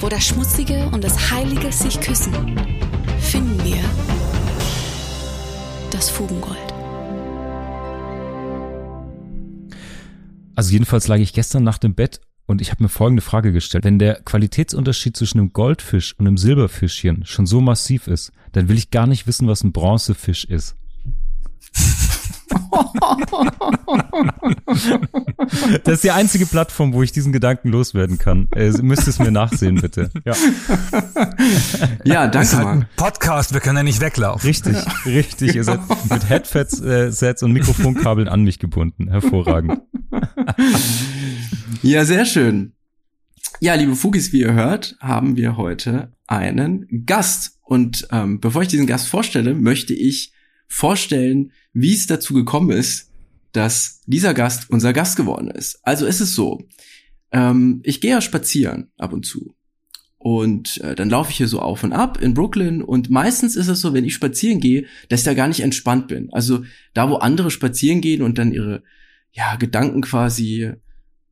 Wo das Schmutzige und das Heilige sich küssen, finden wir das Fugengold. Also jedenfalls lag ich gestern Nacht im Bett und ich habe mir folgende Frage gestellt. Wenn der Qualitätsunterschied zwischen einem Goldfisch und einem Silberfischchen schon so massiv ist, dann will ich gar nicht wissen, was ein Bronzefisch ist. das ist die einzige Plattform, wo ich diesen Gedanken loswerden kann. Äh, ihr müsst es mir nachsehen, bitte. Ja, ja danke halt ein Podcast, wir können ja nicht weglaufen. Richtig, richtig. Ihr seid mit Headsets äh, und Mikrofonkabeln an mich gebunden. Hervorragend. ja, sehr schön. Ja, liebe Fugis, wie ihr hört, haben wir heute einen Gast. Und ähm, bevor ich diesen Gast vorstelle, möchte ich vorstellen, wie es dazu gekommen ist, dass dieser Gast unser Gast geworden ist. Also ist es so, ähm, ich gehe ja spazieren ab und zu. Und äh, dann laufe ich hier so auf und ab in Brooklyn und meistens ist es so, wenn ich spazieren gehe, dass ich da gar nicht entspannt bin. Also da, wo andere spazieren gehen und dann ihre ja, Gedanken quasi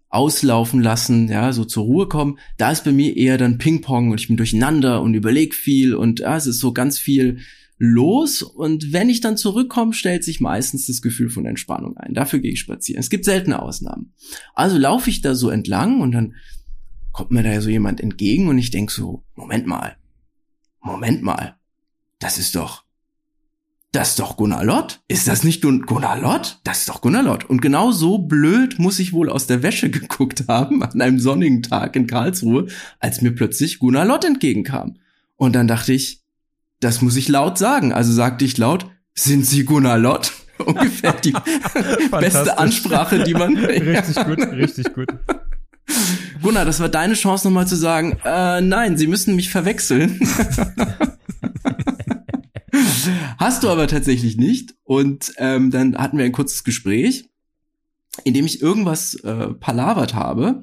auslaufen lassen, ja, so zur Ruhe kommen, da ist bei mir eher dann Ping-Pong und ich bin durcheinander und überleg viel und ja, es ist so ganz viel los und wenn ich dann zurückkomme, stellt sich meistens das Gefühl von Entspannung ein. Dafür gehe ich spazieren. Es gibt seltene Ausnahmen. Also laufe ich da so entlang und dann kommt mir da so jemand entgegen und ich denk so, Moment mal, Moment mal, das ist doch, das ist doch Gunnar Lott. Ist das nicht Gunnar Lott? Das ist doch Gunnar Lott. Und genau so blöd muss ich wohl aus der Wäsche geguckt haben an einem sonnigen Tag in Karlsruhe, als mir plötzlich Gunnar Lott entgegenkam. Und dann dachte ich, das muss ich laut sagen. Also sagte ich laut, sind Sie Gunnar Lott? Ungefähr die beste Ansprache, die man. richtig gut, richtig gut. Gunnar, das war deine Chance nochmal zu sagen, äh, nein, Sie müssen mich verwechseln. Hast du aber tatsächlich nicht. Und ähm, dann hatten wir ein kurzes Gespräch, in dem ich irgendwas äh, palavert habe.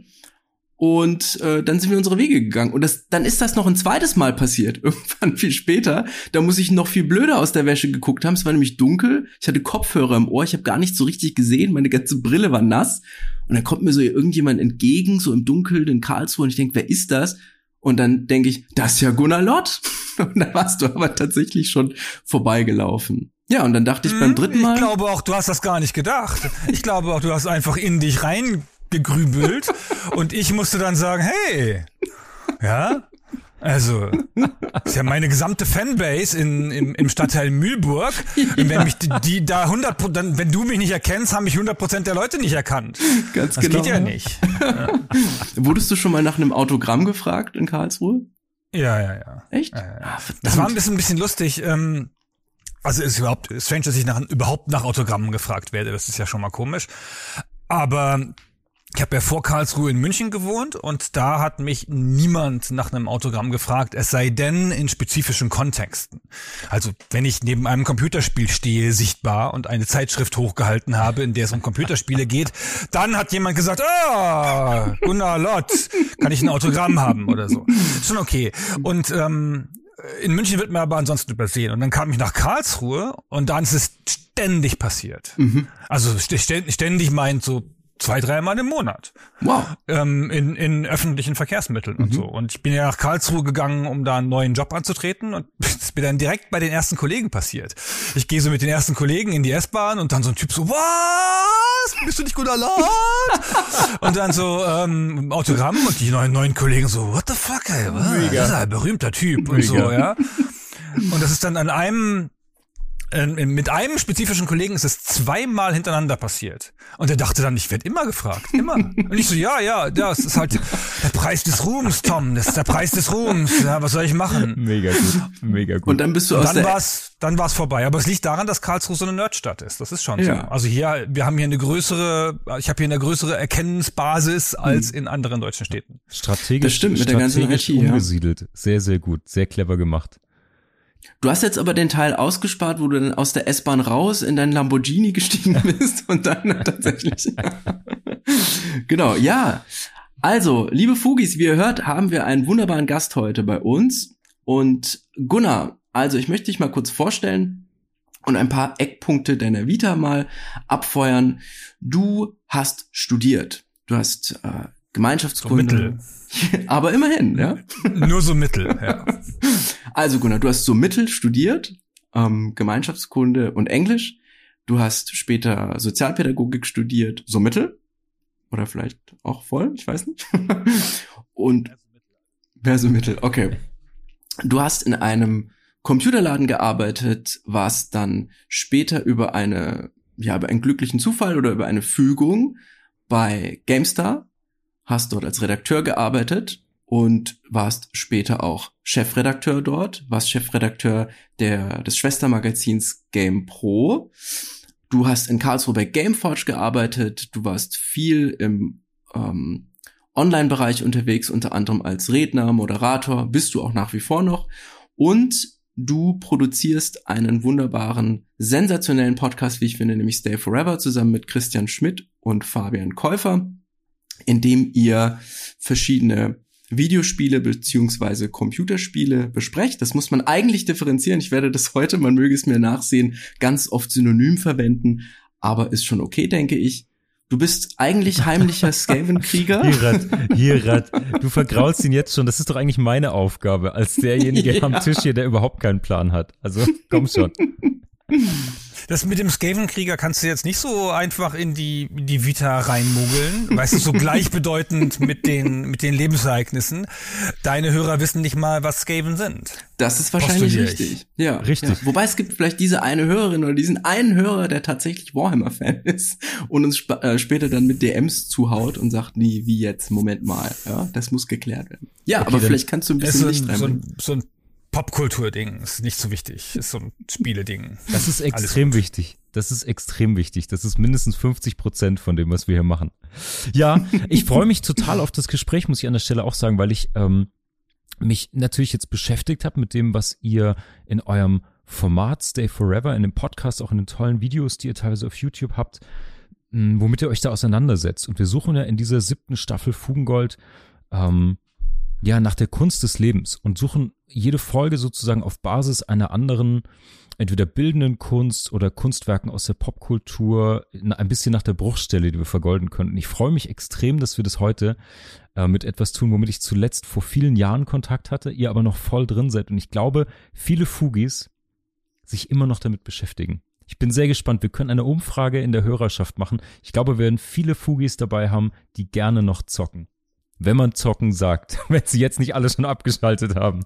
Und äh, dann sind wir unsere Wege gegangen. Und das, dann ist das noch ein zweites Mal passiert. Irgendwann viel später. Da muss ich noch viel blöder aus der Wäsche geguckt haben. Es war nämlich dunkel. Ich hatte Kopfhörer im Ohr. Ich habe gar nicht so richtig gesehen. Meine ganze Brille war nass. Und dann kommt mir so irgendjemand entgegen, so im Dunkeln in Karlsruhe. Und ich denke, wer ist das? Und dann denke ich, das ist ja Gunnar Lott. Und dann warst du aber tatsächlich schon vorbeigelaufen. Ja, und dann dachte ich beim hm, dritten Mal. Ich glaube auch, du hast das gar nicht gedacht. Ich glaube auch, du hast einfach in dich rein gegrübelt und ich musste dann sagen, hey, ja, also, ist ja meine gesamte Fanbase in, im, im Stadtteil Mühlburg. Und wenn mich die, die da 100 dann, wenn du mich nicht erkennst, haben mich 100 Prozent der Leute nicht erkannt. Ganz das genau. geht ja nicht. Ja. Wurdest du schon mal nach einem Autogramm gefragt in Karlsruhe? Ja, ja, ja. Echt? Ja, ja. Ah, das war ein bisschen, ein bisschen lustig. Ähm, also ist überhaupt strange, dass ich nach, überhaupt nach Autogrammen gefragt werde. Das ist ja schon mal komisch. Aber ich habe ja vor Karlsruhe in München gewohnt und da hat mich niemand nach einem Autogramm gefragt, es sei denn in spezifischen Kontexten. Also wenn ich neben einem Computerspiel stehe, sichtbar und eine Zeitschrift hochgehalten habe, in der es um Computerspiele geht, dann hat jemand gesagt, ah, Gunnar Lott, kann ich ein Autogramm haben oder so. Schon okay. Und ähm, in München wird mir aber ansonsten übersehen. Und dann kam ich nach Karlsruhe und dann ist es ständig passiert. Mhm. Also ständig meint so zwei, dreimal im Monat. Wow. Ähm, in, in öffentlichen Verkehrsmitteln mhm. und so. Und ich bin ja nach Karlsruhe gegangen, um da einen neuen Job anzutreten und das ist mir dann direkt bei den ersten Kollegen passiert. Ich gehe so mit den ersten Kollegen in die S-Bahn und dann so ein Typ so, was? Bist du nicht gut erlaubt? und dann so ähm, Autogramm und die neuen, neuen Kollegen so, what the fuck, ey? Was? Das ist ein berühmter Typ Mega. und so, ja. Und das ist dann an einem äh, mit einem spezifischen Kollegen ist es zweimal hintereinander passiert. Und er dachte dann, ich werde immer gefragt. Immer. Und ich so, ja, ja, das ist halt der Preis des Ruhms, Tom. Das ist der Preis des Ruhms. Ja, was soll ich machen? Mega gut. Mega gut. Und dann bist du aus dann der war's, dann war's vorbei. Aber es liegt daran, dass Karlsruhe so eine Nerdstadt ist. Das ist schon Ja. so. Also hier, wir haben hier eine größere, ich habe hier eine größere Erkennensbasis als in anderen deutschen Städten. strategisch, Das stimmt, mit der ganzen strategisch IT, ja. umgesiedelt. Sehr, sehr gut. Sehr clever gemacht. Du hast jetzt aber den Teil ausgespart, wo du dann aus der S-Bahn raus in dein Lamborghini gestiegen bist und dann tatsächlich. genau, ja. Also, liebe Fugis, wie ihr hört, haben wir einen wunderbaren Gast heute bei uns. Und Gunnar, also ich möchte dich mal kurz vorstellen und ein paar Eckpunkte deiner Vita mal abfeuern. Du hast studiert. Du hast äh, So Gemeinschaftskunde. mittel. aber immerhin, ja. Nur so mittel, ja. Also Gunnar, du hast so Mittel studiert, ähm, Gemeinschaftskunde und Englisch. Du hast später Sozialpädagogik studiert, so Mittel. Oder vielleicht auch voll, ich weiß nicht. und wer so Mittel, okay. Du hast in einem Computerladen gearbeitet, warst dann später über eine, ja, über einen glücklichen Zufall oder über eine Fügung bei GameStar, hast dort als Redakteur gearbeitet und warst später auch Chefredakteur dort, warst Chefredakteur der, des Schwestermagazins Game Pro. Du hast in Karlsruhe bei Gameforge gearbeitet, du warst viel im ähm, Online-Bereich unterwegs, unter anderem als Redner, Moderator, bist du auch nach wie vor noch. Und du produzierst einen wunderbaren, sensationellen Podcast, wie ich finde, nämlich Stay Forever, zusammen mit Christian Schmidt und Fabian Käufer, in dem ihr verschiedene Videospiele beziehungsweise Computerspiele besprecht. Das muss man eigentlich differenzieren. Ich werde das heute, man möge es mir nachsehen, ganz oft synonym verwenden, aber ist schon okay, denke ich. Du bist eigentlich heimlicher Skaven-Krieger. Hirat, Hirat, du vergraulst ihn jetzt schon. Das ist doch eigentlich meine Aufgabe als derjenige Ja. am Tisch hier, der überhaupt keinen Plan hat. Also komm schon. Das mit dem Skaven-Krieger kannst du jetzt nicht so einfach in die, in die Vita reinmogeln. Weißt du, so gleichbedeutend mit den, mit den Lebensereignissen. Deine Hörer wissen nicht mal, was Skaven sind. Das ist wahrscheinlich richtig. Ja, Richtig. Ja. Wobei es gibt vielleicht diese eine Hörerin oder diesen einen Hörer, der tatsächlich Warhammer-Fan ist und uns sp äh, später dann mit DMs zuhaut und sagt, nie, wie jetzt, Moment mal. Ja, das muss geklärt werden. Ja, Okay, aber vielleicht kannst du ein bisschen Licht so so ein Popkultur-Ding. Ist nicht so wichtig. Ist so ein Spiele-Ding. Das ist extrem wichtig. Das ist extrem wichtig. Das ist mindestens 50 Prozent von dem, was wir hier machen. Ja, ich freue mich total auf das Gespräch, muss ich an der Stelle auch sagen, weil ich ähm, mich natürlich jetzt beschäftigt habe mit dem, was ihr in eurem Format Stay Forever, in dem Podcast, auch in den tollen Videos, die ihr teilweise auf YouTube habt, mh, womit ihr euch da auseinandersetzt. Und wir suchen ja in dieser siebten Staffel Fugengold ähm, ja nach der Kunst des Lebens und suchen jede Folge sozusagen auf Basis einer anderen entweder bildenden Kunst oder Kunstwerken aus der Popkultur ein bisschen nach der Bruchstelle, die wir vergolden könnten. Ich freue mich extrem, dass wir das heute äh, mit etwas tun, womit ich zuletzt vor vielen Jahren Kontakt hatte, ihr aber noch voll drin seid. Und ich glaube, viele Fugis sich immer noch damit beschäftigen. Ich bin sehr gespannt. Wir können eine Umfrage in der Hörerschaft machen. Ich glaube, wir werden viele Fugis dabei haben, die gerne noch zocken. Wenn man zocken sagt, wenn sie jetzt nicht alle schon abgeschaltet haben.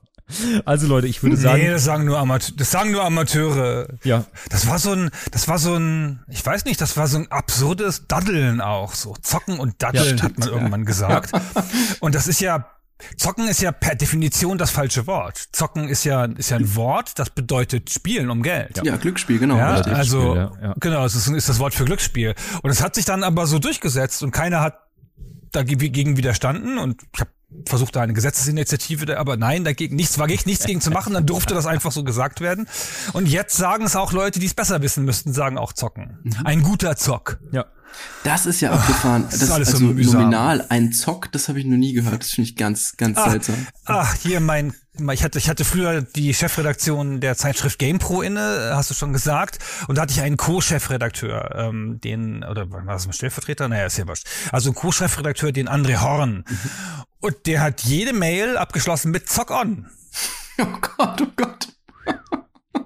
Also Leute, ich würde sagen, nee, das sagen nur Amateure. Das sagen nur Amateure. ja, Das war so ein, das war so ein, ich weiß nicht, das war so ein absurdes Daddeln auch, so Zocken und Daddeln Ja, hat man irgendwann gesagt. Und das ist ja, Zocken ist ja per Definition das falsche Wort. Zocken ist ja, ist ja ein Wort, das bedeutet Spielen um Geld. Ja, Glücksspiel, genau. Ja, also ja, ja. genau, es ist, ist das Wort für Glücksspiel. Und es hat sich dann aber so durchgesetzt und keiner hat dagegen widerstanden und ich habe versucht da eine Gesetzesinitiative, aber nein, dagegen nichts war nichts gegen zu machen, dann durfte das einfach so gesagt werden. Und jetzt sagen es auch Leute, die es besser wissen müssten, sagen auch zocken. Ein guter Zock. ja. Das ist ja abgefahren. das Das ist alles so also mühsam. nominal ein Zock, das habe ich noch nie gehört. Das finde ich ganz, ganz Ah, seltsam. Ach, hier mein, ich hatte, ich hatte früher die Chefredaktion der Zeitschrift GamePro inne, hast du schon gesagt. Und da hatte ich einen Co-Chefredakteur, ähm, den, oder war das ein Stellvertreter? Naja, ist ja wurscht. Also einen Co-Chefredakteur, den André Horn. Und der hat jede Mail abgeschlossen mit Zock on. Oh Gott, oh Gott.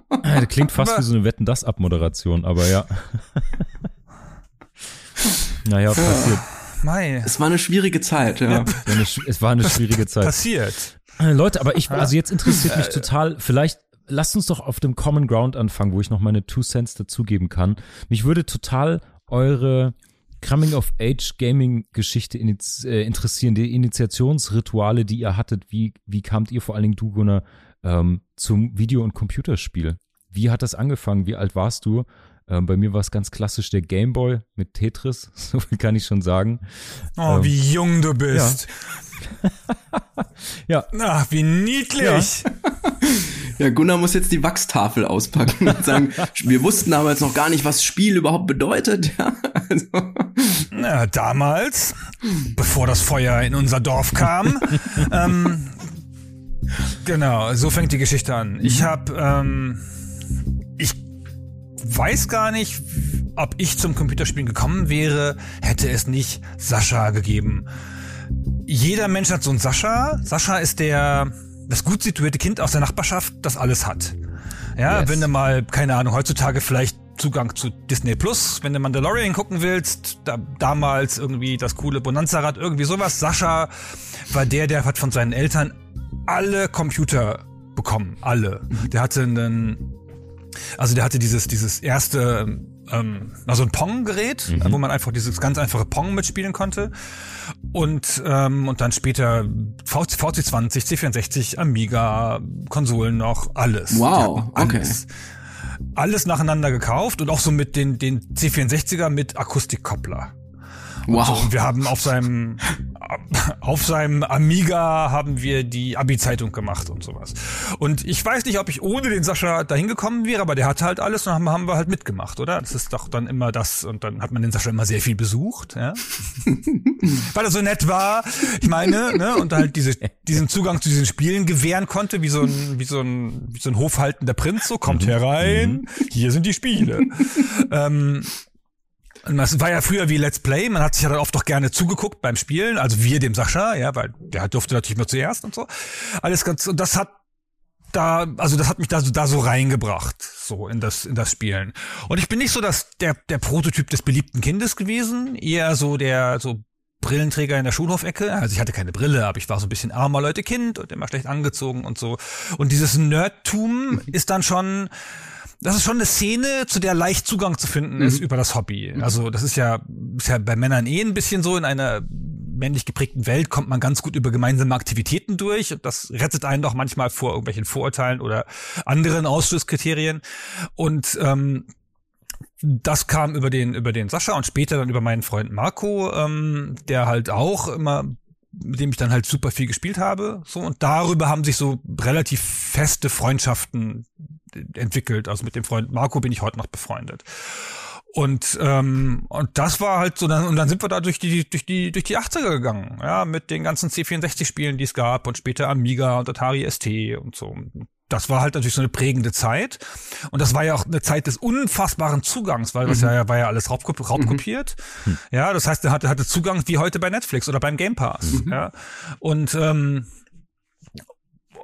Ah, Das klingt fast Aber- wie so eine Wetten das Abmoderation, aber ja. naja, passiert. Mei. Es war eine schwierige Zeit, ja. Sch- Es war eine schwierige Zeit. Passiert. Äh, Leute, aber ich, also jetzt interessiert mich total, vielleicht lasst uns doch auf dem Common Ground anfangen, wo ich noch meine Two Cents dazugeben kann. Mich würde total eure Coming of Age Gaming Geschichte äh, interessieren, die Initiationsrituale, die ihr hattet. Wie, wie kamt ihr vor allen Dingen, du, Gunnar, ähm, zum Video- und Computerspiel? Wie hat das angefangen? Wie alt warst du? Ähm, bei mir war es ganz klassisch der Gameboy mit Tetris, so viel kann ich schon sagen. Oh, ähm, wie jung du bist. Ja. ja. Ach, wie niedlich. Ja. ja, Gunnar muss jetzt die Wachstafel auspacken und sagen, wir wussten damals noch gar nicht, was Spiel überhaupt bedeutet. Ja, also. Na, damals, bevor das Feuer in unser Dorf kam, ähm, genau, so fängt die Geschichte an. Ich habe, ähm, ich weiß gar nicht, ob ich zum Computerspielen gekommen wäre, hätte es nicht Sascha gegeben. Jeder Mensch hat so einen Sascha. Sascha ist der, das gut situierte Kind aus der Nachbarschaft, das alles hat. Ja, yes. wenn du mal, keine Ahnung, heutzutage vielleicht Zugang zu Disney Plus, wenn du Mandalorian gucken willst, da, damals irgendwie das coole Bonanza-Rad, irgendwie sowas. Sascha war der, der hat von seinen Eltern alle Computer bekommen, alle. Der hatte einen, also der hatte dieses, dieses erste, ähm, also ein Pong-Gerät, mhm. wo man einfach dieses ganz einfache Pong mitspielen konnte. Und, ähm, und dann später VC, VC20, C64, Amiga, Konsolen noch, alles. Wow, okay. Alles nacheinander gekauft und auch so mit den, den C64er mit Akustikkoppler. Wow. Und, so. und wir haben auf seinem auf seinem Amiga haben wir die Abi-Zeitung gemacht und sowas. Und ich weiß nicht, ob ich ohne den Sascha dahin gekommen wäre, aber der hatte halt alles und haben, haben wir halt mitgemacht, oder? Das ist doch dann immer das und dann hat man den Sascha immer sehr viel besucht, ja. Weil er so nett war, ich meine, ne, und halt diese, diesen Zugang zu diesen Spielen gewähren konnte, wie so ein, wie so ein, wie so ein hofhaltender Prinz, so kommt mhm. herein, mhm. hier sind die Spiele. ähm, das war ja früher wie Let's Play, man hat sich ja dann oft doch gerne zugeguckt beim Spielen, also wir dem Sascha, ja, weil der durfte natürlich mal zuerst und so. Alles ganz, und das hat da, also das hat mich da so, da so reingebracht, so in das, in das Spielen. Und ich bin nicht so das, der, der Prototyp des beliebten Kindes gewesen, eher so der, so Brillenträger in der Schulhofecke. Also ich hatte keine Brille, aber ich war so ein bisschen armer Leute Kind und immer schlecht angezogen und so. Und dieses Nerdtum ist dann schon, das ist schon eine Szene, zu der leicht Zugang zu finden mhm. ist über das Hobby. Also das ist ja, ist ja bei Männern eh ein bisschen so, in einer männlich geprägten Welt kommt man ganz gut über gemeinsame Aktivitäten durch. Das rettet einen doch manchmal vor irgendwelchen Vorurteilen oder anderen Ausschlusskriterien. Und ähm, das kam über den über den Sascha und später dann über meinen Freund Marco, ähm, der halt auch immer mit dem ich dann halt super viel gespielt habe. So, und darüber haben sich so relativ feste Freundschaften entwickelt. Also mit dem Freund Marco bin ich heute noch befreundet. Und ähm, und das war halt so dann und dann sind wir da durch die durch die durch die 80er gegangen, ja, mit den ganzen C64 Spielen, die es gab und später Amiga und Atari ST und so das war halt natürlich so eine prägende Zeit. Und das war ja auch eine Zeit des unfassbaren Zugangs, weil das mhm. ja war ja alles raubkopiert. raubkopiert. Mhm. Ja, das heißt, er hatte, hatte Zugang wie heute bei Netflix oder beim Game Pass. Mhm. Ja. Und, ähm,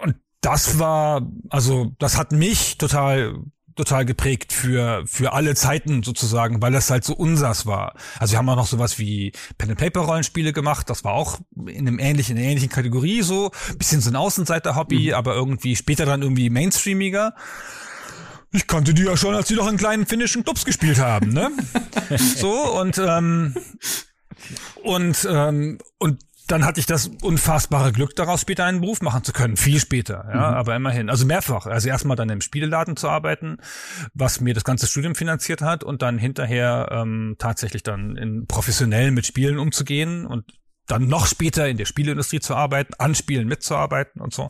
und das war, also das hat mich total total geprägt für, für alle Zeiten sozusagen, weil das halt so unsers war. Also wir haben auch noch sowas wie Pen and Paper Rollenspiele gemacht, das war auch in einem ähnlichen, in einer ähnlichen Kategorie so, bisschen so ein Außenseiter-Hobby, mhm. aber irgendwie später dann irgendwie mainstreamiger. Ich kannte die ja schon, als die noch in kleinen finnischen Clubs gespielt haben, ne? so, und, ähm, und, ähm, und dann hatte ich das unfassbare Glück, daraus später einen Beruf machen zu können. Viel später, ja, mhm. aber immerhin. Also mehrfach. Also erstmal dann im Spieleladen zu arbeiten, was mir das ganze Studium finanziert hat und dann hinterher ähm, tatsächlich dann in professionell mit Spielen umzugehen und dann noch später in der Spieleindustrie zu arbeiten, an Spielen mitzuarbeiten und so.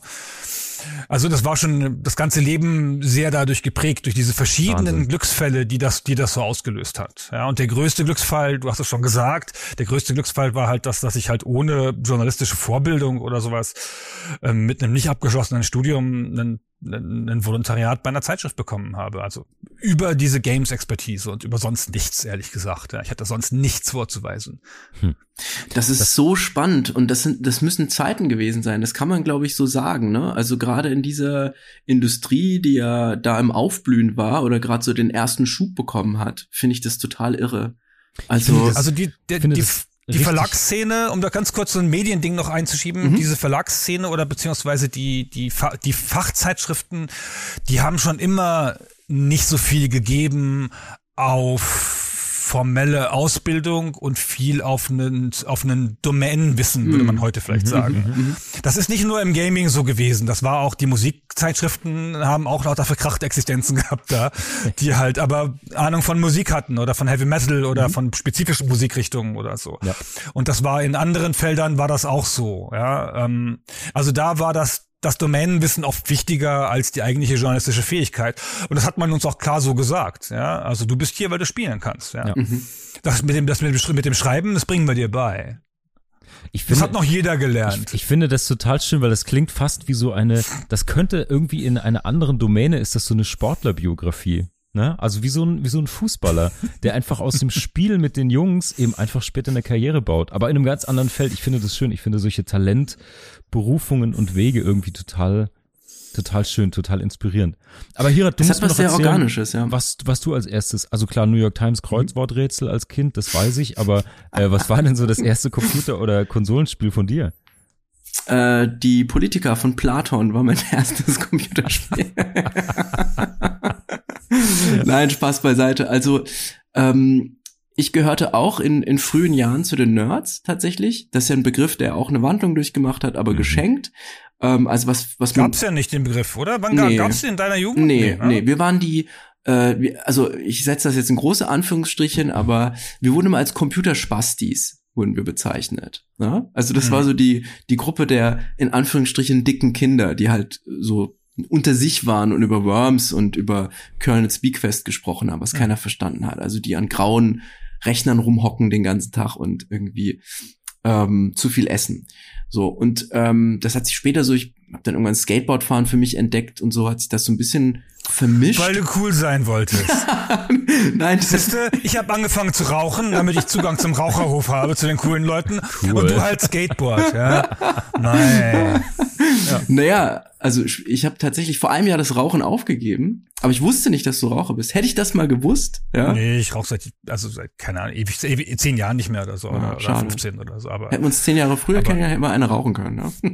Also das war schon das ganze Leben sehr dadurch geprägt, durch diese verschiedenen Wahnsinn. Glücksfälle, die das, die das so ausgelöst hat. Ja, und der größte Glücksfall, du hast es schon gesagt, der größte Glücksfall war halt das, dass ich halt ohne journalistische Vorbildung oder sowas ähm, mit einem nicht abgeschlossenen Studium einen ein Volontariat bei einer Zeitschrift bekommen habe. Also über diese Games-Expertise und über sonst nichts, ehrlich gesagt. Ich hatte sonst nichts vorzuweisen. Hm. Das ist das so spannend und das sind, das müssen Zeiten gewesen sein. Das kann man, glaube ich, so sagen. Ne? Also gerade in dieser Industrie, die ja da im Aufblühen war oder gerade so den ersten Schub bekommen hat, finde ich das total irre. Also, also die, der, die, die Verlagsszene, um da ganz kurz so ein Mediending noch einzuschieben, mhm. diese Verlagsszene oder beziehungsweise die, die, die Fachzeitschriften, die haben schon immer nicht so viel gegeben auf formelle Ausbildung und viel auf einen, auf einen Domänenwissen, würde man mhm. heute vielleicht mhm. sagen. Mhm. Das ist nicht nur im Gaming so gewesen. Das war auch, die Musikzeitschriften haben auch lauter verkrachte Existenzen gehabt da, die halt aber Ahnung von Musik hatten oder von Heavy Metal oder mhm. von spezifischen Musikrichtungen oder so. Ja. Und das war in anderen Feldern war das auch so, ja. Ähm, also da war das das Domänenwissen oft wichtiger als die eigentliche journalistische Fähigkeit. Und das hat man uns auch klar so gesagt. Ja, also du bist hier, weil du spielen kannst. Ja. ja. Mhm. Das mit dem, das mit dem, Schreiben, das bringen wir dir bei. Ich finde, das hat noch jeder gelernt. Ich, ich, finde das total schön, weil das klingt fast wie so eine, das könnte irgendwie in einer anderen Domäne, ist das so eine Sportlerbiografie. Ne? Also wie so, ein, wie so ein Fußballer, der einfach aus dem Spiel mit den Jungs eben einfach später eine Karriere baut. Aber in einem ganz anderen Feld. Ich finde das schön. Ich finde solche Talentberufungen und Wege irgendwie total, total schön, total inspirierend. Aber Hirat, du das musst mir noch erzählen, Organisches, ja. was, was du als erstes, also klar, New York Times Kreuzworträtsel als Kind, das weiß ich, aber äh, was war denn so das erste Computer- oder Konsolenspiel von dir? Äh, die Politiker von Platon war mein erstes Computerspiel. Nein, Spaß beiseite. Also ähm, ich gehörte auch in, in frühen Jahren zu den Nerds tatsächlich. Das ist ja ein Begriff, der auch eine Wandlung durchgemacht hat, aber mhm. geschenkt. Ähm, also was was gab's ja nicht den Begriff, oder? Wann nee. gab's den in deiner Jugend? Nee, nee, nee. wir waren die äh, also ich setze das jetzt in große Anführungsstrichen, aber wir wurden immer als Computerspastis wurden wir bezeichnet. Ne? Also das mhm. war so die die Gruppe der in Anführungsstrichen dicken Kinder, die halt so unter sich waren und über Worms und über Kernel Speakfest gesprochen haben, was ja. keiner verstanden hat. Also die an grauen Rechnern rumhocken den ganzen Tag und irgendwie ähm, zu viel essen. So, und ähm, das hat sich später so, ich habe dann irgendwann Skateboardfahren für mich entdeckt und so hat sich das so ein bisschen vermischt. Weil du cool sein wolltest. Nein, das ist, ich habe angefangen zu rauchen, damit ich Zugang zum Raucherhof habe, zu den coolen Leuten. Cool. Und du halt Skateboard, ja. Nein. Ja. Naja, also ich habe tatsächlich vor einem Jahr das Rauchen aufgegeben, aber ich wusste nicht, dass du Raucher bist. Hätte ich das mal gewusst, ja? Nee, ich rauche seit, also seit, keine Ahnung, ewig, ewig zehn Jahren nicht mehr oder so, ja, oder, 15 oder so. Aber, Hätten wir uns zehn Jahre früher kennengelernt, hätten wir eine rauchen können, ne?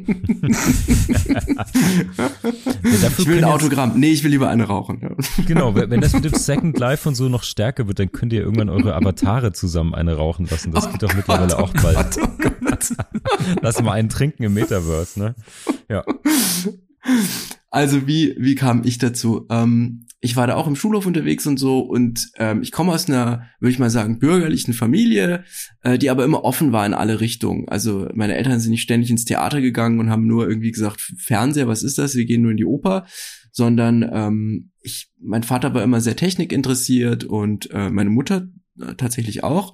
ich will ein Autogramm. Nee, ich will lieber eine rauchen. Ja. Genau, wenn das mit dem Second Life und so noch stärker wird, dann könnt ihr irgendwann eure Avatare zusammen eine rauchen lassen. Das oh geht doch mittlerweile Gott, auch bald. Oh Gott, oh Gott. Lass mal einen trinken im Metaverse, ne? Ja. Also wie, wie kam ich dazu? Ähm, ich war da auch im Schulhof unterwegs und so und ähm, ich komme aus einer, würde ich mal sagen, bürgerlichen Familie, äh, die aber immer offen war in alle Richtungen. Also meine Eltern sind nicht ständig ins Theater gegangen und haben nur irgendwie gesagt, Fernseher, was ist das? Wir gehen nur in die Oper, sondern ähm, ich, mein Vater war immer sehr technikinteressiert und äh, meine Mutter äh, tatsächlich auch,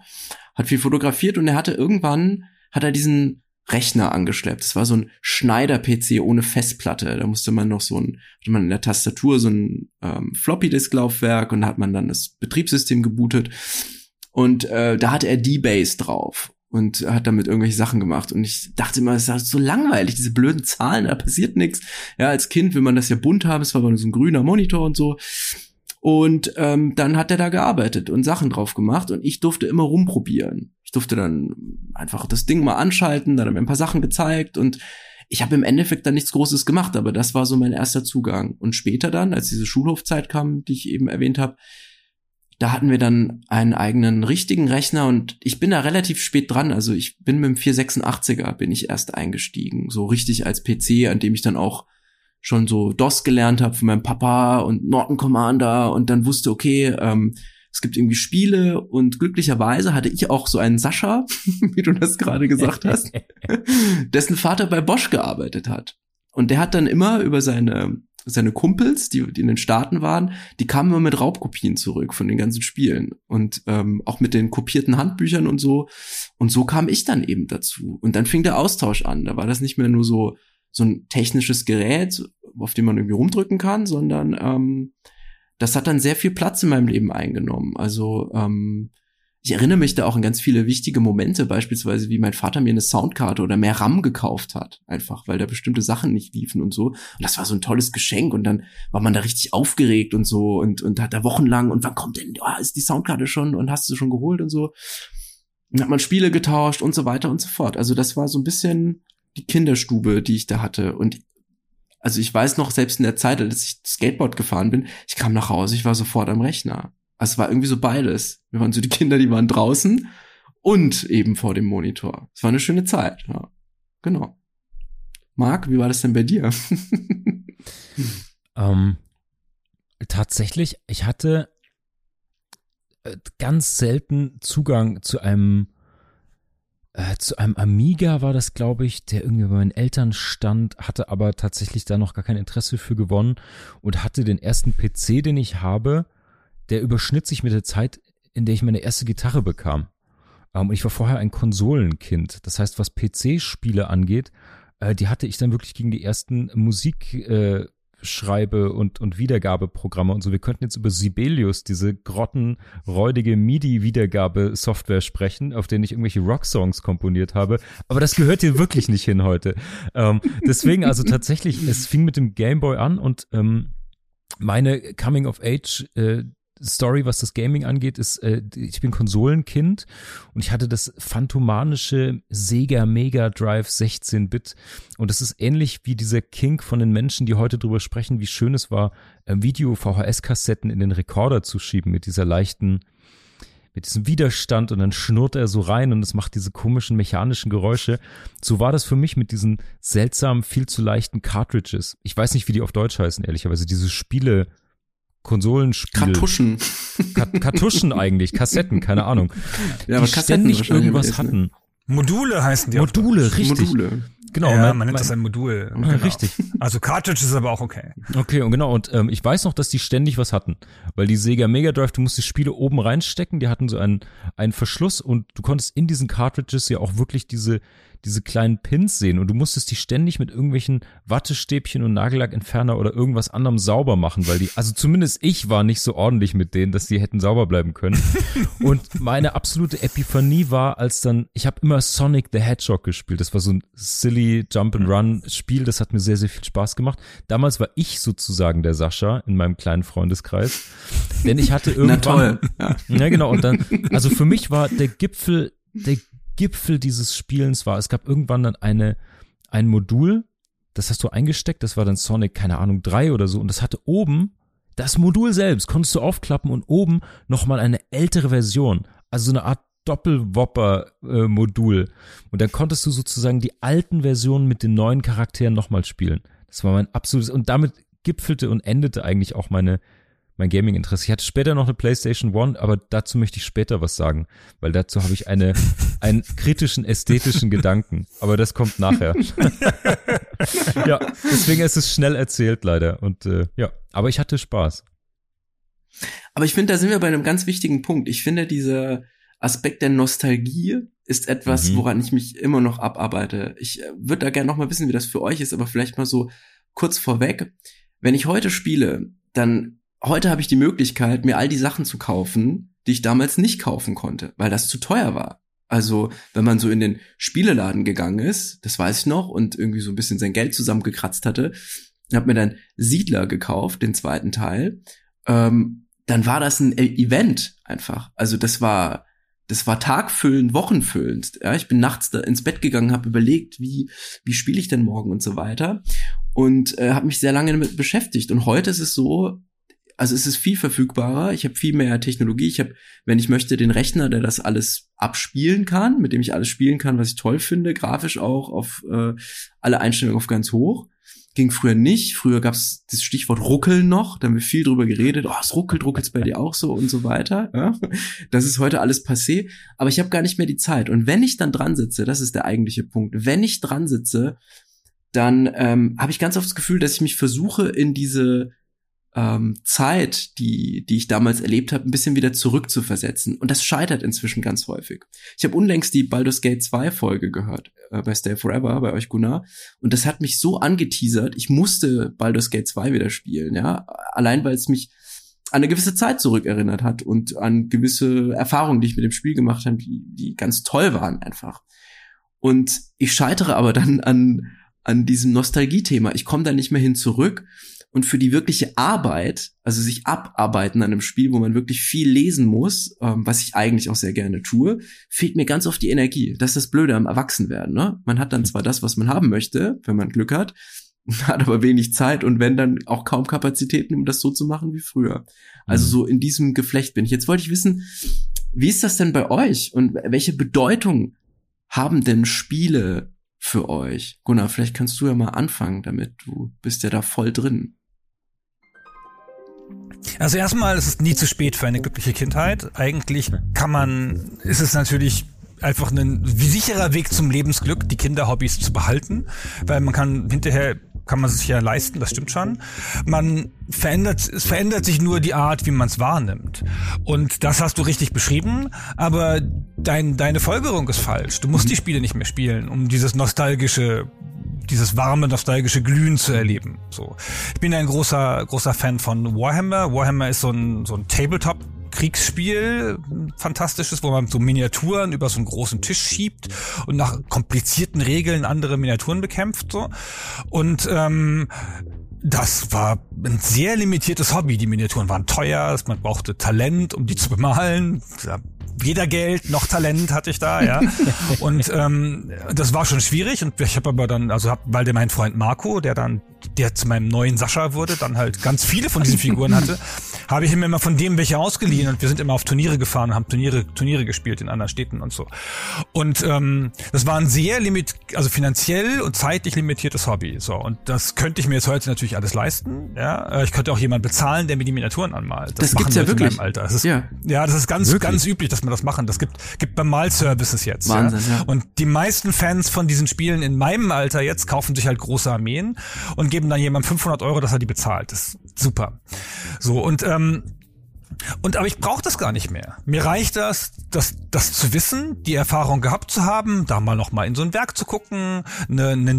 hat viel fotografiert und er hatte irgendwann, hat er diesen Rechner angeschleppt. Das war so ein Schneider-PC ohne Festplatte. Da musste man noch so ein, hatte man in der Tastatur so ein ähm, Floppy-Disk-Laufwerk und da hat man dann das Betriebssystem gebootet. Und äh, da hatte er D-Base drauf und hat damit irgendwelche Sachen gemacht. Und ich dachte immer, es ist so langweilig, diese blöden Zahlen, da passiert nichts. Ja, als Kind will man das ja bunt haben, es war aber nur so ein grüner Monitor und so. Und ähm, dann hat er da gearbeitet und Sachen drauf gemacht und ich durfte immer rumprobieren. Ich durfte dann einfach das Ding mal anschalten, dann hat er mir ein paar Sachen gezeigt und ich habe im Endeffekt dann nichts Großes gemacht, aber das war so mein erster Zugang. Und später dann, als diese Schulhofzeit kam, die ich eben erwähnt habe, da hatten wir dann einen eigenen richtigen Rechner und ich bin da relativ spät dran. Also ich bin mit dem 486er bin ich erst eingestiegen, so richtig als PC, an dem ich dann auch schon so DOS gelernt habe von meinem Papa und Norton Commander und dann wusste, okay, ähm, es gibt irgendwie Spiele und glücklicherweise hatte ich auch so einen Sascha, wie du das gerade gesagt hast, dessen Vater bei Bosch gearbeitet hat. Und der hat dann immer über seine, seine Kumpels, die, die in den Staaten waren, die kamen immer mit Raubkopien zurück von den ganzen Spielen und ähm, auch mit den kopierten Handbüchern und so. Und so kam ich dann eben dazu. Und dann fing der Austausch an. Da war das nicht mehr nur so, so ein technisches Gerät, auf dem man irgendwie rumdrücken kann, sondern ähm, das hat dann sehr viel Platz in meinem Leben eingenommen. Also ähm, ich erinnere mich da auch an ganz viele wichtige Momente, beispielsweise wie mein Vater mir eine Soundkarte oder mehr RAM gekauft hat, einfach weil da bestimmte Sachen nicht liefen und so. Und das war so ein tolles Geschenk und dann war man da richtig aufgeregt und so und und hat da wochenlang und wann kommt denn, oh, ist die Soundkarte schon und hast du schon geholt und so. Dann hat man Spiele getauscht und so weiter und so fort. Also das war so ein bisschen die Kinderstube, die ich da hatte. Und also ich weiß noch, selbst in der Zeit, als ich Skateboard gefahren bin, ich kam nach Hause, ich war sofort am Rechner. Also es war irgendwie so beides. Wir waren so die Kinder, die waren draußen und eben vor dem Monitor. Es war eine schöne Zeit, ja. Genau. Marc, wie war das denn bei dir? ähm, tatsächlich, ich hatte äh, ganz selten Zugang zu einem äh, zu einem Amiga war das, glaube ich, der irgendwie bei meinen Eltern stand, hatte aber tatsächlich da noch gar kein Interesse für gewonnen und hatte den ersten PC, den ich habe, der überschnitt sich mit der Zeit, in der ich meine erste Gitarre bekam. Ähm, und ich war vorher ein Konsolenkind. Das heißt, was PC-Spiele angeht, äh, die hatte ich dann wirklich gegen die ersten Musik, äh, Schreibe- und, und Wiedergabeprogramme und so. Wir könnten jetzt über Sibelius, diese grottenräudige MIDI-Wiedergabesoftware sprechen, auf denen ich irgendwelche Rocksongs komponiert habe. Aber das gehört hier wirklich nicht hin heute. Ähm, deswegen, also tatsächlich, es fing mit dem Gameboy an und ähm, meine Coming of Age äh, Story, was das Gaming angeht, ist, äh, ich bin Konsolenkind und ich hatte das phantomanische Sega Mega Drive 16-Bit und das ist ähnlich wie dieser Kink von den Menschen, die heute drüber sprechen, wie schön es war, äh, Video-VHS-Kassetten in den Rekorder zu schieben mit dieser leichten, mit diesem Widerstand und dann schnurrt er so rein und es macht diese komischen mechanischen Geräusche. So war das für mich mit diesen seltsamen, viel zu leichten Cartridges. Ich weiß nicht, wie die auf Deutsch heißen, ehrlicherweise. Diese Spiele, Konsolenspiel. Kartuschen. Kartuschen eigentlich, Kassetten, keine Ahnung. Ja, aber die Kassetten ständig irgendwas hatten. Module heißen die. Module, richtig. Module. Genau. Ja, man, nennt das ein Modul. Genau. Richtig. Also Cartridge ist aber auch okay. Okay, und genau. Und ähm, ich weiß noch, dass die ständig was hatten. Weil die Sega Mega Drive, du musst die Spiele oben reinstecken, die hatten so einen, einen Verschluss und du konntest in diesen Cartridges ja auch wirklich diese, diese kleinen Pins sehen und du musstest die ständig mit irgendwelchen Wattestäbchen und Nagellackentferner oder irgendwas anderem sauber machen, weil die, also zumindest ich war nicht so ordentlich mit denen, dass die hätten sauber bleiben können. und meine absolute Epiphanie war, als dann, ich habe immer Sonic the Hedgehog gespielt. Das war so ein silly Jump and Run Spiel, das hat mir sehr, sehr viel Spaß gemacht. Damals war ich sozusagen der Sascha in meinem kleinen Freundeskreis, denn ich hatte irgendwann, Na toll. Ja. ja genau, und dann, also für mich war der Gipfel, der Gipfel dieses Spielens war, es gab irgendwann dann eine, ein Modul, das hast du eingesteckt, das war dann Sonic, keine Ahnung, drei oder so, und das hatte oben, das Modul selbst, konntest du aufklappen und oben nochmal eine ältere Version, also so eine Art Doppelwopper-Modul. Äh, und dann konntest du sozusagen die alten Versionen mit den neuen Charakteren nochmal spielen. Das war mein absolutes, und damit gipfelte und endete eigentlich auch meine, mein Gaming-Interesse. Ich hatte später noch eine PlayStation One, aber dazu möchte ich später was sagen, weil dazu habe ich eine, einen kritischen ästhetischen Gedanken. Aber das kommt nachher. ja, deswegen ist es schnell erzählt leider. Und äh, ja, aber ich hatte Spaß. Aber ich finde, da sind wir bei einem ganz wichtigen Punkt. Ich finde, dieser Aspekt der Nostalgie ist etwas, mhm. woran ich mich immer noch abarbeite. Ich äh, würde da gerne noch mal wissen, wie das für euch ist, aber vielleicht mal so kurz vorweg. Wenn ich heute spiele, dann heute habe ich die Möglichkeit, mir all die Sachen zu kaufen, die ich damals nicht kaufen konnte, weil das zu teuer war. Also, wenn man so in den Spieleladen gegangen ist, das weiß ich noch, und irgendwie so ein bisschen sein Geld zusammengekratzt hatte, habe mir dann Siedler gekauft, den zweiten Teil, ähm, dann war das ein Event einfach. Also das war das war tagfüllend, wochenfüllend. Ja, ich bin nachts da ins Bett gegangen, habe überlegt, wie wie spiele ich denn morgen und so weiter und äh, habe mich sehr lange damit beschäftigt. Und heute ist es so, also es ist viel verfügbarer, ich habe viel mehr Technologie, ich habe, wenn ich möchte, den Rechner, der das alles abspielen kann, mit dem ich alles spielen kann, was ich toll finde, grafisch auch auf äh, alle Einstellungen auf ganz hoch. Ging früher nicht. Früher gab es das Stichwort Ruckeln noch, da haben wir viel drüber geredet. Oh, es ruckelt, ruckelt's bei dir auch so und so weiter. Ja? Das ist heute alles passé, aber ich habe gar nicht mehr die Zeit. Und wenn ich dann dran sitze, das ist der eigentliche Punkt, wenn ich dran sitze, dann ähm, habe ich ganz oft das Gefühl, dass ich mich versuche, in diese ähm, Zeit, die, die ich damals erlebt habe, ein bisschen wieder zurückzuversetzen. Und das scheitert inzwischen ganz häufig. Ich habe unlängst die Baldur's Gate 2 Folge gehört, äh, bei Stay Forever, bei euch Gunnar. Und das hat mich so angeteasert, ich musste Baldur's Gate 2 wieder spielen, ja. Allein weil es mich an eine gewisse Zeit zurückerinnert hat und an gewisse Erfahrungen, die ich mit dem Spiel gemacht habe, die, die ganz toll waren einfach. Und ich scheitere aber dann an, an diesem Nostalgie-Thema. Ich komme da nicht mehr hin zurück Und für die wirkliche Arbeit, also sich abarbeiten an einem Spiel, wo man wirklich viel lesen muss, ähm, was ich eigentlich auch sehr gerne tue, fehlt mir ganz oft die Energie. Das ist das Blöde am Erwachsenwerden. Ne? Man hat dann zwar das, was man haben möchte, wenn man Glück hat, hat aber wenig Zeit und wenn dann auch kaum Kapazitäten, um das so zu machen wie früher. Also Mhm. so in diesem Geflecht bin ich. Jetzt wollte ich wissen, wie ist das denn bei euch und welche Bedeutung haben denn Spiele für euch? Gunnar, vielleicht kannst du ja mal anfangen damit. Du bist ja da voll drin. Also erstmal ist es nie zu spät für eine glückliche Kindheit. Eigentlich kann man, ist es natürlich einfach ein sicherer Weg zum Lebensglück, die Kinderhobbys zu behalten, weil man kann hinterher kann man sich ja leisten, das stimmt schon. Man verändert, es verändert sich nur die Art, wie man es wahrnimmt. Und das hast du richtig beschrieben, aber dein, deine Folgerung ist falsch. Du musst die Spiele nicht mehr spielen, um dieses nostalgische dieses warme, nostalgische Glühen zu erleben. So. Ich bin ein großer, großer Fan von Warhammer. Warhammer ist so ein, so ein Tabletop Kriegsspiel, fantastisches, wo man so Miniaturen über so einen großen Tisch schiebt und nach komplizierten Regeln andere Miniaturen bekämpft, so. Und, ähm, das war ein sehr limitiertes Hobby. Die Miniaturen waren teuer, man brauchte Talent, um die zu bemalen. Weder Geld noch Talent hatte ich da, ja. Und ähm, das war schon schwierig. Und ich habe aber dann, also hab, weil der mein Freund Marco, der dann, der zu meinem neuen Sascha wurde, dann halt ganz viele von diesen Figuren hatte, habe ich ihm immer von dem welche ausgeliehen und wir sind immer auf Turniere gefahren, haben Turniere, Turniere gespielt in anderen Städten und so. Und ähm, das war ein sehr limit, also finanziell und zeitlich limitiertes Hobby. So und das könnte ich mir jetzt heute natürlich alles leisten. Ja, Äh, ich könnte auch jemanden bezahlen, der mir die Miniaturen anmalt. Das machen gibt's ja in wirklich. meinem Alter. Das ist, Ja. ja. das ist ganz, Wirklich? ganz üblich, dass man das machen. Das gibt, gibt beim Malservices jetzt. Wahnsinn, ja. ja. Und die meisten Fans von diesen Spielen in meinem Alter jetzt kaufen sich halt große Armeen und geben dann jemandem 500 Euro, dass er die bezahlt. Das ist super. So und ähm, und aber ich brauche das gar nicht mehr. Mir reicht das, das, das zu wissen, die Erfahrung gehabt zu haben, da mal noch mal in so ein Werk zu gucken, ne, ne,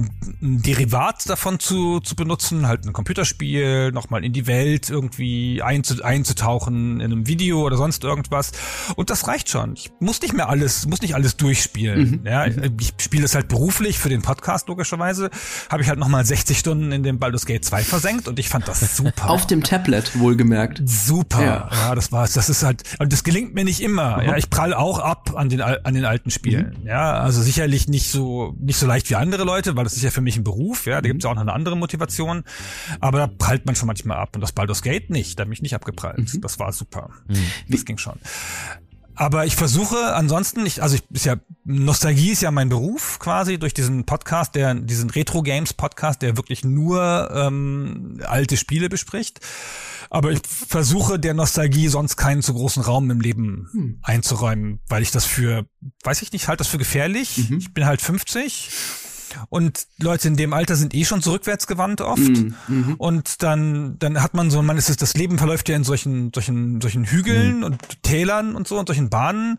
ein Derivat davon zu, zu benutzen, halt ein Computerspiel, noch mal in die Welt irgendwie einzu, einzutauchen in einem Video oder sonst irgendwas. Und das reicht schon. Ich muss nicht mehr alles, muss nicht alles durchspielen. Ja, ich spiele es halt beruflich für den Podcast logischerweise. Habe ich halt noch mal 60 Stunden in dem Baldur's Gate 2 versenkt und ich fand das super. Auf dem Tablet, wohlgemerkt. Super. Ja. Ja. Das war's. Das ist halt, und das gelingt mir nicht immer. Ja, ich prall auch ab an den, an den alten Spielen. Ja, also sicherlich nicht so, nicht so leicht wie andere Leute, weil das ist ja für mich ein Beruf. Ja, da gibt's ja auch noch eine andere Motivation. Aber da prallt man schon manchmal ab. Und das Baldur's Gate nicht. Da hab ich nicht abgeprallt. Das war super. Das ging schon. Aber ich versuche ansonsten, ich, also ich ist ja Nostalgie ist ja mein Beruf quasi durch diesen Podcast, der diesen Retro Games Podcast, der wirklich nur ähm, alte Spiele bespricht. Aber ich versuche der Nostalgie sonst keinen zu großen Raum im Leben einzuräumen, weil ich das für, weiß ich nicht, halt das für gefährlich. Ich bin halt 50 und Leute in dem Alter sind eh schon so rückwärtsgewandt oft. Mhm. Und dann, dann hat man so, man ist es, das Leben verläuft ja in solchen, solchen, solchen Hügeln und Tälern und so und solchen Bahnen.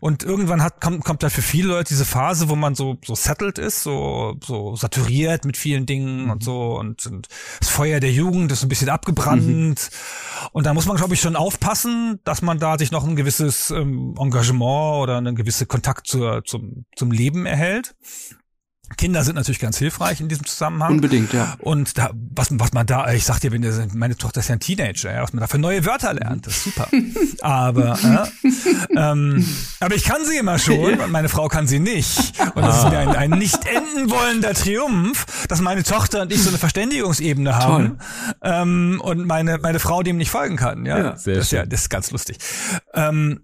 Und irgendwann hat, kommt, kommt da für viele Leute diese Phase, wo man so, so settled ist, so, so saturiert mit vielen Dingen und so und, und das Feuer der Jugend ist ein bisschen abgebrannt. Und da muss man, glaube ich, schon aufpassen, dass man da sich noch ein gewisses ähm, Engagement oder einen gewissen Kontakt zur, zum, zum Leben erhält. Kinder sind natürlich ganz hilfreich in diesem Zusammenhang. Unbedingt, ja. Und da, was, was man da, ich sag dir, wenn der, meine Tochter ist ja ein Teenager, ja, was man da für neue Wörter lernt, das ist super. aber, ja, ähm, aber ich kann sie immer schon und meine Frau kann sie nicht. Und das ist mir ein, ein nicht enden wollender Triumph, dass meine Tochter und ich so eine Verständigungsebene haben ähm, und meine, meine Frau dem nicht folgen kann. Ja, Ja, sehr das, ist ja schön. das ist ganz lustig. Ähm,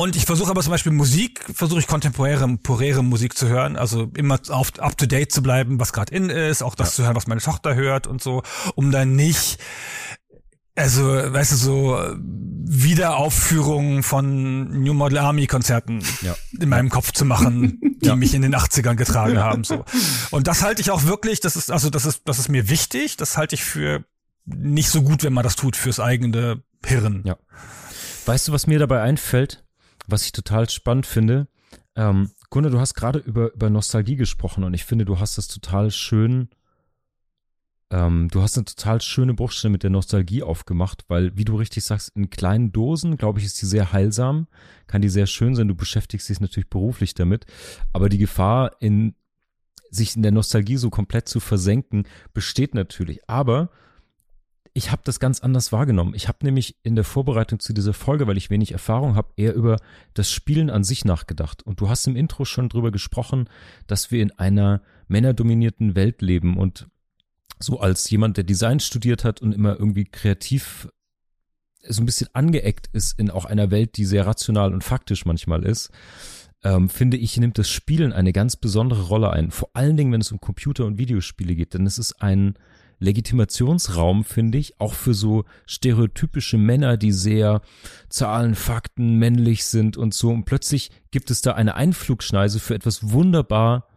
und ich versuche aber zum Beispiel Musik, versuche ich kontemporäre, temporäre Musik zu hören, also immer auf, up to date zu bleiben, was gerade in ist, auch das zu hören, was meine Tochter hört und so, um dann nicht, also, weißt du, so Wiederaufführungen von New Model Army Konzerten Ja. in meinem Kopf zu machen, die mich in den 80ern getragen haben, so. Und das halte ich auch wirklich, das ist, also, das ist, das ist mir wichtig, das halte ich für nicht so gut, wenn man das tut fürs eigene Hirn. Ja. Weißt du, was mir dabei einfällt, was ich total spannend finde? Ähm, Gunnar, du hast gerade über, über Nostalgie gesprochen und ich finde, du hast das total schön, ähm, du hast eine total schöne Bruchstelle mit der Nostalgie aufgemacht, weil, wie du richtig sagst, in kleinen Dosen, glaube ich, ist die sehr heilsam, kann die sehr schön sein, du beschäftigst dich natürlich beruflich damit, aber die Gefahr, in sich in der Nostalgie so komplett zu versenken, besteht natürlich. Aber ich habe das ganz anders wahrgenommen. Ich habe nämlich in der Vorbereitung zu dieser Folge, weil ich wenig Erfahrung habe, eher über das Spielen an sich nachgedacht. Und du hast im Intro schon drüber gesprochen, dass wir in einer männerdominierten Welt leben und so als jemand, der Design studiert hat und immer irgendwie kreativ so ein bisschen angeeckt ist in auch einer Welt, die sehr rational und faktisch manchmal ist, ähm, finde ich, nimmt das Spielen eine ganz besondere Rolle ein. Vor allen Dingen, wenn es um Computer- und Videospiele geht, denn es ist ein Legitimationsraum, finde ich, auch für so stereotypische Männer, die sehr Zahlen, Fakten, männlich sind und so. Und plötzlich gibt es da eine Einflugschneise für etwas wunderbar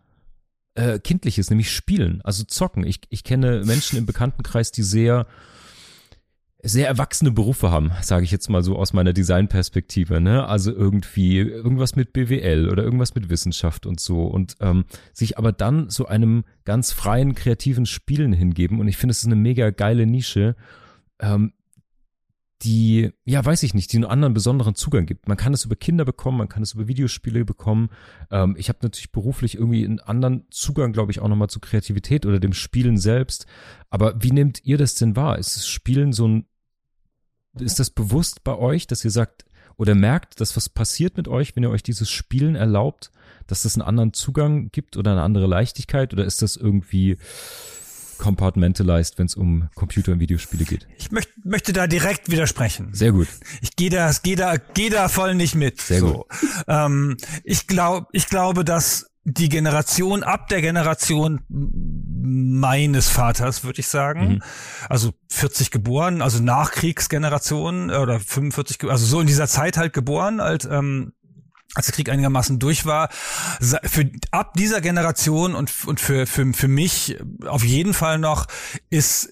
äh, Kindliches, nämlich Spielen, also Zocken. Ich, ich kenne Menschen im Bekanntenkreis, die sehr sehr erwachsene Berufe haben, sage ich jetzt mal so aus meiner Designperspektive, ne? Also irgendwie irgendwas mit BWL oder irgendwas mit Wissenschaft und so und ähm, sich aber dann so einem ganz freien kreativen Spielen hingeben und ich finde es ist eine mega geile Nische, ähm, die ja weiß ich nicht, die einen anderen besonderen Zugang gibt. Man kann es über Kinder bekommen, man kann es über Videospiele bekommen. Ähm, ich habe natürlich beruflich irgendwie einen anderen Zugang, glaube ich, auch nochmal zu Kreativität oder dem Spielen selbst. Aber wie nehmt ihr das denn wahr? Ist das Spielen so ein ist das bewusst bei euch, dass ihr sagt oder merkt, dass was passiert mit euch, wenn ihr euch dieses Spielen erlaubt, dass das einen anderen Zugang gibt oder eine andere Leichtigkeit oder ist das irgendwie compartmentalized, wenn es um Computer- und Videospiele geht? Ich möcht, möchte da direkt widersprechen. Sehr gut. Ich gehe da, geh da, geh da voll nicht mit. Sehr so. gut. Ähm, ich glaube, ich glaube, dass die Generation ab der Generation meines Vaters, würde ich sagen. Mhm. Also 40 geboren, also Nachkriegsgeneration äh, oder 45, also so in dieser Zeit halt geboren, halt, ähm, als der Krieg einigermaßen durch war, für ab dieser Generation und, und für, für, für mich auf jeden Fall noch ist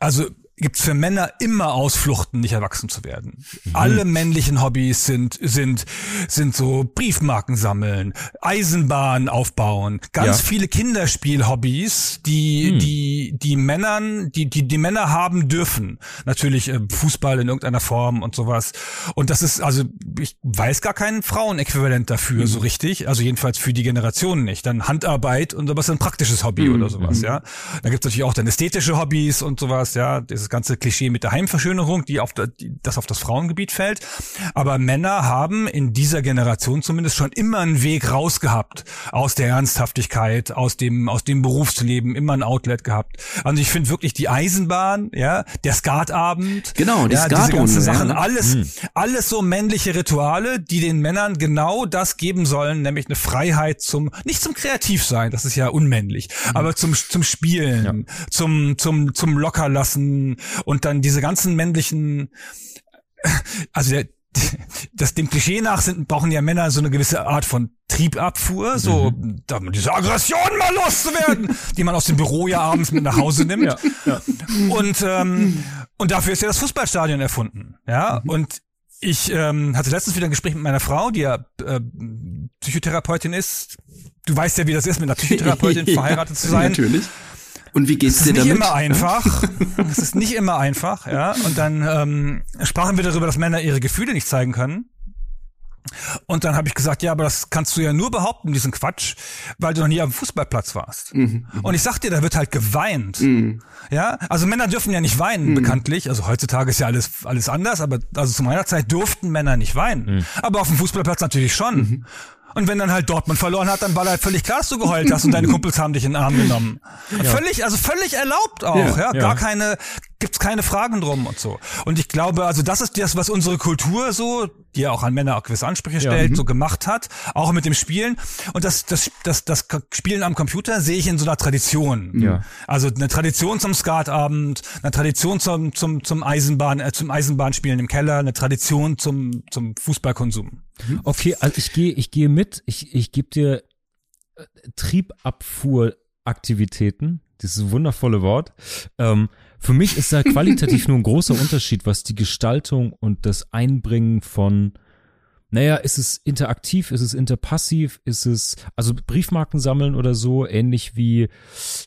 also gibt's für Männer immer Ausfluchten, nicht erwachsen zu werden. Mhm. Alle männlichen Hobbys sind sind sind so Briefmarken sammeln, Eisenbahn aufbauen, ganz ja. viele Kinderspiel-Hobbys, die mhm. die die Männern, die die die Männer haben dürfen. Natürlich äh, Fußball in irgendeiner Form und sowas. Und das ist also ich weiß gar keinen Frauenäquivalent dafür mhm. so richtig, also jedenfalls für die Generation nicht. Dann Handarbeit und sowas ist ein praktisches Hobby mhm. oder sowas, mhm. ja. Da gibt's natürlich auch dann ästhetische Hobbys und sowas, ja. Das ganze Klischee mit der Heimverschönerung, die auf der, die, das auf das Frauengebiet fällt. Aber Männer haben in dieser Generation zumindest schon immer einen Weg rausgehabt aus der Ernsthaftigkeit, aus dem, aus dem Berufsleben, immer ein Outlet gehabt. Also ich finde wirklich die Eisenbahn, ja, der Skatabend, genau, die ja, diese ganzen Sachen, ja. alles, mhm. alles so männliche Rituale, die den Männern genau das geben sollen, nämlich eine Freiheit zum, nicht zum Kreativsein, das ist ja unmännlich, mhm. aber zum, zum Spielen, ja. zum, zum, zum Lockerlassen, und dann diese ganzen männlichen, also der, das dem Klischee nach sind, brauchen ja Männer so eine gewisse Art von Triebabfuhr, so mhm. um diese Aggression mal loszuwerden, die man aus dem Büro ja abends mit nach Hause nimmt. Ja, ja. Und ähm, und dafür ist ja das Fußballstadion erfunden. Ja mhm. und ich ähm, hatte letztens wieder ein Gespräch mit meiner Frau, die ja äh, Psychotherapeutin ist. Du weißt ja, wie das ist, mit einer Psychotherapeutin verheiratet zu sein. Natürlich. Und wie geht's dir damit? Es ist nicht immer einfach. es ist nicht immer einfach, ja. Und dann ähm, sprachen wir darüber, dass Männer ihre Gefühle nicht zeigen können. Und dann habe ich gesagt, ja, aber das kannst du ja nur behaupten, diesen Quatsch, weil du noch nie am Fußballplatz warst. Mhm. Und ich sag dir, da wird halt geweint. Mhm. Ja, also Männer dürfen ja nicht weinen, mhm. bekanntlich. Also heutzutage ist ja alles, alles anders, aber also zu meiner Zeit durften Männer nicht weinen. Mhm. Aber auf dem Fußballplatz natürlich schon. Mhm. Und wenn dann halt Dortmund verloren hat, dann war halt völlig klar, dass du geheult hast und deine Kumpels haben dich in den Arm genommen. Ja. Völlig, also völlig erlaubt auch, ja, ja. gar keine, gibt's keine Fragen drum und so. Und ich glaube, also das ist das, was unsere Kultur so, die ja auch an Männer auch gewisse Ansprüche stellt, ja, so gemacht hat, auch mit dem Spielen. Und das, das, das, das Spielen am Computer sehe ich in so einer Tradition. Ja. Also eine Tradition zum Skatabend, eine Tradition zum, zum, zum Eisenbahn, äh, zum Eisenbahnspielen im Keller, eine Tradition zum, zum Fußballkonsum. Mhm. Okay, also ich gehe, ich gehe mit. Ich, ich gebe dir äh, Triebabfuhraktivitäten, dieses wundervolle Wort. Ähm, für mich ist da qualitativ nur ein großer Unterschied, was die Gestaltung und das Einbringen von naja, ist es interaktiv, ist es interpassiv, ist es, also Briefmarken sammeln oder so, ähnlich wie,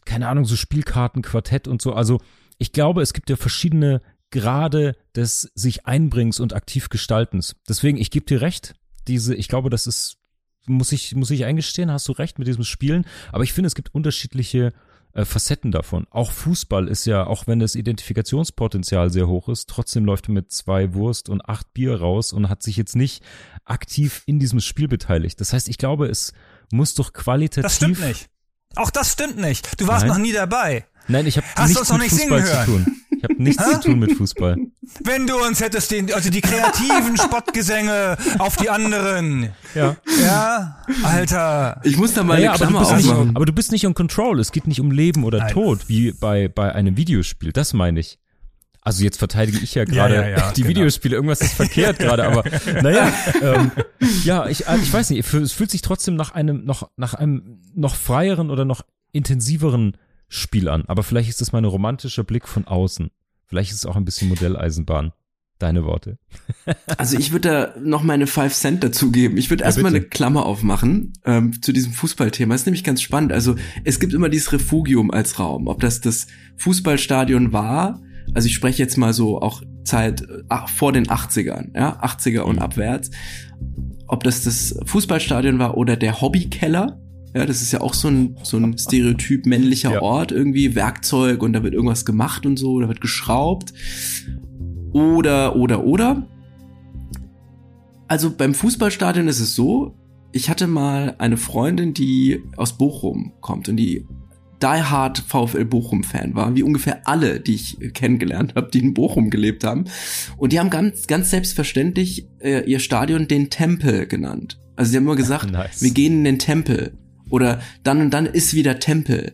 keine Ahnung, so Spielkarten, Quartett und so. Also ich glaube, es gibt ja verschiedene Grade des sich Einbringens und aktiv Gestaltens. Deswegen, ich gebe dir recht, diese, ich glaube, das ist, muss ich, muss ich eingestehen, hast du recht mit diesem Spielen, aber ich finde, es gibt unterschiedliche äh, Facetten davon. Auch Fußball ist ja, auch wenn das Identifikationspotenzial sehr hoch ist, trotzdem läuft er mit zwei Wurst und acht Bier raus und hat sich jetzt nicht aktiv in diesem Spiel beteiligt. Das heißt, ich glaube, es muss doch qualitativ. Das stimmt nicht. Auch das stimmt nicht. Du warst Nein. noch nie dabei. Nein, ich habe Hast du nichts mit nicht Fußball singen zu tun. Ich habe nichts zu tun mit Fußball. Wenn du uns hättest den, also die kreativen Spottgesänge auf die anderen. Ja. Ja, Alter. Ich muss da mal Naja, eine aber, du Klammer bist nicht, aber du bist nicht on control. Es geht nicht um Leben oder Nein. Tod, wie bei, bei einem Videospiel. Das meine ich. Also jetzt verteidige ich ja gerade ja, ja, die genau. Videospiele. Irgendwas ist verkehrt gerade, aber naja, ähm, ja, ich, äh, ich weiß nicht. Es fühlt sich trotzdem nach einem noch nach einem noch freieren oder noch intensiveren Spiel an. Aber vielleicht ist das mein romantischer Blick von außen. Vielleicht ist es auch ein bisschen Modelleisenbahn. Deine Worte. Also ich würde da noch meine Five Cent dazugeben. Ich würde Ja, erstmal eine Klammer aufmachen ähm, zu diesem Fußballthema. ist nämlich ganz spannend. Also es gibt immer dieses Refugium als Raum. Ob das das Fußballstadion war, also ich spreche jetzt mal so auch Zeit äh, ach, vor den 80ern, ja, 80er und Mhm. abwärts. Ob das das Fußballstadion war oder der Hobbykeller. Ja, das ist ja auch so ein, so ein Stereotyp männlicher Ja. Ort irgendwie, Werkzeug und da wird irgendwas gemacht und so, da wird geschraubt. Oder, oder, oder. Also beim Fußballstadion ist es so, ich hatte mal eine Freundin, die aus Bochum kommt und die Die Hard VfL Bochum Fan war, wie ungefähr alle, die ich kennengelernt habe, die in Bochum gelebt haben. Und die haben ganz, ganz selbstverständlich äh, ihr Stadion den Tempel genannt. Also sie haben immer gesagt, Nice. wir gehen in den Tempel oder dann und dann ist wieder Tempel.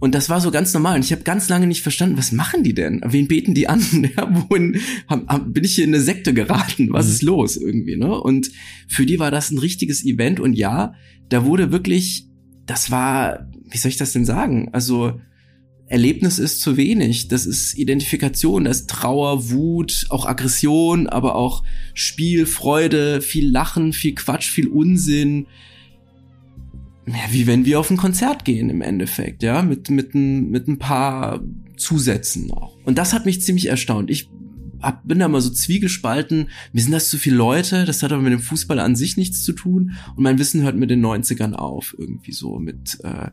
Und das war so ganz normal. Und ich habe ganz lange nicht verstanden, was machen die denn? Wen beten die an? Ja, wohin hab, hab, bin ich hier in eine Sekte geraten? Was Mhm. ist los irgendwie? Ne? Und für die war das ein richtiges Event. Und ja, da wurde wirklich, das war, wie soll ich das denn sagen? Also Erlebnis ist zu wenig. Das ist Identifikation, das ist Trauer, Wut, auch Aggression, aber auch Spiel, Freude, viel Lachen, viel Quatsch, viel Unsinn. Ja, wie wenn wir auf ein Konzert gehen im Endeffekt, ja, mit, mit, ein, mit ein paar Zusätzen noch. Und das hat mich ziemlich erstaunt. Ich hab, bin da mal so zwiegespalten. Mir sind das zu viele Leute, das hat aber mit dem Fußball an sich nichts zu tun. Und mein Wissen hört mit den 90ern auf, irgendwie so mit äh,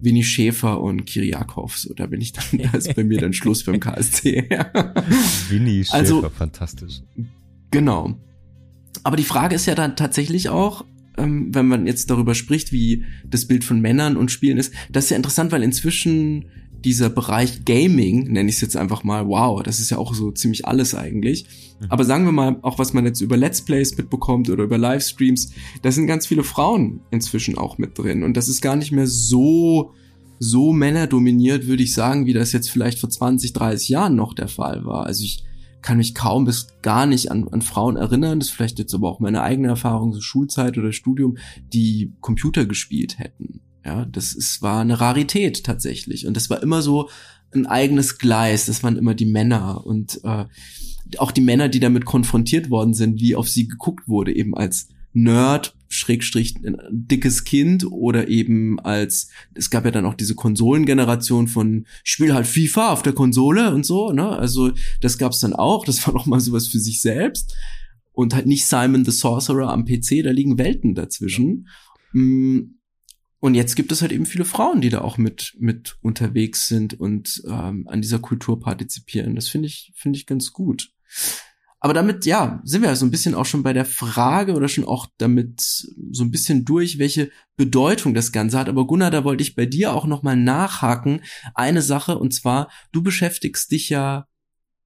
Winnie Schäfer und Kiriakov. So, da bin ich dann, da ist bei mir dann Schluss beim KSC. Winnie Schäfer, Also- fantastisch. Genau. Aber die Frage ist ja dann tatsächlich auch, ähm, wenn man jetzt darüber spricht, wie das Bild von Männern und Spielen ist, das ist ja interessant, weil inzwischen dieser Bereich Gaming, nenne ich es jetzt einfach mal, wow, das ist ja auch so ziemlich alles eigentlich. Mhm. Aber sagen wir mal, auch was man jetzt über Let's Plays mitbekommt oder über Livestreams, da sind ganz viele Frauen inzwischen auch mit drin. Und das ist gar nicht mehr so, so männerdominiert, würde ich sagen, wie das jetzt vielleicht vor 20, 30 Jahren noch der Fall war. Also ich kann mich kaum bis gar nicht an, an Frauen erinnern, das ist vielleicht jetzt aber auch meine eigene Erfahrung, so Schulzeit oder Studium, die Computer gespielt hätten. Ja, das ist, war eine Rarität tatsächlich. Und das war immer so ein eigenes Gleis, das waren immer die Männer und äh, auch die Männer, die damit konfrontiert worden sind, wie auf sie geguckt wurde, eben als Nerd, Schrägstrich, ein dickes Kind oder eben als, es gab ja dann auch diese Konsolengeneration von, ich spiele halt FIFA auf der Konsole und so, ne, also das gab's dann auch, das war noch mal sowas für sich selbst und halt nicht Simon the Sorcerer am PC, da liegen Welten dazwischen. Mm, Und jetzt gibt es halt eben viele Frauen, die da auch mit, mit unterwegs sind und ähm, an dieser Kultur partizipieren. Das finde ich, finde ich ganz gut. Aber damit, ja, sind wir ja so ein bisschen auch schon bei der Frage oder schon auch damit so ein bisschen durch, welche Bedeutung das Ganze hat. Aber Gunnar, da wollte ich bei dir auch nochmal nachhaken. Eine Sache, und zwar, du beschäftigst dich ja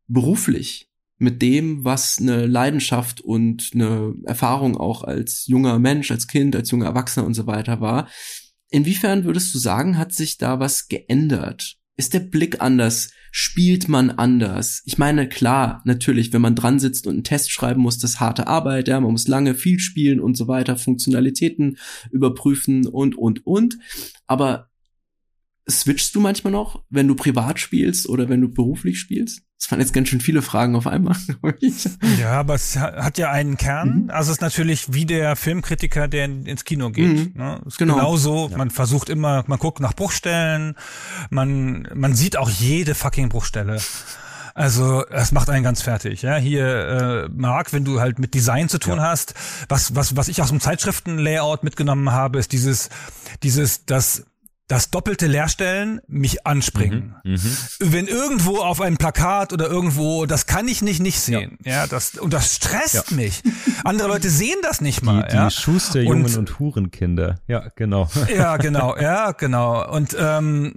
beruflich mit dem, was eine Leidenschaft und eine Erfahrung auch als junger Mensch, als Kind, als junger Erwachsener und so weiter war. Inwiefern würdest du sagen, hat sich da was geändert? Ist der Blick anders? Spielt man anders? Ich meine, klar, natürlich, wenn man dran sitzt und einen Test schreiben muss, das harte Arbeit, ja, man muss lange viel spielen und so weiter, Funktionalitäten überprüfen und, und, und. Aber switchst du manchmal noch, wenn du privat spielst oder wenn du beruflich spielst? Das waren jetzt ganz schön viele Fragen auf einmal. Ja, aber es ha- hat ja einen Kern. Mhm. Also es ist natürlich wie der Filmkritiker, der in, ins Kino geht. Mhm. Ne? Es ist Genau. Genauso. Man versucht immer, man guckt nach Bruchstellen. Man, man sieht auch jede fucking Bruchstelle. Also es macht einen ganz fertig. Ja, hier äh, Marc, wenn du halt mit Design zu tun Ja. hast, was was was ich aus dem Zeitschriftenlayout mitgenommen habe, ist dieses dieses das dass doppelte Leerstellen mich anspringen. Mhm. Mhm. Wenn irgendwo auf einem Plakat oder irgendwo, das kann ich nicht nicht sehen. Ja, das und das stresst Ja. mich. Andere Leute sehen das nicht mal. Die, die ja. Schusterjungen Und- und, Hurenkinder. Ja, genau. Ja, genau, ja, genau. Und ähm,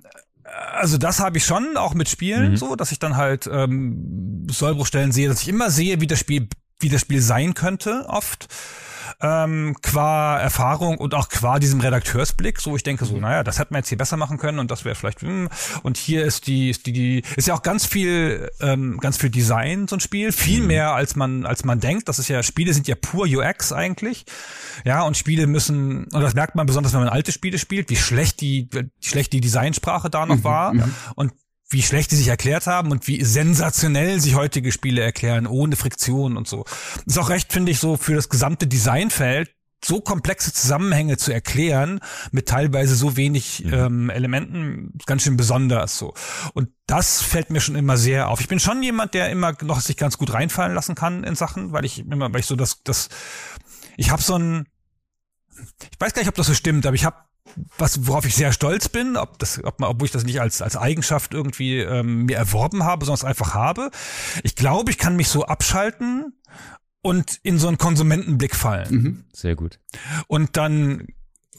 also das habe ich schon auch mit Spielen Mhm. so, dass ich dann halt ähm, Sollbruchstellen sehe, dass ich immer sehe, wie das Spiel, wie das Spiel sein könnte, oft. Ähm, qua Erfahrung und auch qua diesem Redakteursblick, so ich denke so, naja, das hätte man jetzt hier besser machen können und das wäre vielleicht, hm, und hier ist die, ist die, die, ist ja auch ganz viel, ähm, ganz viel Design, so ein Spiel, viel mehr als man, als man denkt. Das ist ja, Spiele sind ja pur UX eigentlich. Ja, und Spiele müssen, und das merkt man besonders, wenn man alte Spiele spielt, wie schlecht die, wie schlecht die Designsprache da noch war. Und wie schlecht die sich erklärt haben und wie sensationell sich heutige Spiele erklären, ohne Friktion und so. Ist auch recht, finde ich, so für das gesamte Designfeld so komplexe Zusammenhänge zu erklären mit teilweise so wenig ähm, Elementen ganz schön besonders so und das fällt mir schon immer sehr auf. Ich bin schon jemand, der immer noch sich ganz gut reinfallen lassen kann in Sachen, weil ich immer, weil ich so das das ich habe so ein ich weiß gar nicht, ob das so stimmt, aber ich habe was, worauf ich sehr stolz bin, ob das, ob man, obwohl ich das nicht als, als Eigenschaft irgendwie ähm, mir erworben habe, sondern es einfach habe. Ich glaube, ich kann mich so abschalten und in so einen Konsumentenblick fallen. Mhm. Sehr gut. Und dann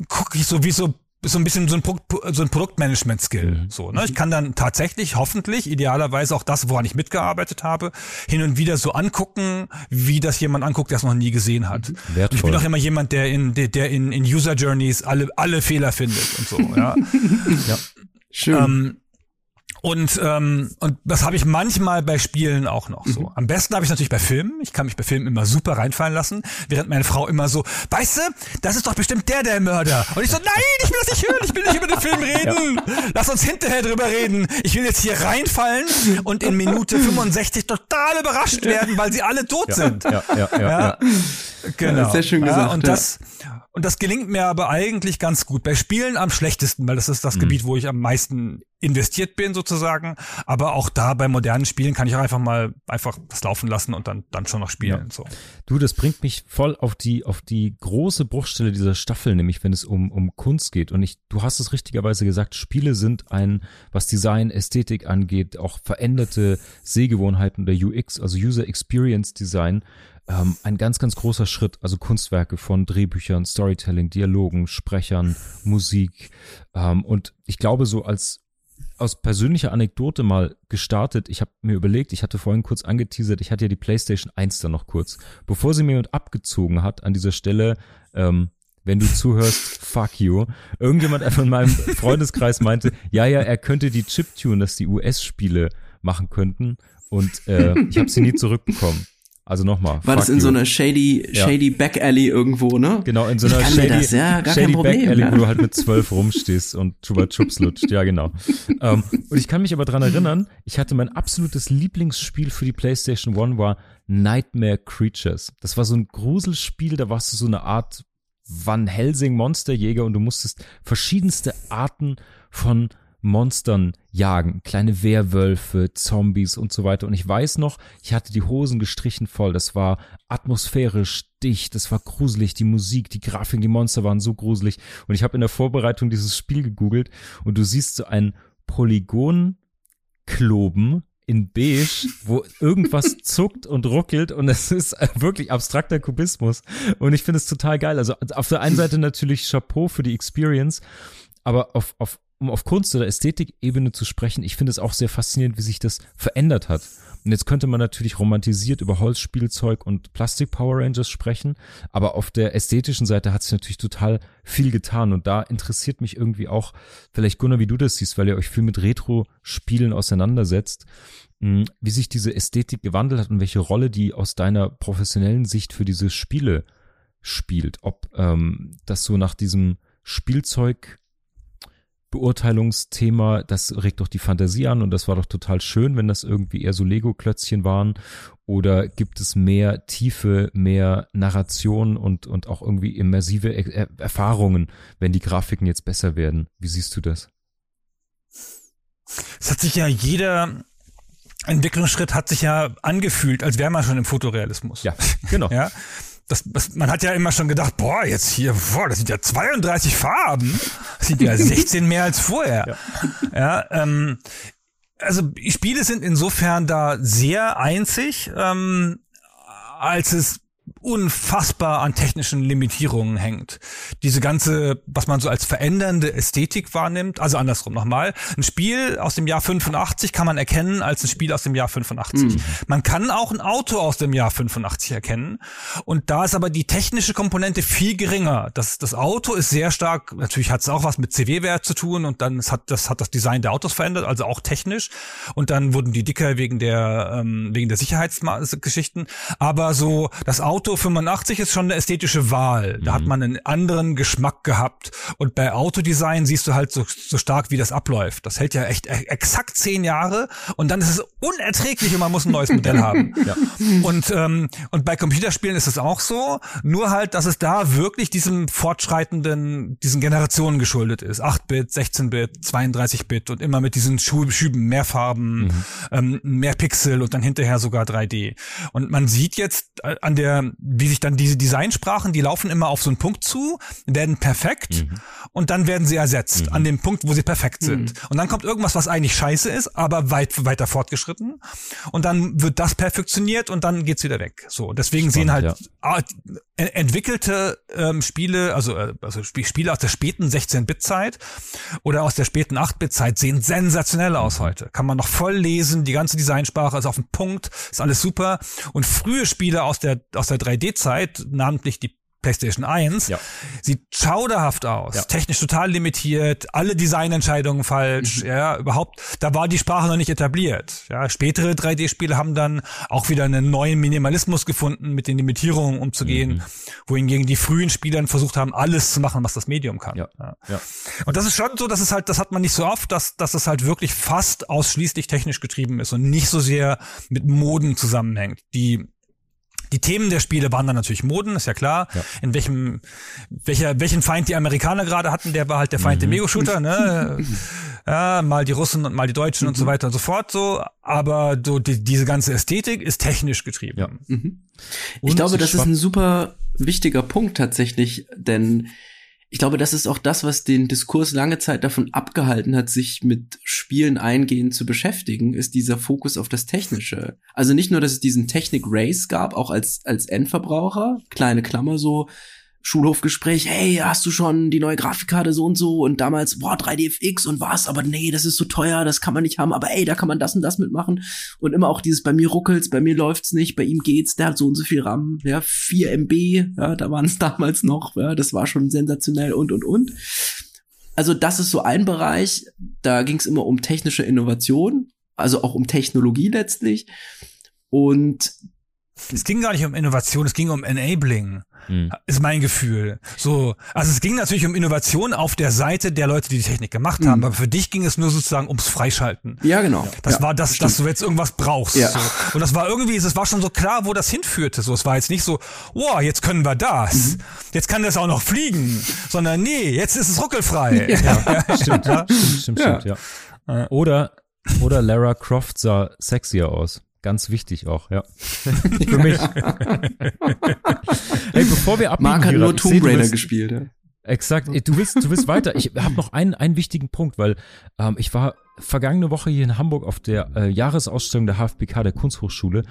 gucke ich so wie so so ein bisschen so ein, Pro so ein Produktmanagement-Skill. Mhm. So, ne? Ich kann dann tatsächlich, hoffentlich, idealerweise auch das, woran ich mitgearbeitet habe, hin und wieder so angucken, wie das jemand anguckt, der es noch nie gesehen hat. Und ich bin auch immer jemand, der in, der, der in, in User Journeys alle, alle Fehler findet und so, ja. Schön. ähm, und, ähm, und das habe ich manchmal bei Spielen auch noch so. Am besten habe ich natürlich bei Filmen. Ich kann mich bei Filmen immer super reinfallen lassen, während meine Frau immer so, weißt du, das ist doch bestimmt der, der Mörder. Und ich so, nein, ich will das nicht hören, ich will nicht über den Film reden. Lass uns hinterher drüber reden. Ich will jetzt hier reinfallen und in Minute 65 total überrascht werden, weil sie alle tot sind. Ja, ja, ja, ja. Genau. Ja, sehr schön gesagt, und ja. Und das gelingt mir aber eigentlich ganz gut. Bei Spielen am schlechtesten, weil das ist Mhm. das Gebiet, wo ich am meisten investiert bin sozusagen. Aber auch da bei modernen Spielen kann ich auch einfach mal einfach das laufen lassen und dann dann schon noch spielen. So. Du, das bringt mich voll auf die, auf die große Bruchstelle dieser Staffel, nämlich wenn es um, um Kunst geht. Und ich, du hast es richtigerweise gesagt, Spiele sind ein, was Design, Ästhetik angeht, auch veränderte Sehgewohnheiten der UX, also User Experience Design, ähm, ein ganz, ganz großer Schritt. Also Kunstwerke von Drehbüchern, Storytelling, Dialogen, Sprechern, Musik. Ähm, und ich glaube, so als aus persönlicher Anekdote mal gestartet. Ich habe mir überlegt, ich hatte vorhin kurz angeteasert, ich hatte ja die PlayStation 1 dann noch kurz. Bevor sie mir jemand abgezogen hat an dieser Stelle, ähm, wenn du zuhörst, fuck you. Irgendjemand einfach in meinem Freundeskreis meinte, ja, ja, er könnte die Chiptune, dass die US-Spiele machen könnten. Und äh, ich habe sie nie zurückbekommen. Also nochmal. War das in so you. einer shady, Ja. shady Back Alley irgendwo, ne? Genau, in so einer shady, das, ja, gar shady kein Problem, Back Alley, ja. wo du halt mit zwölf rumstehst und Chupa Chups lutscht. Ja, genau. Ähm, und ich kann mich aber dran erinnern, ich hatte mein absolutes Lieblingsspiel für die PlayStation One war Nightmare Creatures. Das war so ein Gruselspiel, da warst du so eine Art Van Helsing Monsterjäger und du musstest verschiedenste Arten von Monstern jagen. Kleine Werwölfe, Zombies und so weiter. Und ich weiß noch, ich hatte die Hosen gestrichen voll. Das war atmosphärisch dicht, das war gruselig. Die Musik, die Grafik, die Monster waren so gruselig. Und ich habe in der Vorbereitung dieses Spiel gegoogelt und du siehst so ein Polygon-Kloben in beige, wo irgendwas zuckt und ruckelt und es ist wirklich abstrakter Kubismus. Und ich finde es total geil. Also auf der einen Seite natürlich Chapeau für die Experience, aber auf, auf, um auf Kunst- oder Ästhetikebene zu sprechen, ich finde es auch sehr faszinierend, wie sich das verändert hat. Und jetzt könnte man natürlich romantisiert über Holzspielzeug und Plastik Power Rangers sprechen, aber auf der ästhetischen Seite hat sich natürlich total viel getan und da interessiert mich irgendwie auch, vielleicht Gunnar, wie du das siehst, weil ihr euch viel mit Retro-Spielen auseinandersetzt, mh, wie sich diese Ästhetik gewandelt hat und welche Rolle die aus deiner professionellen Sicht für diese Spiele spielt. Ob ähm, das so nach diesem Spielzeug Beurteilungsthema, das regt doch die Fantasie an und das war doch total schön, wenn das irgendwie eher so Lego-Klötzchen waren. Oder gibt es mehr Tiefe, mehr Narration und, und auch irgendwie immersive er Erfahrungen, wenn die Grafiken jetzt besser werden? Wie siehst du das? Es hat sich ja jeder Entwicklungsschritt hat sich ja angefühlt, als wäre man schon im Fotorealismus. Ja, genau. Ja. Das, das, man hat ja immer schon gedacht, boah, jetzt hier, boah, das sind ja 32 Farben. Das sind ja 16 mehr als vorher. Ja, ja ähm, also Spiele sind insofern da sehr einzig, ähm, als es unfassbar an technischen Limitierungen hängt. Diese ganze, was man so als verändernde Ästhetik wahrnimmt, also andersrum nochmal, ein Spiel aus dem Jahr 85 kann man erkennen als ein Spiel aus dem Jahr 85. Mhm. Man kann auch ein Auto aus dem Jahr 85 erkennen und da ist aber die technische Komponente viel geringer. Das, das Auto ist sehr stark, natürlich hat es auch was mit CW-Wert zu tun und dann hat das, hat das Design der Autos verändert, also auch technisch und dann wurden die dicker wegen der, ähm, wegen der Sicherheitsgeschichten, aber so das Auto 85 ist schon eine ästhetische Wahl. Da mhm. hat man einen anderen Geschmack gehabt. Und bei Autodesign siehst du halt so, so stark, wie das abläuft. Das hält ja echt e-, exakt zehn Jahre und dann ist es unerträglich und man muss ein neues Modell haben. Ja. Und, ähm, und bei Computerspielen ist es auch so, nur halt, dass es da wirklich diesem fortschreitenden, diesen Generationen geschuldet ist. 8-Bit, 16-Bit, 32-Bit und immer mit diesen Schüben, mehr Farben, mhm. ähm, mehr Pixel und dann hinterher sogar 3D. Und man sieht jetzt äh, an der wie sich dann diese Designsprachen, die laufen immer auf so einen Punkt zu, werden perfekt mhm. und dann werden sie ersetzt mhm. an dem Punkt, wo sie perfekt sind. Mhm. Und dann kommt irgendwas, was eigentlich scheiße ist, aber weit weiter fortgeschritten und dann wird das perfektioniert und dann geht's wieder weg. So, deswegen Spannend, sehen halt ja. Entwickelte ähm, Spiele, also äh, also Spiele aus der späten 16-Bit-Zeit oder aus der späten 8-Bit-Zeit sehen sensationell aus heute. Kann man noch voll lesen, die ganze Designsprache ist auf dem Punkt, ist alles super und frühe Spiele aus der aus der 3D-Zeit, namentlich die PlayStation 1, ja. sieht schauderhaft aus, ja. technisch total limitiert, alle Designentscheidungen falsch, mhm. ja, überhaupt, da war die Sprache noch nicht etabliert. Ja, spätere 3D-Spiele haben dann auch wieder einen neuen Minimalismus gefunden, mit den Limitierungen umzugehen, mhm. wohingegen die frühen Spieler versucht haben, alles zu machen, was das Medium kann. Ja. Ja. Und das ist schon so, dass es halt, das hat man nicht so oft, dass, dass es halt wirklich fast ausschließlich technisch getrieben ist und nicht so sehr mit Moden zusammenhängt. Die die Themen der Spiele waren dann natürlich Moden, ist ja klar. Ja. In welchem, welcher, welchen Feind die Amerikaner gerade hatten, der war halt der Feind mhm. der Mego-Shooter, ne? ja, mal die Russen und mal die Deutschen mhm. und so mhm. weiter und so fort, so. Aber so die, diese ganze Ästhetik ist technisch getrieben. Ja. Mhm. Ich glaube, das ist ein super wichtiger Punkt tatsächlich, denn ich glaube, das ist auch das, was den Diskurs lange Zeit davon abgehalten hat, sich mit Spielen eingehend zu beschäftigen, ist dieser Fokus auf das Technische. Also nicht nur, dass es diesen Technik-Race gab, auch als, als Endverbraucher, kleine Klammer so, Schulhofgespräch, hey, hast du schon die neue Grafikkarte so und so? Und damals, boah, 3DFX und was, aber nee, das ist so teuer, das kann man nicht haben, aber ey, da kann man das und das mitmachen. Und immer auch dieses, bei mir ruckelt's, bei mir läuft's nicht, bei ihm geht's, der hat so und so viel RAM, ja, 4 MB, ja, da waren es damals noch, ja, das war schon sensationell und und und. Also das ist so ein Bereich, da ging's immer um technische Innovation, also auch um Technologie letztlich. Und es ging gar nicht um Innovation, es ging um Enabling. Mhm. Ist mein Gefühl. So, also es ging natürlich um Innovation auf der Seite der Leute, die die Technik gemacht haben, mhm. aber für dich ging es nur sozusagen ums Freischalten. Ja, genau. Das ja, war das, dass du jetzt irgendwas brauchst. Ja. So. Und das war irgendwie, es war schon so klar, wo das hinführte. So, es war jetzt nicht so, wow, jetzt können wir das. Mhm. Jetzt kann das auch noch fliegen. Sondern nee, jetzt ist es ruckelfrei. Ja, ja stimmt, ja. Stimmt, stimmt, stimmt, ja. Oder, oder Lara Croft sah sexier aus. Ganz wichtig auch, ja. Für mich. hey, bevor wir abbiegen, Mark hat nur Tomb Raider gespielt, ja. Exakt. Du willst, du willst weiter. Ich habe noch einen, einen wichtigen Punkt, weil ähm, ich war vergangene Woche hier in Hamburg auf der äh, Jahresausstellung der HFBK der Kunsthochschule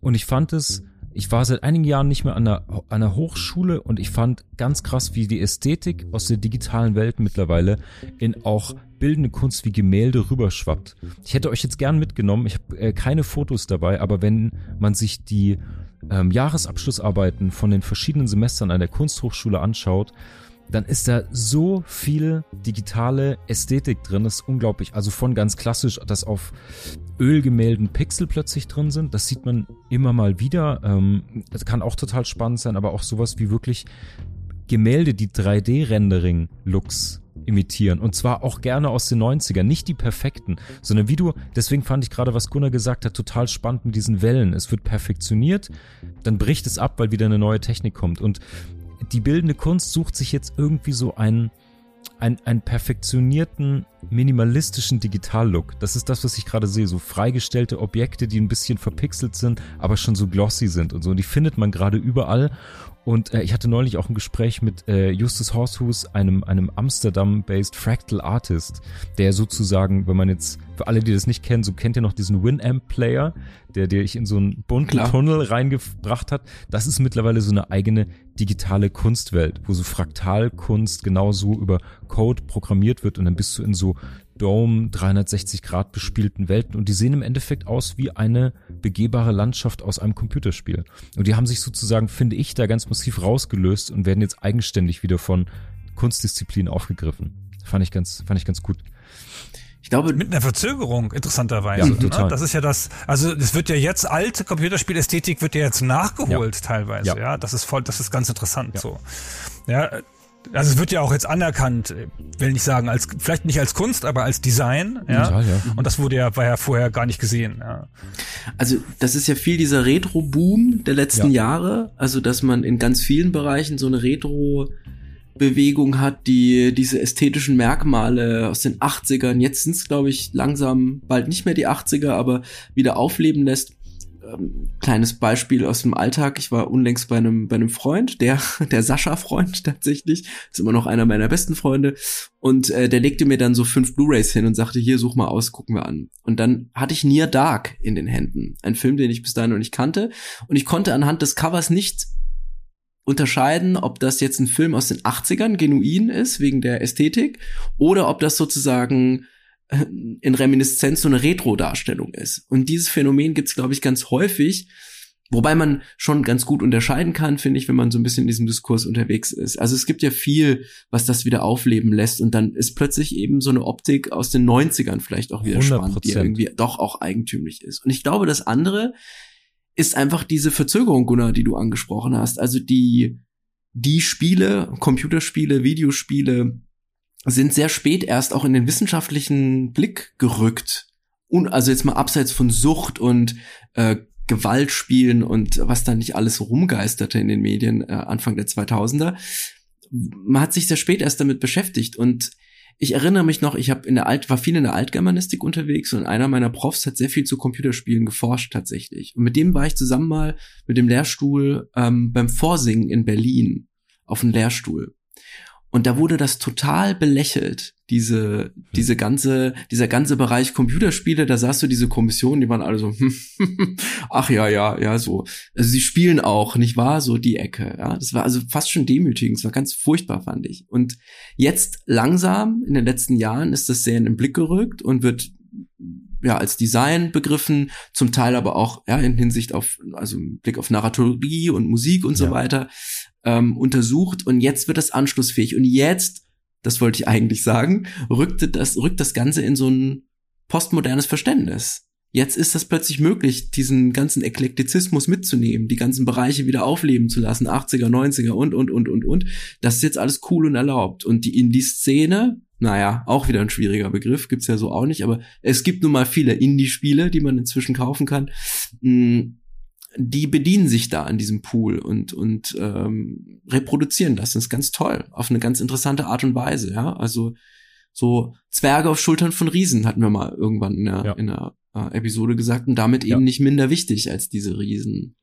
und ich fand es ich war seit einigen Jahren nicht mehr an der, an der Hochschule und ich fand ganz krass, wie die Ästhetik aus der digitalen Welt mittlerweile in auch bildende Kunst wie Gemälde rüberschwappt. Ich hätte euch jetzt gern mitgenommen, ich habe äh, keine Fotos dabei, aber wenn man sich die ähm, Jahresabschlussarbeiten von den verschiedenen Semestern an der Kunsthochschule anschaut, dann ist da so viel digitale Ästhetik drin, das ist unglaublich. Also von ganz klassisch, dass auf Ölgemälden Pixel plötzlich drin sind, das sieht man immer mal wieder. Ähm, das kann auch total spannend sein, aber auch sowas wie wirklich Gemälde, die 3D-Rendering-Looks imitieren. Und zwar auch gerne aus den 90ern. Nicht die perfekten, sondern wie du, deswegen fand ich gerade, was Gunnar gesagt hat, total spannend mit diesen Wellen. Es wird perfektioniert, dann bricht es ab, weil wieder eine neue Technik kommt. Und die bildende Kunst sucht sich jetzt irgendwie so ein, ein, einen perfektionierten, minimalistischen Digitallook. Das ist das, was ich gerade sehe. So freigestellte Objekte, die ein bisschen verpixelt sind, aber schon so glossy sind und so. Und die findet man gerade überall. Und äh, ich hatte neulich auch ein Gespräch mit äh, Justus Horshus, einem, einem Amsterdam-based Fractal Artist, der sozusagen, wenn man jetzt, für alle, die das nicht kennen, so kennt ihr noch diesen Winamp-Player, der dir ich in so einen bunten. Tunnel reingebracht hat. Das ist mittlerweile so eine eigene digitale Kunstwelt, wo so Fraktalkunst genauso über Code programmiert wird und dann bist du in so Dome 360 Grad bespielten Welten und die sehen im Endeffekt aus wie eine begehbare Landschaft aus einem Computerspiel. Und die haben sich sozusagen, finde ich, da ganz massiv rausgelöst und werden jetzt eigenständig wieder von Kunstdisziplinen aufgegriffen. Fand ich ganz, fand ich ganz gut. Ich glaube, mit einer Verzögerung, interessanterweise. Ja, ne? Das ist ja das, also es wird ja jetzt, alte Computerspielästhetik wird ja jetzt nachgeholt ja. teilweise, ja. ja. Das ist voll, das ist ganz interessant ja. so. Ja, also es wird ja auch jetzt anerkannt, will nicht sagen, als vielleicht nicht als Kunst, aber als Design. Ja? ja, ja. Und das wurde ja, war ja vorher gar nicht gesehen. Ja. Also das ist ja viel dieser Retro-Boom der letzten ja. Jahre. Also dass man in ganz vielen Bereichen so eine Retro- Bewegung hat, die diese ästhetischen Merkmale aus den 80ern, jetzt sind es, glaube ich, langsam bald nicht mehr die 80er, aber wieder aufleben lässt ähm, kleines Beispiel aus dem Alltag. Ich war unlängst bei einem, bei einem Freund, der, der Sascha-Freund tatsächlich, ist immer noch einer meiner besten Freunde. Und äh, der legte mir dann so fünf Blu-Rays hin und sagte, hier, such mal aus, gucken wir an. Und dann hatte ich Near Dark in den Händen. Ein Film, den ich bis dahin noch nicht kannte. Und ich konnte anhand des Covers nicht unterscheiden, ob das jetzt ein Film aus den 80ern genuin ist, wegen der Ästhetik, oder ob das sozusagen in Reminiszenz so eine Retro-Darstellung ist. Und dieses Phänomen gibt's, glaube ich, ganz häufig, wobei man schon ganz gut unterscheiden kann, finde ich, wenn man so ein bisschen in diesem Diskurs unterwegs ist. Also es gibt ja viel, was das wieder aufleben lässt und dann ist plötzlich eben so eine Optik aus den 90ern vielleicht auch wieder 100%. spannend, die irgendwie doch auch eigentümlich ist. Und ich glaube, das andere ist einfach diese Verzögerung, Gunnar, die du angesprochen hast. Also die, die Spiele, Computerspiele, Videospiele, sind sehr spät erst auch in den wissenschaftlichen Blick gerückt. Und also jetzt mal abseits von Sucht und äh, Gewaltspielen und was da nicht alles rumgeisterte in den Medien äh, Anfang der 2000er. Man hat sich sehr spät erst damit beschäftigt und ich erinnere mich noch, ich habe in der Alt war viel in der Altgermanistik unterwegs und einer meiner Profs hat sehr viel zu Computerspielen geforscht tatsächlich. Und mit dem war ich zusammen mal mit dem Lehrstuhl ähm, beim Vorsingen in Berlin auf dem Lehrstuhl. Und da wurde das total belächelt, diese, diese ganze, dieser ganze Bereich Computerspiele, da sahst du diese Kommission, die waren alle so, ach ja, ja, ja, so. Also sie spielen auch, nicht wahr? So die Ecke, ja. Das war also fast schon demütigend, das war ganz furchtbar, fand ich. Und jetzt langsam, in den letzten Jahren, ist das sehr in den Blick gerückt und wird ja als Design begriffen, zum Teil aber auch ja in Hinsicht auf also Blick auf Narratorie und Musik und so ja. weiter ähm, untersucht und jetzt wird das anschlussfähig und jetzt, das wollte ich eigentlich sagen, rückte das rückt das Ganze in so ein postmodernes Verständnis. Jetzt ist das plötzlich möglich, diesen ganzen Eklektizismus mitzunehmen, die ganzen Bereiche wieder aufleben zu lassen, 80er, 90er und, und, und, und, und. Das ist jetzt alles cool und erlaubt. Und die Indie-Szene, naja, auch wieder ein schwieriger Begriff, gibt's ja so auch nicht, aber es gibt nun mal viele Indie-Spiele, die man inzwischen kaufen kann. Die bedienen sich da an diesem Pool und und ähm, reproduzieren das. Das ist ganz toll, auf eine ganz interessante Art und Weise. Ja, also so Zwerge auf Schultern von Riesen hatten wir mal irgendwann in der, ja. in der äh, Episode gesagt und damit ja. eben nicht minder wichtig als diese Riesen.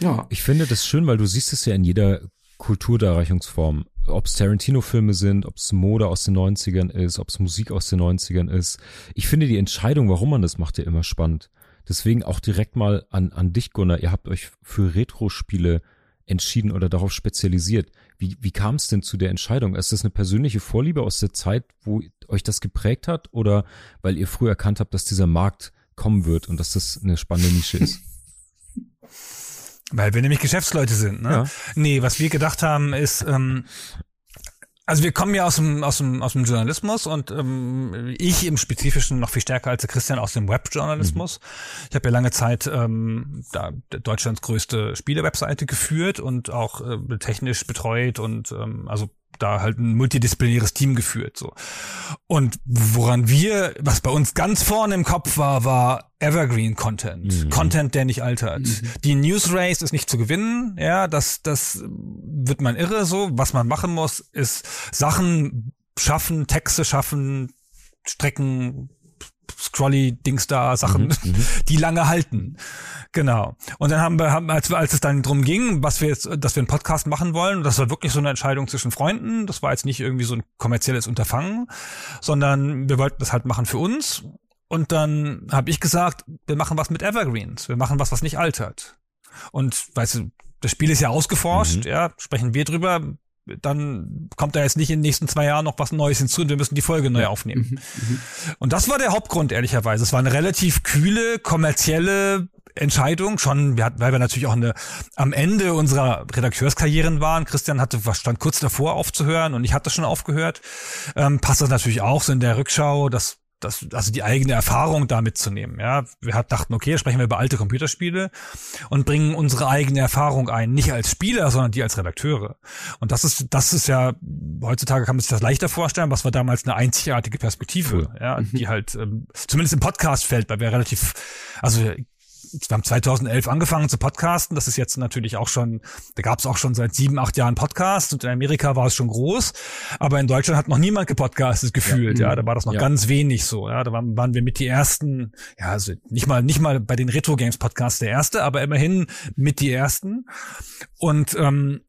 Ja. Ich finde das schön, weil du siehst es ja in jeder Kulturdarreichungsform. Ob es Tarantino-Filme sind, ob es Mode aus den 90ern ist, ob es Musik aus den 90ern ist. Ich finde die Entscheidung, warum man das macht, ja immer spannend. Deswegen auch direkt mal an, an dich, Gunnar. Ihr habt euch für Retro-Spiele entschieden oder darauf spezialisiert. Wie, wie kam es denn zu der Entscheidung? Ist das eine persönliche Vorliebe aus der Zeit, wo euch das geprägt hat oder weil ihr früh erkannt habt, dass dieser Markt kommen wird und dass das eine spannende Nische ist? Weil wir nämlich Geschäftsleute sind, ne? Ja. Nee, was wir gedacht haben, ist, ähm, also wir kommen ja aus dem, aus dem, aus dem Journalismus und ähm, ich im Spezifischen noch viel stärker als der Christian aus dem Webjournalismus. Mhm. Ich habe ja lange Zeit ähm, da Deutschlands größte Spiele-Webseite geführt und auch äh, technisch betreut und ähm, also da halt ein multidisziplinäres Team geführt so. Und woran wir, was bei uns ganz vorne im Kopf war, war Evergreen Content, mhm. Content, der nicht altert. Mhm. Die News Race ist nicht zu gewinnen, ja, das das wird man irre so. Was man machen muss, ist Sachen schaffen, Texte schaffen, Strecken, Scrolly-Dings da, Sachen, mhm, mhm, die lange halten. Genau. Und dann haben wir, haben, als, als es dann drum ging, was wir jetzt, dass wir einen Podcast machen wollen, das war wirklich so eine Entscheidung zwischen Freunden. Das war jetzt nicht irgendwie so ein kommerzielles Unterfangen, sondern wir wollten das halt machen für uns. Und dann habe ich gesagt, wir machen was mit Evergreens. Wir machen was, was nicht altert. Und weißt du, das Spiel ist ja ausgeforscht, mhm. ja, sprechen wir drüber dann kommt da jetzt nicht in den nächsten zwei Jahren noch was Neues hinzu und wir müssen die Folge neu aufnehmen. Mhm, mhm. Und das war der Hauptgrund, ehrlicherweise. Es war eine relativ kühle, kommerzielle Entscheidung, schon, wir hatten, weil wir natürlich auch eine, am Ende unserer Redakteurskarrieren waren. Christian hatte, stand kurz davor aufzuhören und ich hatte schon aufgehört. Ähm, passt das natürlich auch so in der Rückschau, dass das, also die eigene Erfahrung da mitzunehmen. Ja, wir dachten, okay, sprechen wir über alte Computerspiele und bringen unsere eigene Erfahrung ein, nicht als Spieler, sondern die als Redakteure. Und das ist, das ist ja heutzutage kann man sich das leichter vorstellen, was war damals eine einzigartige Perspektive, ja, die mhm. halt ähm, zumindest im Podcast-Feld, weil wir relativ, also wir haben 2011 angefangen zu podcasten. Das ist jetzt natürlich auch schon, da gab es auch schon seit sieben, acht Jahren Podcasts und in Amerika war es schon groß. Aber in Deutschland hat noch niemand gepodcastet gefühlt. Ja, ja da war das noch ja. ganz wenig so. Ja, da waren, waren wir mit die ersten, ja, also nicht mal, nicht mal bei den Retro Games Podcasts der erste, aber immerhin mit die ersten. Und ähm,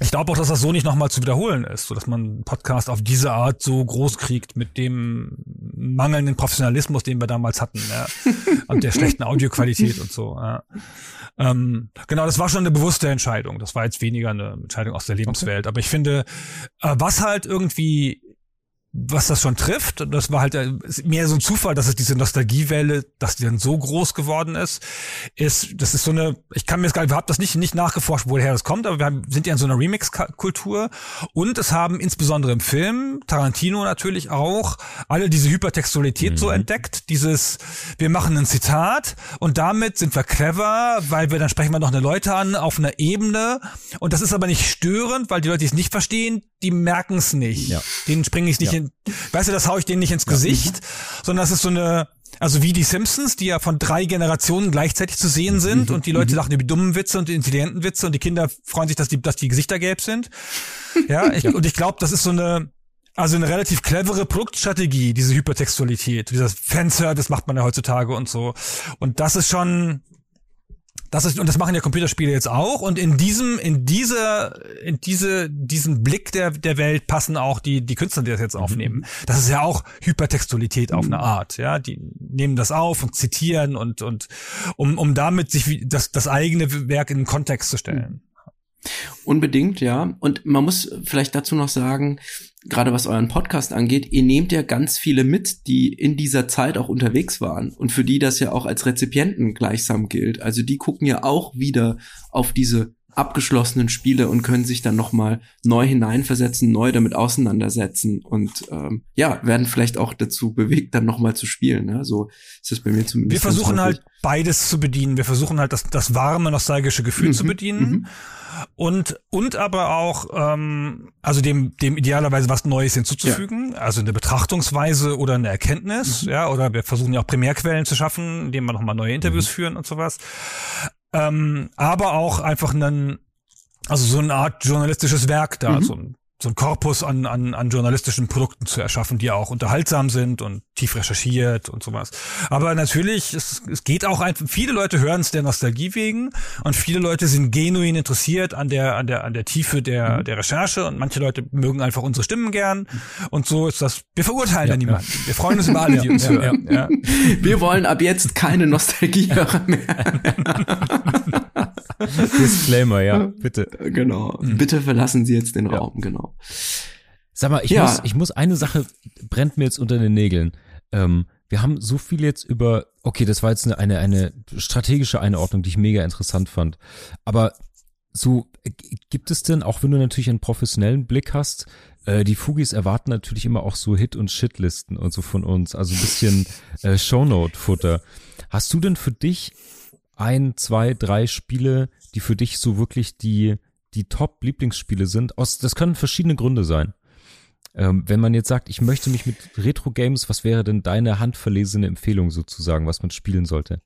ich glaube auch, dass das so nicht nochmal zu wiederholen ist, so dass man einen Podcast auf diese Art so groß kriegt mit dem mangelnden Professionalismus, den wir damals hatten, ja, und der schlechten Audioqualität und so. Ja. Ähm, genau, das war schon eine bewusste Entscheidung. Das war jetzt weniger eine Entscheidung aus der Lebenswelt. Okay. Aber ich finde, äh, was halt irgendwie was das schon trifft. Und das war halt äh, mehr so ein Zufall, dass es diese Nostalgiewelle, dass die dann so groß geworden ist, ist, das ist so eine, ich kann mir jetzt gar nicht, wir haben das nicht, nicht nachgeforscht, woher das kommt, aber wir haben, sind ja in so einer Remix-Kultur und es haben insbesondere im Film, Tarantino natürlich auch, alle diese Hypertextualität mhm. so entdeckt, dieses, wir machen ein Zitat und damit sind wir clever, weil wir dann sprechen wir noch eine Leute an auf einer Ebene und das ist aber nicht störend, weil die Leute, die es nicht verstehen, die merken es nicht. Ja. Denen springe ich nicht ja. In, weißt du, das hau ich denen nicht ins Gesicht, ja. sondern das ist so eine, also wie die Simpsons, die ja von drei Generationen gleichzeitig zu sehen mhm. sind mhm. und die Leute mhm. lachen über die dummen Witze und die intelligenten Witze und die Kinder freuen sich, dass die, dass die Gesichter gelb sind. Ja, ich, und ich glaube, das ist so eine, also eine relativ clevere Produktstrategie, diese Hypertextualität, dieser Fanservice macht man ja heutzutage und so. Und das ist schon, das ist, und das machen ja Computerspiele jetzt auch. Und in diesem, in dieser, in diese, diesen Blick der, der Welt passen auch die, die Künstler, die das jetzt mhm. aufnehmen. Das ist ja auch Hypertextualität auf eine mhm. Art, ja. Die nehmen das auf und zitieren und, und, um, um damit sich das, das eigene Werk in den Kontext zu stellen. Unbedingt, ja. Und man muss vielleicht dazu noch sagen, gerade was euren Podcast angeht, ihr nehmt ja ganz viele mit, die in dieser Zeit auch unterwegs waren und für die das ja auch als Rezipienten gleichsam gilt. Also die gucken ja auch wieder auf diese abgeschlossenen Spiele und können sich dann noch mal neu hineinversetzen, neu damit auseinandersetzen und ähm, ja werden vielleicht auch dazu bewegt, dann noch mal zu spielen. Ne? So ist es bei mir zumindest. Wir versuchen halt beides zu bedienen. Wir versuchen halt das, das warme nostalgische Gefühl mhm. zu bedienen. Mhm und und aber auch ähm, also dem dem idealerweise was Neues hinzuzufügen, ja. also eine Betrachtungsweise oder eine Erkenntnis, mhm. ja, oder wir versuchen ja auch Primärquellen zu schaffen, indem wir nochmal neue Interviews mhm. führen und sowas. Ähm, aber auch einfach einen also so eine Art journalistisches Werk da, mhm. so ein so ein Korpus an, an, an journalistischen Produkten zu erschaffen, die auch unterhaltsam sind und tief recherchiert und sowas. Aber natürlich, es, es geht auch einfach, viele Leute hören es der Nostalgie wegen und viele Leute sind genuin interessiert an der, an der, an der Tiefe der, mhm. der Recherche und manche Leute mögen einfach unsere Stimmen gern und so ist das, wir verurteilen ja, ja niemanden. Ja. Wir freuen uns über alle, die uns hören. Ja. Wir wollen ab jetzt keine Nostalgiehörer mehr. Disclaimer, ja, bitte. Genau. Mhm. Bitte verlassen Sie jetzt den Raum, genau. Sag mal, ich, ja. muss, ich muss eine Sache brennt mir jetzt unter den Nägeln. Ähm, wir haben so viel jetzt über, okay, das war jetzt eine, eine, eine strategische Einordnung, die ich mega interessant fand. Aber so, äh, gibt es denn, auch wenn du natürlich einen professionellen Blick hast, äh, die Fugis erwarten natürlich immer auch so Hit- und Shitlisten und so von uns, also ein bisschen äh, Shownote-Futter. Hast du denn für dich ein, zwei, drei Spiele, die für dich so wirklich die, die Top-Lieblingsspiele sind. Aus, das können verschiedene Gründe sein. Ähm, wenn man jetzt sagt, ich möchte mich mit Retro-Games, was wäre denn deine handverlesene Empfehlung sozusagen, was man spielen sollte?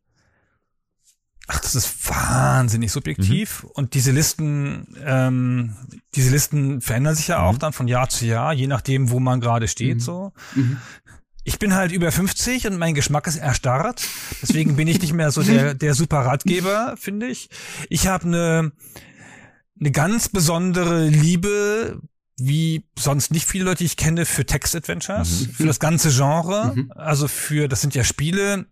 Ach, das ist wahnsinnig subjektiv. Mhm. Und diese Listen, ähm, diese Listen verändern sich ja auch mhm. dann von Jahr zu Jahr, je nachdem, wo man gerade steht. Mhm. So. Mhm. Ich bin halt über 50 und mein Geschmack ist erstarrt. Deswegen bin ich nicht mehr so der, der super Ratgeber, finde ich. Ich habe eine eine ganz besondere Liebe, wie sonst nicht viele Leute, ich kenne, für Text-Adventures, mhm. für das ganze Genre. Mhm. Also für, das sind ja Spiele,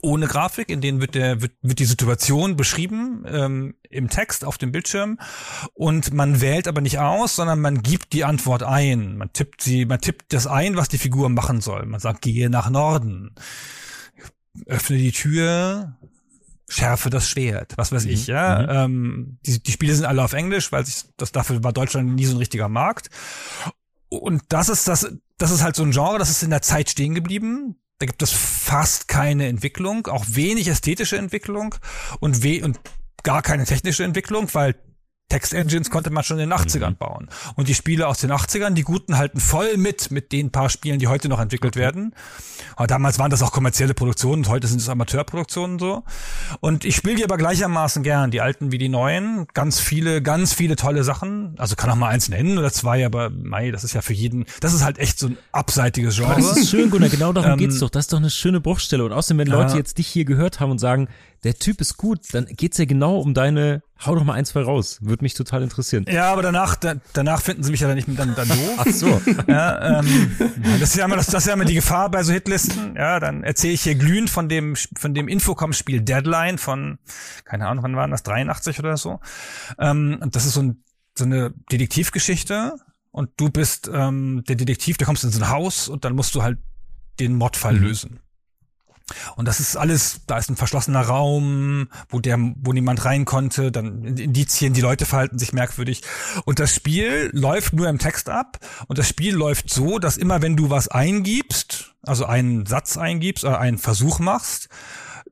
ohne Grafik, in denen wird der wird, wird die Situation beschrieben ähm, im Text auf dem Bildschirm und man wählt aber nicht aus, sondern man gibt die Antwort ein. Man tippt sie, man tippt das ein, was die Figur machen soll. Man sagt, gehe nach Norden, öffne die Tür, schärfe das Schwert, was weiß mhm. ich, ja. Mhm. Ähm, die, die Spiele sind alle auf Englisch, weil sich das dafür war Deutschland nie so ein richtiger Markt. Und das ist das, das ist halt so ein Genre, das ist in der Zeit stehen geblieben da gibt es fast keine Entwicklung, auch wenig ästhetische Entwicklung und, we und gar keine technische Entwicklung, weil Text-Engines konnte man schon in den 80ern mhm. bauen. Und die Spiele aus den 80ern, die guten halten voll mit, mit den paar Spielen, die heute noch entwickelt werden. Aber damals waren das auch kommerzielle Produktionen und heute sind es Amateurproduktionen so. Und ich spiele die aber gleichermaßen gern, die alten wie die neuen. Ganz viele, ganz viele tolle Sachen. Also kann auch mal eins nennen oder zwei, aber mei, das ist ja für jeden, das ist halt echt so ein abseitiges Genre. Das ist schön, Gunnar, genau darum ähm, geht's doch. Das ist doch eine schöne Bruchstelle. Und außerdem, wenn Leute ja. jetzt dich hier gehört haben und sagen, der Typ ist gut, dann geht's ja genau um deine, hau doch mal ein, zwei raus. Würde mich total interessieren. Ja, aber danach, da, danach finden sie mich ja dann nicht mehr dann, dann doof. Ach so. Ja, ähm, das ist ja immer, das, das ist ja immer die Gefahr bei so Hitlisten. Ja, dann erzähle ich hier glühend von dem, von dem Infocom-Spiel Deadline von, keine Ahnung, wann waren das, 83 oder so. Ähm, und das ist so, ein, so eine Detektivgeschichte und du bist ähm, der Detektiv, der kommst in so ein Haus und dann musst du halt den Mordfall mhm. lösen. Und das ist alles, da ist ein verschlossener Raum, wo der, wo niemand rein konnte, dann Indizien, die Leute verhalten sich merkwürdig. Und das Spiel läuft nur im Text ab. Und das Spiel läuft so, dass immer wenn du was eingibst, also einen Satz eingibst oder einen Versuch machst,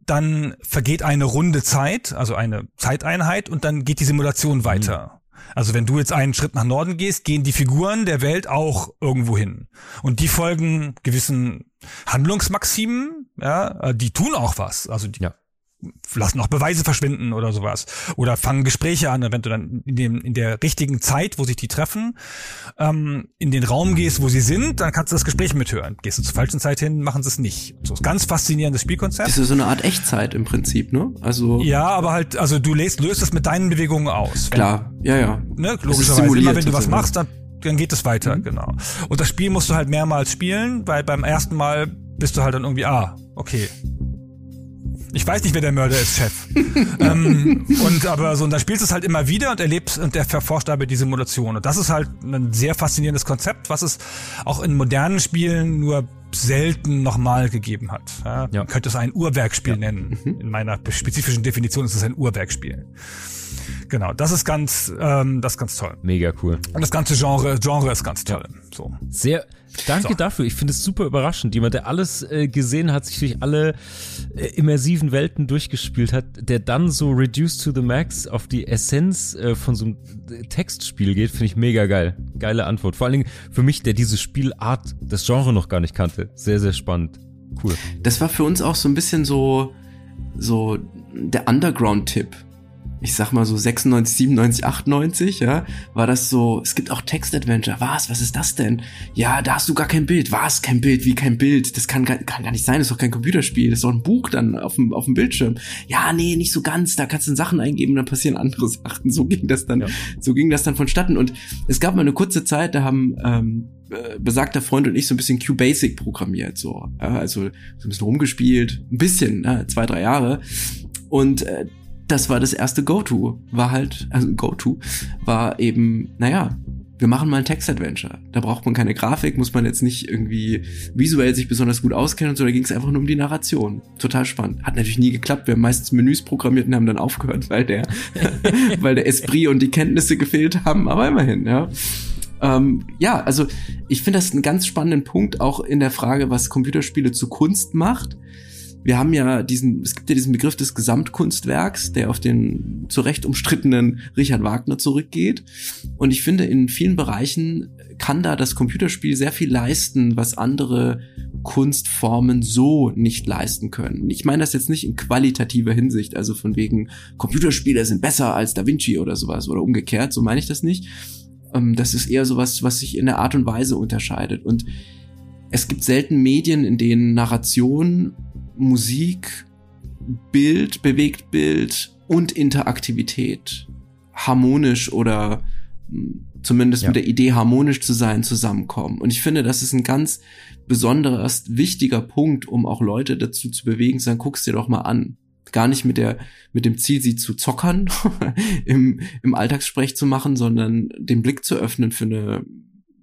dann vergeht eine Runde Zeit, also eine Zeiteinheit, und dann geht die Simulation weiter. Mhm. Also wenn du jetzt einen Schritt nach Norden gehst, gehen die Figuren der Welt auch irgendwo hin. Und die folgen gewissen Handlungsmaximen, ja, äh, die tun auch was. Also die ja. Lassen auch Beweise verschwinden oder sowas. Oder fangen Gespräche an, wenn du dann in, dem, in der richtigen Zeit, wo sich die treffen, ähm, in den Raum gehst, wo sie sind, dann kannst du das Gespräch mithören. Gehst du zur falschen Zeit hin, machen sie es nicht. So ist ganz faszinierendes Spielkonzept. Das ist so eine Art Echtzeit im Prinzip, ne? Also ja, aber halt, also du löst, löst es mit deinen Bewegungen aus. Klar, ja, ja. Ne, logischerweise, immer wenn du was machst, dann dann geht es weiter, mhm. genau. Und das Spiel musst du halt mehrmals spielen, weil beim ersten Mal bist du halt dann irgendwie, ah, okay. Ich weiß nicht, wer der Mörder ist, Chef. ähm, und aber so, und dann spielst du es halt immer wieder und erlebst und der verforscht dabei die Simulation. Und das ist halt ein sehr faszinierendes Konzept, was es auch in modernen Spielen nur selten nochmal gegeben hat. Ja, ja. Man könnte es ein Uhrwerkspiel ja. nennen. Mhm. In meiner spezifischen Definition ist es ein Uhrwerkspiel. Genau, das ist ganz, ähm, das ist ganz toll. Mega cool. Und das ganze Genre, Genre ist ganz toll. So. Sehr, danke so. dafür. Ich finde es super überraschend. Jemand, der alles äh, gesehen hat, sich durch alle äh, immersiven Welten durchgespielt hat, der dann so reduced to the max auf die Essenz äh, von so einem Textspiel geht, finde ich mega geil. Geile Antwort. Vor allen Dingen für mich, der diese Spielart, das Genre noch gar nicht kannte. Sehr, sehr spannend. Cool. Das war für uns auch so ein bisschen so, so der Underground-Tipp ich sag mal so 96, 97, 98, ja, war das so, es gibt auch Text-Adventure. Was? Was ist das denn? Ja, da hast du gar kein Bild. Was? Kein Bild? Wie kein Bild? Das kann, kann gar nicht sein. Das ist doch kein Computerspiel. Das ist doch ein Buch dann auf dem, auf dem Bildschirm. Ja, nee, nicht so ganz. Da kannst du Sachen eingeben, dann passieren andere Sachen. So ging das dann, ja. so ging das dann vonstatten. Und es gab mal eine kurze Zeit, da haben, ähm, äh, besagter Freund und ich so ein bisschen QBasic programmiert, so, ja, also so ein bisschen rumgespielt, ein bisschen, ne, zwei, drei Jahre. Und äh, das war das erste Go-To. War halt, also Go-To, war eben, naja, wir machen mal ein Text-Adventure. Da braucht man keine Grafik, muss man jetzt nicht irgendwie visuell sich besonders gut auskennen und so, da ging es einfach nur um die Narration. Total spannend. Hat natürlich nie geklappt. Wir haben meistens Menüs programmiert und haben dann aufgehört, weil der, weil der Esprit und die Kenntnisse gefehlt haben, aber immerhin, ja. Ähm, ja, also ich finde das einen ganz spannenden Punkt auch in der Frage, was Computerspiele zu Kunst macht wir haben ja diesen, es gibt ja diesen Begriff des Gesamtkunstwerks, der auf den zu Recht umstrittenen Richard Wagner zurückgeht. Und ich finde, in vielen Bereichen kann da das Computerspiel sehr viel leisten, was andere Kunstformen so nicht leisten können. Ich meine das jetzt nicht in qualitativer Hinsicht, also von wegen Computerspiele sind besser als Da Vinci oder sowas oder umgekehrt, so meine ich das nicht. Ähm, das ist eher sowas, was sich in der Art und Weise unterscheidet. Und es gibt selten Medien, in denen Narration, Musik, Bild, bewegt Bild und Interaktivität harmonisch oder hm, zumindest ja. mit der Idee harmonisch zu sein zusammenkommen. Und ich finde, das ist ein ganz besonderer, wichtiger Punkt, um auch Leute dazu zu bewegen, zu sagen, guck's dir doch mal an. Gar nicht mit der, mit dem Ziel, sie zu zockern, im, im Alltagssprech zu machen, sondern den Blick zu öffnen für eine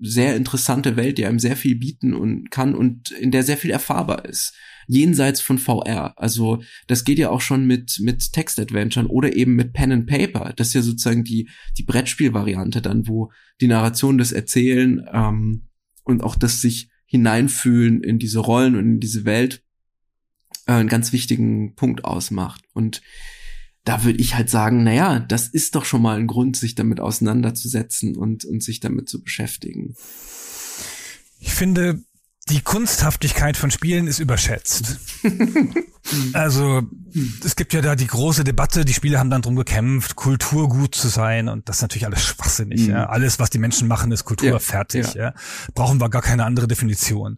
sehr interessante Welt, die einem sehr viel bieten und kann und in der sehr viel erfahrbar ist. Jenseits von VR. Also das geht ja auch schon mit mit Textadventuren oder eben mit Pen and Paper. Das ist ja sozusagen die die Brettspielvariante dann, wo die Narration das Erzählen ähm, und auch das sich hineinfühlen in diese Rollen und in diese Welt äh, einen ganz wichtigen Punkt ausmacht. Und da würde ich halt sagen, naja, das ist doch schon mal ein Grund, sich damit auseinanderzusetzen und, und sich damit zu beschäftigen. Ich finde, die Kunsthaftigkeit von Spielen ist überschätzt. also es gibt ja da die große Debatte, die Spiele haben dann drum gekämpft, Kulturgut zu sein und das ist natürlich alles schwachsinnig. Mhm. Ja. Alles, was die Menschen machen, ist Kultur ja, fertig. Ja. ja. Brauchen wir gar keine andere Definition.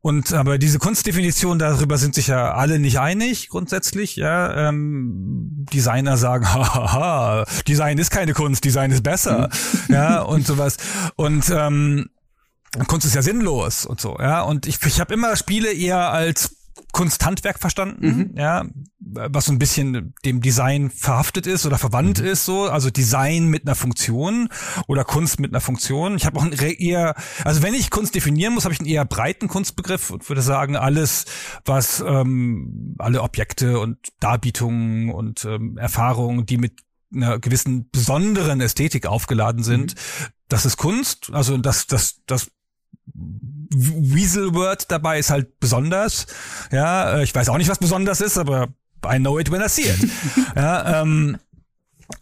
Und aber diese Kunstdefinition, darüber sind sich ja alle nicht einig grundsätzlich. Ja. Ähm, Designer sagen, haha, Design ist keine Kunst, Design ist besser. Mhm. Ja und sowas. Und ähm, Kunst ist ja sinnlos und so, ja. Und ich, ich habe immer Spiele eher als Kunsthandwerk verstanden, mhm. ja, was so ein bisschen dem Design verhaftet ist oder verwandt mhm. ist, so, also Design mit einer Funktion oder Kunst mit einer Funktion. Ich habe auch ein eher, also wenn ich Kunst definieren muss, habe ich einen eher breiten Kunstbegriff und würde sagen, alles, was ähm, alle Objekte und Darbietungen und ähm, Erfahrungen, die mit einer gewissen besonderen Ästhetik aufgeladen sind, mhm. das ist Kunst. Also das, das, das Weasel-Word dabei ist halt besonders. Ja, äh, ich weiß auch nicht, was besonders ist, aber I know it when I see it. ja, ähm,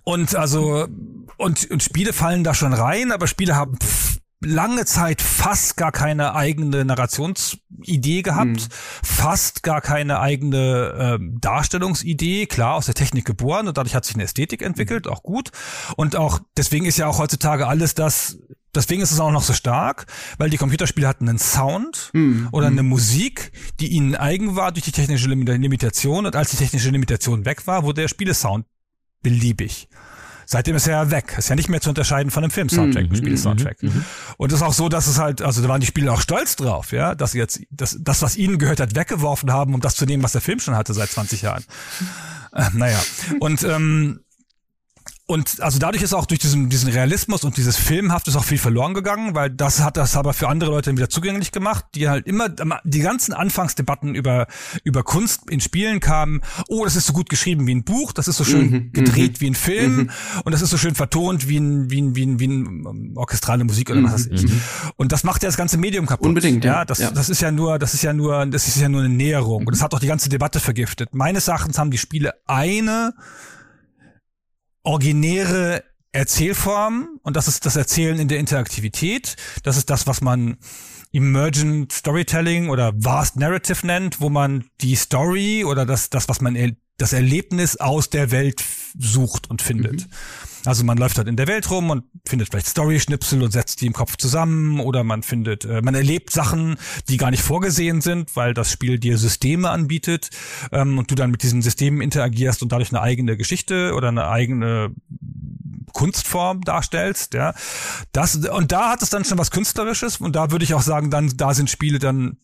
und also und, und Spiele fallen da schon rein, aber Spiele haben pff, lange Zeit fast gar keine eigene Narrationsidee gehabt, mhm. fast gar keine eigene äh, Darstellungsidee, klar aus der Technik geboren und dadurch hat sich eine Ästhetik entwickelt, auch gut. Und auch deswegen ist ja auch heutzutage alles das Deswegen ist es auch noch so stark, weil die Computerspiele hatten einen Sound mm, oder eine Musik, die ihnen eigen war durch die technische Limitation. Und als die technische Limitation weg war, wurde der Spielesound beliebig. Seitdem ist er ja weg. Ist ja nicht mehr zu unterscheiden von einem Film-Soundtrack, mhm. Mhm, mhm, Und es ist auch so, dass es halt, also da waren die Spieler auch stolz drauf, ja, dass sie jetzt das, das, was ihnen gehört hat, weggeworfen haben, um das zu nehmen, was der Film schon hatte seit 20 Jahren. Äh, naja. Und ähm, und also dadurch ist auch durch diesen, diesen Realismus und dieses Filmhaft ist auch viel verloren gegangen, weil das hat das aber für andere Leute wieder zugänglich gemacht, die halt immer die ganzen Anfangsdebatten über über Kunst in Spielen kamen. Oh, das ist so gut geschrieben wie ein Buch, das ist so schön mhm, gedreht mhm. wie ein Film mhm. und das ist so schön vertont wie ein wie ein wie ein, wie ein um, orchestrale Musik oder was weiß ich. Mhm. Und das macht ja das ganze Medium kaputt. Unbedingt. Ja, das ja. das ist ja nur das ist ja nur das ist ja nur eine Näherung und das hat auch die ganze Debatte vergiftet. Meines Erachtens haben die Spiele eine originäre Erzählform und das ist das Erzählen in der Interaktivität. Das ist das, was man Emergent Storytelling oder Vast Narrative nennt, wo man die Story oder das, das was man das Erlebnis aus der Welt sucht und findet. Mhm. Also man läuft halt in der Welt rum und findet vielleicht Story-Schnipsel und setzt die im Kopf zusammen oder man findet, äh, man erlebt Sachen, die gar nicht vorgesehen sind, weil das Spiel dir Systeme anbietet ähm, und du dann mit diesen Systemen interagierst und dadurch eine eigene Geschichte oder eine eigene Kunstform darstellst, ja. Das, und da hat es dann schon was Künstlerisches und da würde ich auch sagen, dann, da sind Spiele dann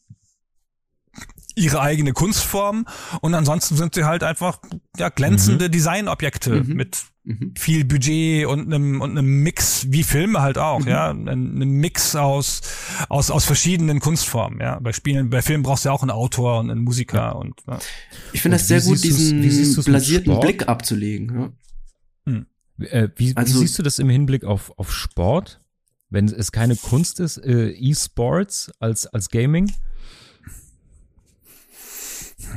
ihre eigene Kunstform und ansonsten sind sie halt einfach ja glänzende mhm. Designobjekte mhm. mit mhm. viel Budget und einem und einem Mix wie Filme halt auch mhm. ja einem Mix aus aus aus verschiedenen Kunstformen ja bei Spielen bei Filmen brauchst du ja auch einen Autor und einen Musiker ja. und ja. ich finde das sehr gut diesen blasierten Blick abzulegen ja. Hm. Äh, wie, also, wie siehst du das im Hinblick auf auf Sport wenn es keine Kunst ist äh, E-Sports als als Gaming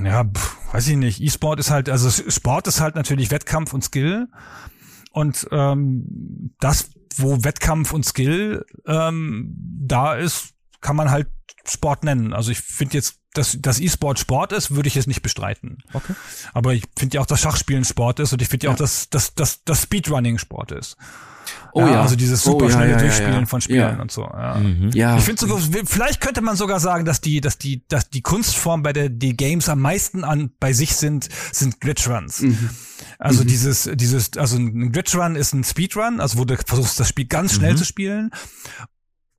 ja, pff, weiß ich nicht. E-Sport ist halt, also Sport ist halt natürlich Wettkampf und Skill. Und ähm, das, wo Wettkampf und Skill ähm, da ist, kann man halt Sport nennen. Also ich finde jetzt, dass das E-Sport Sport ist, würde ich jetzt nicht bestreiten. Okay. Aber ich finde ja auch, dass Schachspielen Sport ist und ich finde ja, ja auch, dass, dass, dass, dass Speedrunning Sport ist. Oh ja, ja. Also dieses super oh, schnelle ja, Durchspielen von Spielen und so. Ja. Mhm. ja. Ich finde sogar, vielleicht könnte man sogar sagen, dass die, dass die, dass die Kunstform bei der die Games am meisten an bei sich sind, sind Glitchruns. Mhm. Also mhm. dieses, dieses, also ein Glitchrun ist ein Speedrun, also wo du versuchst, das Spiel ganz schnell mhm. zu spielen.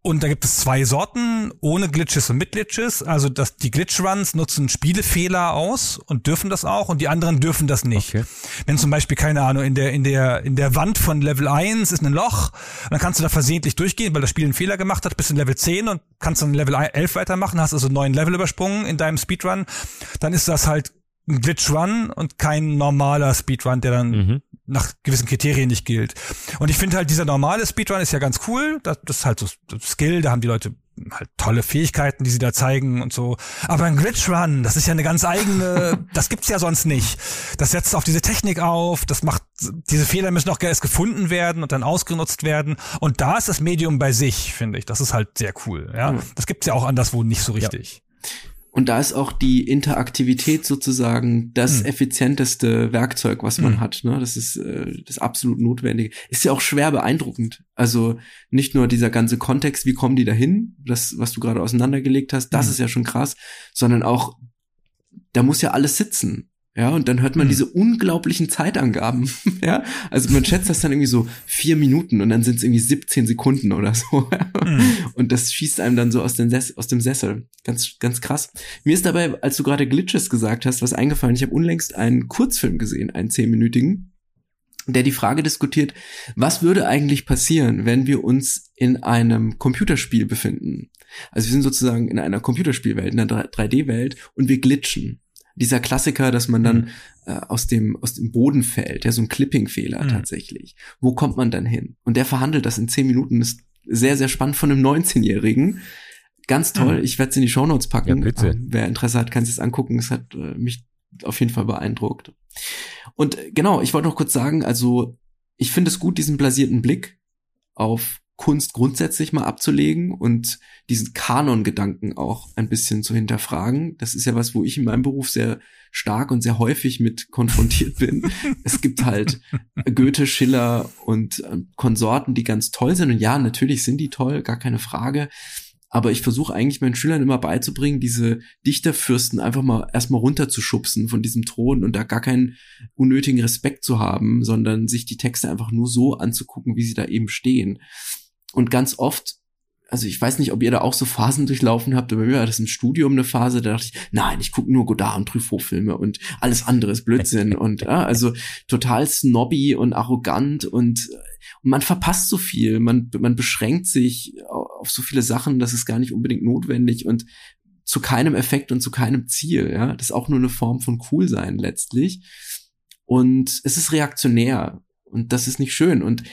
Und da gibt es zwei Sorten, ohne Glitches und mit Glitches. Also dass die Glitch-Runs nutzen Spielefehler aus und dürfen das auch und die anderen dürfen das nicht. Okay. Wenn zum Beispiel, keine Ahnung, in der, in der, in der Wand von Level 1 ist ein Loch, dann kannst du da versehentlich durchgehen, weil das Spiel einen Fehler gemacht hat, bis in Level 10 und kannst dann Level 11 weitermachen, hast also einen neuen Level übersprungen in deinem Speedrun, dann ist das halt ein Glitch-Run und kein normaler Speedrun, der dann mhm. Nach gewissen Kriterien nicht gilt. Und ich finde halt, dieser normale Speedrun ist ja ganz cool. Das, das ist halt so Skill, da haben die Leute halt tolle Fähigkeiten, die sie da zeigen und so. Aber ein Glitch-Run, das ist ja eine ganz eigene, das gibt's ja sonst nicht. Das setzt auf diese Technik auf, das macht, diese Fehler müssen auch erst gefunden werden und dann ausgenutzt werden. Und da ist das Medium bei sich, finde ich. Das ist halt sehr cool, ja. Mhm. Das gibt's ja auch anderswo nicht so richtig. Ja. Und da ist auch die Interaktivität sozusagen das hm. effizienteste Werkzeug, was man hm. hat. Ne? Das ist äh, das absolut Notwendige. Ist ja auch schwer beeindruckend. Also nicht nur dieser ganze Kontext, wie kommen die dahin, das, was du gerade auseinandergelegt hast, das hm. ist ja schon krass, sondern auch, da muss ja alles sitzen. Ja, und dann hört man mhm. diese unglaublichen Zeitangaben. ja, also man schätzt das dann irgendwie so vier Minuten und dann sind es irgendwie 17 Sekunden oder so. mhm. Und das schießt einem dann so aus, den Sess aus dem Sessel. Ganz, ganz krass. Mir ist dabei, als du gerade Glitches gesagt hast, was eingefallen. Ich habe unlängst einen Kurzfilm gesehen, einen zehnminütigen, der die Frage diskutiert, was würde eigentlich passieren, wenn wir uns in einem Computerspiel befinden? Also wir sind sozusagen in einer Computerspielwelt, in einer 3D-Welt und wir glitschen dieser Klassiker, dass man dann mhm. äh, aus dem aus dem Boden fällt, ja so ein Clipping-Fehler mhm. tatsächlich. Wo kommt man dann hin? Und der verhandelt das in zehn Minuten. ist sehr sehr spannend von einem 19-Jährigen. Ganz toll. Mhm. Ich werde es in die Shownotes packen. Ja, bitte. Ähm, wer Interesse hat, kann sich angucken. Es hat äh, mich auf jeden Fall beeindruckt. Und äh, genau, ich wollte noch kurz sagen, also ich finde es gut, diesen blasierten Blick auf Kunst grundsätzlich mal abzulegen und diesen Kanon-Gedanken auch ein bisschen zu hinterfragen. Das ist ja was, wo ich in meinem Beruf sehr stark und sehr häufig mit konfrontiert bin. es gibt halt Goethe, Schiller und äh, Konsorten, die ganz toll sind. Und ja, natürlich sind die toll, gar keine Frage. Aber ich versuche eigentlich meinen Schülern immer beizubringen, diese Dichterfürsten einfach mal erstmal runterzuschubsen von diesem Thron und da gar keinen unnötigen Respekt zu haben, sondern sich die Texte einfach nur so anzugucken, wie sie da eben stehen. Und ganz oft, also ich weiß nicht, ob ihr da auch so Phasen durchlaufen habt, aber mir war das im Studium eine Phase, da dachte ich, nein, ich gucke nur Godard und Truffaut-Filme und alles andere ist Blödsinn und ja, also total snobby und arrogant und, und man verpasst so viel, man, man beschränkt sich auf so viele Sachen, das ist gar nicht unbedingt notwendig und zu keinem Effekt und zu keinem Ziel, ja, das ist auch nur eine Form von cool sein letztlich. Und es ist reaktionär und das ist nicht schön. Und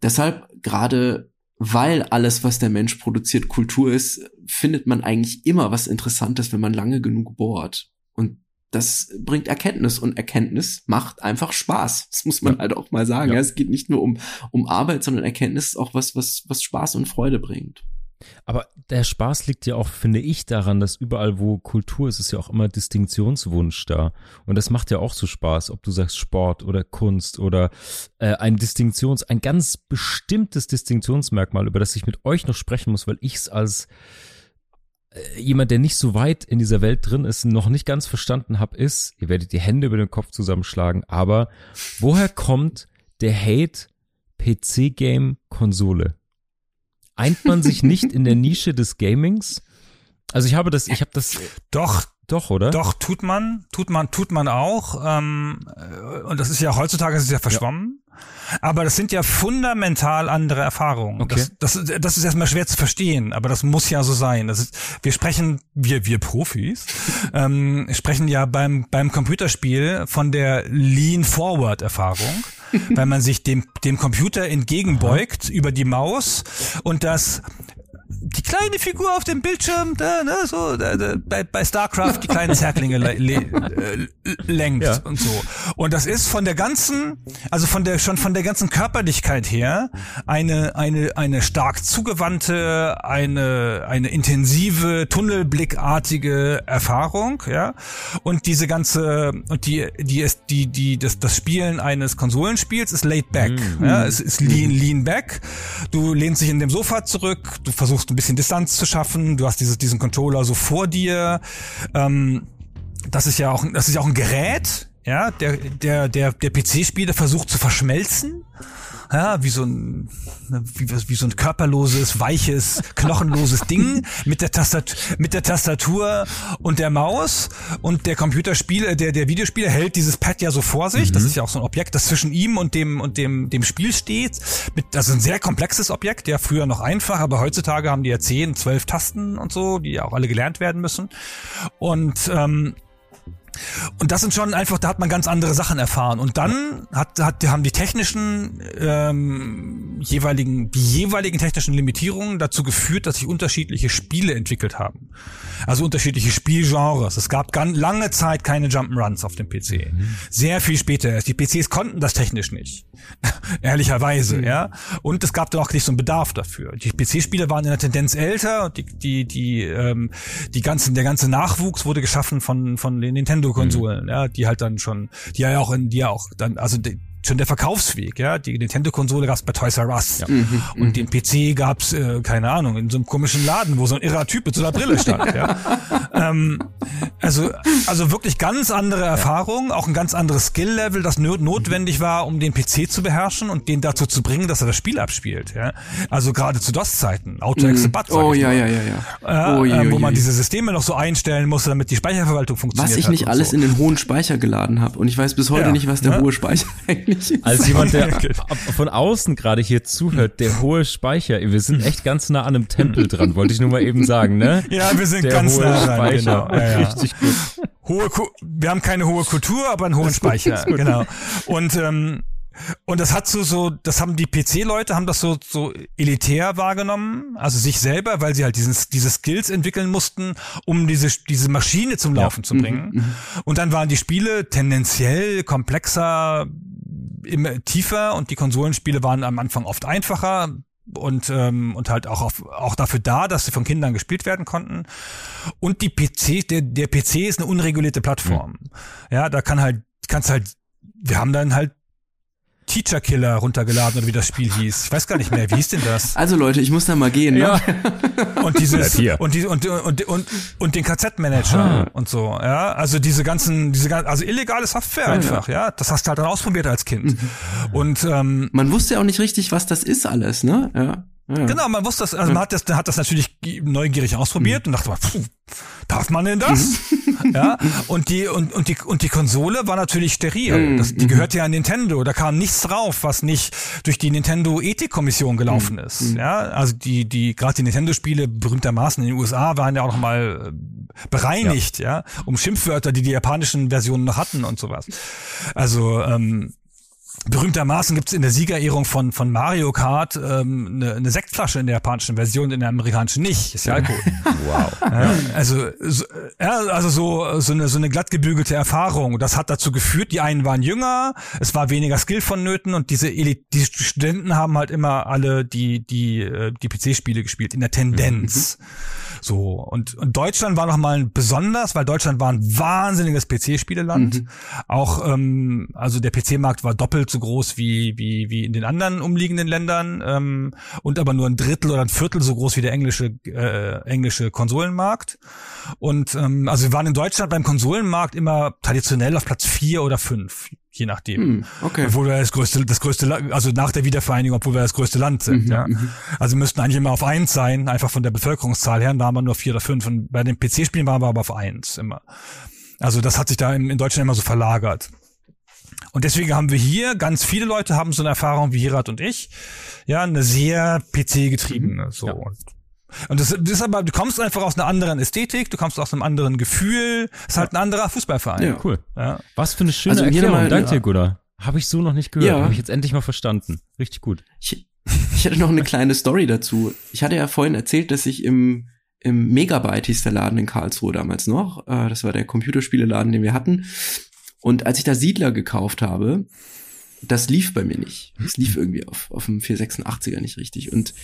deshalb gerade weil alles, was der Mensch produziert, Kultur ist, findet man eigentlich immer was Interessantes, wenn man lange genug bohrt. Und das bringt Erkenntnis und Erkenntnis macht einfach Spaß. Das muss man ja. halt auch mal sagen. Ja. Es geht nicht nur um, um Arbeit, sondern Erkenntnis ist auch was, was, was Spaß und Freude bringt. Aber der Spaß liegt ja auch, finde ich, daran, dass überall, wo Kultur ist, ist ja auch immer Distinktionswunsch da. Und das macht ja auch so Spaß, ob du sagst Sport oder Kunst oder äh, ein Distinktions, ein ganz bestimmtes Distinktionsmerkmal, über das ich mit euch noch sprechen muss, weil ich es als äh, jemand, der nicht so weit in dieser Welt drin ist, noch nicht ganz verstanden habe, ist, ihr werdet die Hände über den Kopf zusammenschlagen, aber woher kommt der Hate PC-Game Konsole? Eint man sich nicht in der Nische des Gamings? Also ich habe das, ich habe das. Doch, doch, oder? Doch, tut man, tut man, tut man auch. Ähm, äh, und das ist ja heutzutage ist es ja verschwommen. Ja. Aber das sind ja fundamental andere Erfahrungen. Okay. Das, das, das ist erstmal schwer zu verstehen, aber das muss ja so sein. Das ist, wir sprechen, wir, wir Profis, ähm, sprechen ja beim, beim Computerspiel von der Lean-Forward-Erfahrung, weil man sich dem, dem Computer entgegenbeugt über die Maus. Und das die kleine Figur auf dem Bildschirm, da, ne, so, da, da, bei, bei StarCraft die kleinen Zerklinge le, le, äh, lenkt ja. und so. Und das ist von der ganzen, also von der, schon von der ganzen Körperlichkeit her, eine, eine, eine stark zugewandte, eine, eine intensive, tunnelblickartige Erfahrung, ja. Und diese ganze, und die, die ist, die, die, das, das Spielen eines Konsolenspiels ist laid back, mhm. ja. Es ist lean, lean back. Du lehnst dich in dem Sofa zurück, du versuchst ein bisschen Distanz zu schaffen, du hast dieses, diesen Controller so vor dir. Ähm, das ist ja auch, das ist ja auch ein Gerät, ja, der, der, der, der PC-Spieler versucht zu verschmelzen ja, wie so ein, wie, wie so ein körperloses, weiches, knochenloses Ding mit der Tastatur, mit der Tastatur und der Maus und der Computerspieler, der, der Videospieler hält dieses Pad ja so vor sich. Mhm. Das ist ja auch so ein Objekt, das zwischen ihm und dem, und dem, dem Spiel steht. Mit, also ein sehr komplexes Objekt, ja, früher noch einfach, aber heutzutage haben die ja zehn, zwölf Tasten und so, die ja auch alle gelernt werden müssen. Und, ähm, und das sind schon einfach, da hat man ganz andere Sachen erfahren. Und dann hat, hat, haben die technischen ähm, jeweiligen, die jeweiligen technischen Limitierungen dazu geführt, dass sich unterschiedliche Spiele entwickelt haben. Also unterschiedliche Spielgenres. Es gab ganz lange Zeit keine Jump'n'Runs auf dem PC. Mhm. Sehr viel später erst. Die PCs konnten das technisch nicht. Ehrlicherweise, mhm. ja. Und es gab da auch nicht so einen Bedarf dafür. Die PC-Spiele waren in der Tendenz älter und die, die, die, ähm, die ganzen, der ganze Nachwuchs wurde geschaffen von, von den Nintendo-Konsolen, mhm. ja, die halt dann schon, die ja auch in, die ja auch dann, also die, schon der Verkaufsweg, ja. Die Nintendo-Konsole gab's bei Toys R Us. Ja. Mhm, und den PC gab's, äh, keine Ahnung, in so einem komischen Laden, wo so ein irrer Typ mit so einer Brille stand, ja. ähm, also, also wirklich ganz andere Erfahrungen, auch ein ganz anderes Skill-Level, das notwendig war, um den PC zu beherrschen und den dazu zu bringen, dass er das Spiel abspielt, ja. Also gerade zu DOS-Zeiten, Auto mhm. Oh ja, ja, ja, ja. Äh, äh, wo man diese Systeme noch so einstellen musste, damit die Speicherverwaltung funktioniert. Was ich nicht alles so. in den hohen Speicher geladen habe. Und ich weiß bis heute nicht, was der ja. hohe Speicher eigentlich als jemand, der von außen gerade hier zuhört, der hohe Speicher, wir sind echt ganz nah an einem Tempel dran, wollte ich nur mal eben sagen, ne? Ja, wir sind der ganz nah dran. Genau. Ja, ja. Richtig gut. Hohe, wir haben keine hohe Kultur, aber einen hohen Speicher, genau. Und ähm, und das hat so, so, das haben die PC-Leute haben das so, so elitär wahrgenommen, also sich selber, weil sie halt diesen, diese Skills entwickeln mussten, um diese, diese Maschine zum Laufen ja. zu bringen. Mhm, mhm. Und dann waren die Spiele tendenziell komplexer, immer tiefer und die Konsolenspiele waren am Anfang oft einfacher und ähm, und halt auch auf, auch dafür da, dass sie von Kindern gespielt werden konnten. Und die PC, der der PC ist eine unregulierte Plattform. Mhm. Ja, da kann halt kannst halt wir haben dann halt Teacher Killer runtergeladen oder wie das Spiel hieß. Ich weiß gar nicht mehr, wie hieß denn das? Also Leute, ich muss da mal gehen. Ne? Ja. Und dieses und die und und und und den KZ-Manager und so. Ja, also diese ganzen diese also illegale Software einfach. Ja, das hast du halt dann ausprobiert als Kind. Mhm. Und ähm, man wusste ja auch nicht richtig, was das ist alles, ne? Ja. Ja. Genau, man wusste das, also man hat das, hat das natürlich neugierig ausprobiert mhm. und dachte, pfuh, darf man denn das? Mhm. ja, und die, und, und die, und die Konsole war natürlich steril. Mhm. Das, die gehörte ja an Nintendo. Da kam nichts drauf, was nicht durch die Nintendo Ethikkommission gelaufen mhm. ist. Mhm. Ja, also die, die, gerade die Nintendo-Spiele berühmtermaßen in den USA waren ja auch noch mal äh, bereinigt, ja. ja, um Schimpfwörter, die die japanischen Versionen noch hatten und sowas. Also, ähm, Berühmtermaßen gibt es in der Siegerehrung von, von Mario Kart ähm, eine, eine Sektflasche in der japanischen Version, in der amerikanischen nicht. Ist ja Alkohol. wow. Ja, also, so, ja, also so, so, eine, so eine glatt gebügelte Erfahrung. Das hat dazu geführt, die einen waren jünger, es war weniger Skill vonnöten und diese Elit die Studenten haben halt immer alle die, die, äh, die PC-Spiele gespielt, in der Tendenz. Mhm. So, und, und Deutschland war noch mal besonders, weil Deutschland war ein wahnsinniges PC-Spieleland. Mhm. Auch, ähm, also der PC-Markt war doppelt so groß wie, wie, wie in den anderen umliegenden Ländern ähm, und aber nur ein Drittel oder ein Viertel so groß wie der englische, äh, englische Konsolenmarkt. Und ähm, also wir waren in Deutschland beim Konsolenmarkt immer traditionell auf Platz vier oder fünf je nachdem. Hm, okay. Obwohl wir das größte, das größte, also nach der Wiedervereinigung, obwohl wir das größte Land sind. Mhm, ja. Mhm. Also müssten eigentlich immer auf eins sein, einfach von der Bevölkerungszahl her. Da haben wir nur vier oder fünf. Und bei den PC-Spielen waren wir aber auf eins immer. Also das hat sich da in, in Deutschland immer so verlagert. Und deswegen haben wir hier, ganz viele Leute haben so eine Erfahrung wie Hirat und ich, ja, eine sehr PC-getriebene, mhm. so. Ja. Und das, das ist aber, du kommst einfach aus einer anderen Ästhetik, du kommst aus einem anderen Gefühl, es ist halt ein anderer Fußballverein. Ja, cool. Ja. Was für eine schöne also Erklärung. Mal, Danke dir, Guda. Habe ich so noch nicht gehört. Ja. Habe ich jetzt endlich mal verstanden. Richtig gut. Ich, Ich hatte noch eine kleine Story dazu. Ich hatte ja vorhin erzählt, dass ich im, im Megabyte hieß der Laden in Karlsruhe damals noch. Äh, das war der Computerspieleladen, den wir hatten. Und als ich da Siedler gekauft habe, das lief bei mir nicht. Es lief irgendwie auf, auf dem 486er nicht richtig. Und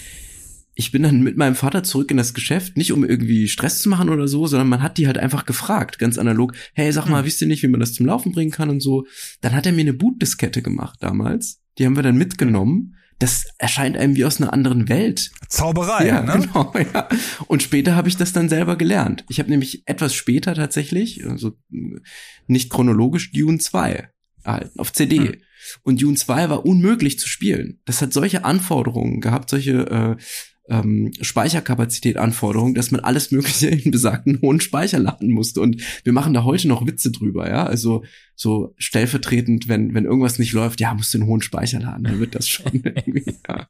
ich bin dann mit meinem Vater zurück in das Geschäft, nicht um irgendwie Stress zu machen oder so, sondern man hat die halt einfach gefragt, ganz analog, hey, sag mal, hm. wisst ihr nicht, wie man das zum Laufen bringen kann und so. Dann hat er mir eine Bootdiskette gemacht damals. Die haben wir dann mitgenommen. Das erscheint einem wie aus einer anderen Welt. Zauberei, ja, ne? Genau, ja. Und später habe ich das dann selber gelernt. Ich habe nämlich etwas später tatsächlich, also nicht chronologisch, Dune 2 erhalten, auf CD. Hm. Und Dune 2 war unmöglich zu spielen. Das hat solche Anforderungen gehabt, solche äh, ähm, Speicherkapazität Anforderungen, dass man alles Mögliche in besagten hohen Speicher laden musste. Und wir machen da heute noch Witze drüber, ja. Also so stellvertretend, wenn, wenn irgendwas nicht läuft, ja, musst du einen hohen Speicher laden, dann wird das schon irgendwie, ja.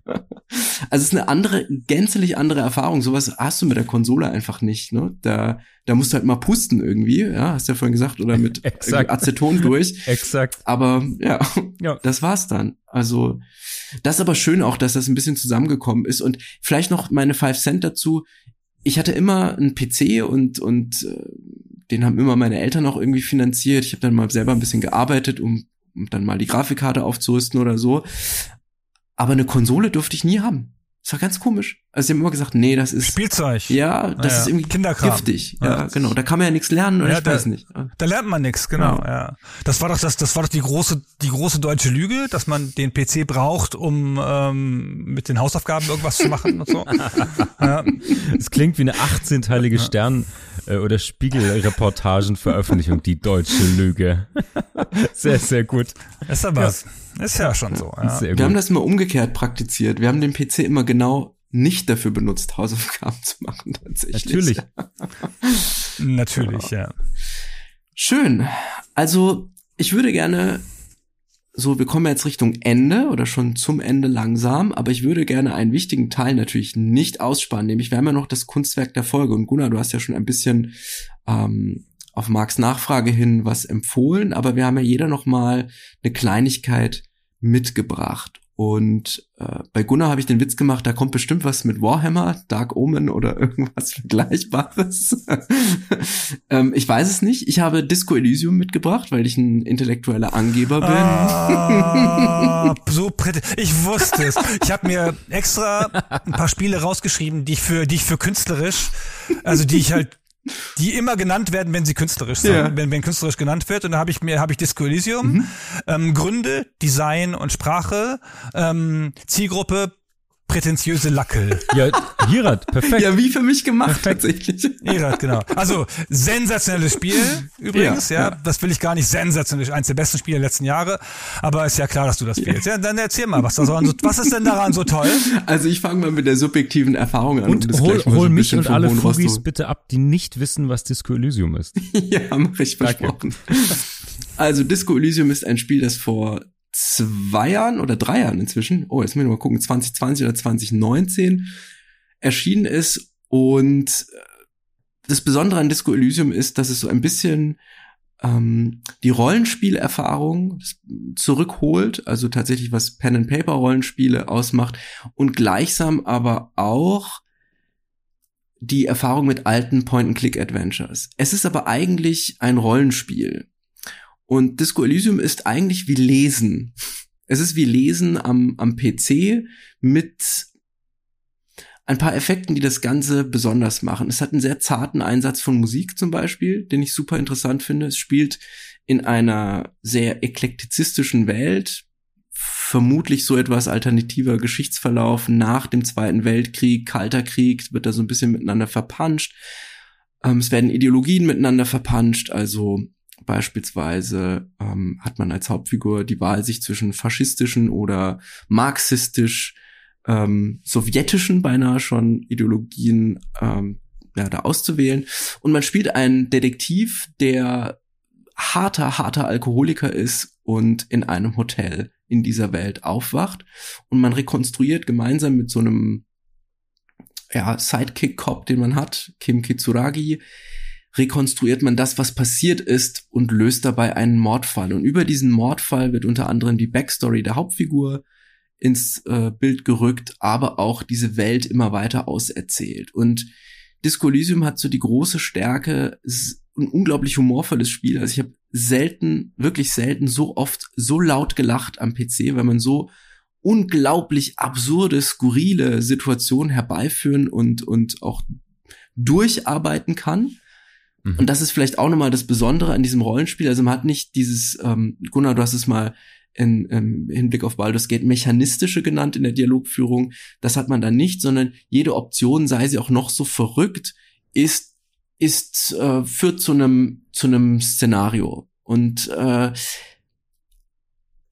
Also es ist eine andere, gänzlich andere Erfahrung. Sowas hast du mit der Konsole einfach nicht, ne? Da, da musst du halt mal pusten irgendwie, ja, hast du ja vorhin gesagt, oder mit Aceton durch. Exakt. Aber ja, ja, das war's dann. Also, das ist aber schön auch, dass das ein bisschen zusammengekommen ist. Und vielleicht noch meine Five Cent dazu. Ich hatte immer einen PC und, und äh, den haben immer meine Eltern auch irgendwie finanziert. Ich habe dann mal selber ein bisschen gearbeitet, um, um dann mal die Grafikkarte aufzurüsten oder so. Aber eine Konsole durfte ich nie haben. Das war ganz komisch. Also sie haben immer gesagt, nee, das ist Spielzeug. Ja, das ja, ist irgendwie Kinderkram. giftig. Ja, ja, genau. Da kann man ja nichts lernen oder ja, ich da, weiß nicht. Da lernt man nichts, genau. Ja. ja. Das war doch das, das war doch die große, die große deutsche Lüge, dass man den PC braucht, um ähm, mit den Hausaufgaben irgendwas zu machen und so. ja. Es klingt wie eine 18-teilige Stern äh, oder Spiegelreportagenveröffentlichung, die deutsche Lüge. sehr, sehr gut. Ist aber, ja. ist ja schon so. Ja. Wir haben das immer umgekehrt praktiziert. Wir haben den PC immer genau nicht dafür benutzt, Hausaufgaben zu machen, tatsächlich. Natürlich. Natürlich, ja. Schön. Also, ich würde gerne so, wir kommen jetzt Richtung Ende oder schon zum Ende langsam, aber ich würde gerne einen wichtigen Teil natürlich nicht aussparen, nämlich wir haben ja noch das Kunstwerk der Folge und Gunnar, du hast ja schon ein bisschen ähm, auf Marks Nachfrage hin was empfohlen, aber wir haben ja jeder noch mal eine Kleinigkeit mitgebracht und äh, bei Gunnar habe ich den Witz gemacht, da kommt bestimmt was mit Warhammer, Dark Omen oder irgendwas Vergleichbares. ähm, ich weiß es nicht. Ich habe Disco Elysium mitgebracht, weil ich ein intellektueller Angeber bin. Ah, so ich wusste es. Ich habe mir extra ein paar Spiele rausgeschrieben, die ich für die ich für künstlerisch, also die ich halt die immer genannt werden, wenn sie künstlerisch sind, ja. wenn, wenn künstlerisch genannt wird. Und da habe ich mir habe ich Disco Elysium, mhm. ähm, Gründe, Design und Sprache, ähm, Zielgruppe, prätentiöse Lackel. Ja, Hirat, perfekt. Ja, wie für mich gemacht perfekt. tatsächlich. Hirat, genau. Also sensationelles Spiel übrigens, ja, ja, ja, Das will ich gar nicht sensationell, eins der besten Spiele der letzten Jahre, aber ist ja klar, dass du das spielst. Ja, dann erzähl mal, was da so, was ist denn daran so toll? Also ich fange mal mit der subjektiven Erfahrung an. Und um hol, hol so mich und alle Fugis bitte ab, die nicht wissen, was Disco Elysium ist. ja, mach ich versprochen. Also Disco Elysium ist ein Spiel, das vor zwei Jahren oder drei Jahren inzwischen, oh, jetzt müssen wir mal gucken, 2020 oder 2019 erschienen ist. Und äh, das Besondere an Disco Elysium ist, dass es so ein bisschen ähm, die Rollenspielerfahrung zurückholt, also tatsächlich was Pen and Paper Rollenspiele ausmacht und gleichsam aber auch die Erfahrung mit alten Point-and-Click-Adventures. Es ist aber eigentlich ein Rollenspiel. Und Disco Elysium ist eigentlich wie Lesen. Es ist wie Lesen am, am PC mit ein paar Effekten, die das Ganze besonders machen. Es hat einen sehr zarten Einsatz von Musik zum Beispiel, den ich super interessant finde. Es spielt in einer sehr eklektizistischen Welt, vermutlich so etwas alternativer Geschichtsverlauf nach dem Zweiten Weltkrieg, Kalter Krieg, wird da so ein bisschen miteinander verpanscht. Ähm, es werden Ideologien miteinander verpanscht, also Beispielsweise ähm, hat man als Hauptfigur die Wahl, sich zwischen faschistischen oder marxistisch, ähm, sowjetischen beinahe schon Ideologien ähm, ja, da auszuwählen. Und man spielt einen Detektiv, der harter, harter Alkoholiker ist und in einem Hotel in dieser Welt aufwacht. Und man rekonstruiert gemeinsam mit so einem ja, Sidekick-Cop, den man hat, Kim Kitsuragi, rekonstruiert man das, was passiert ist und löst dabei einen Mordfall. Und über diesen Mordfall wird unter anderem die Backstory der Hauptfigur ins äh, Bild gerückt, aber auch diese Welt immer weiter auserzählt. Und Disco Elysium hat so die große Stärke, es ist ein unglaublich humorvolles Spiel. Also ich habe selten, wirklich selten so oft so laut gelacht am PC, weil man so unglaublich absurde, skurrile Situationen herbeiführen und, und auch durcharbeiten kann. Mhm. Und das ist vielleicht auch nochmal das Besondere an diesem Rollenspiel. Also man hat nicht dieses, ähm, Gunnar, du hast es mal in, im Hinblick auf Baldur's Gate mechanistische genannt in der Dialogführung. Das hat man da nicht, sondern jede Option, sei sie auch noch so verrückt, ist ist äh, führt zu einem zu einem Szenario und äh,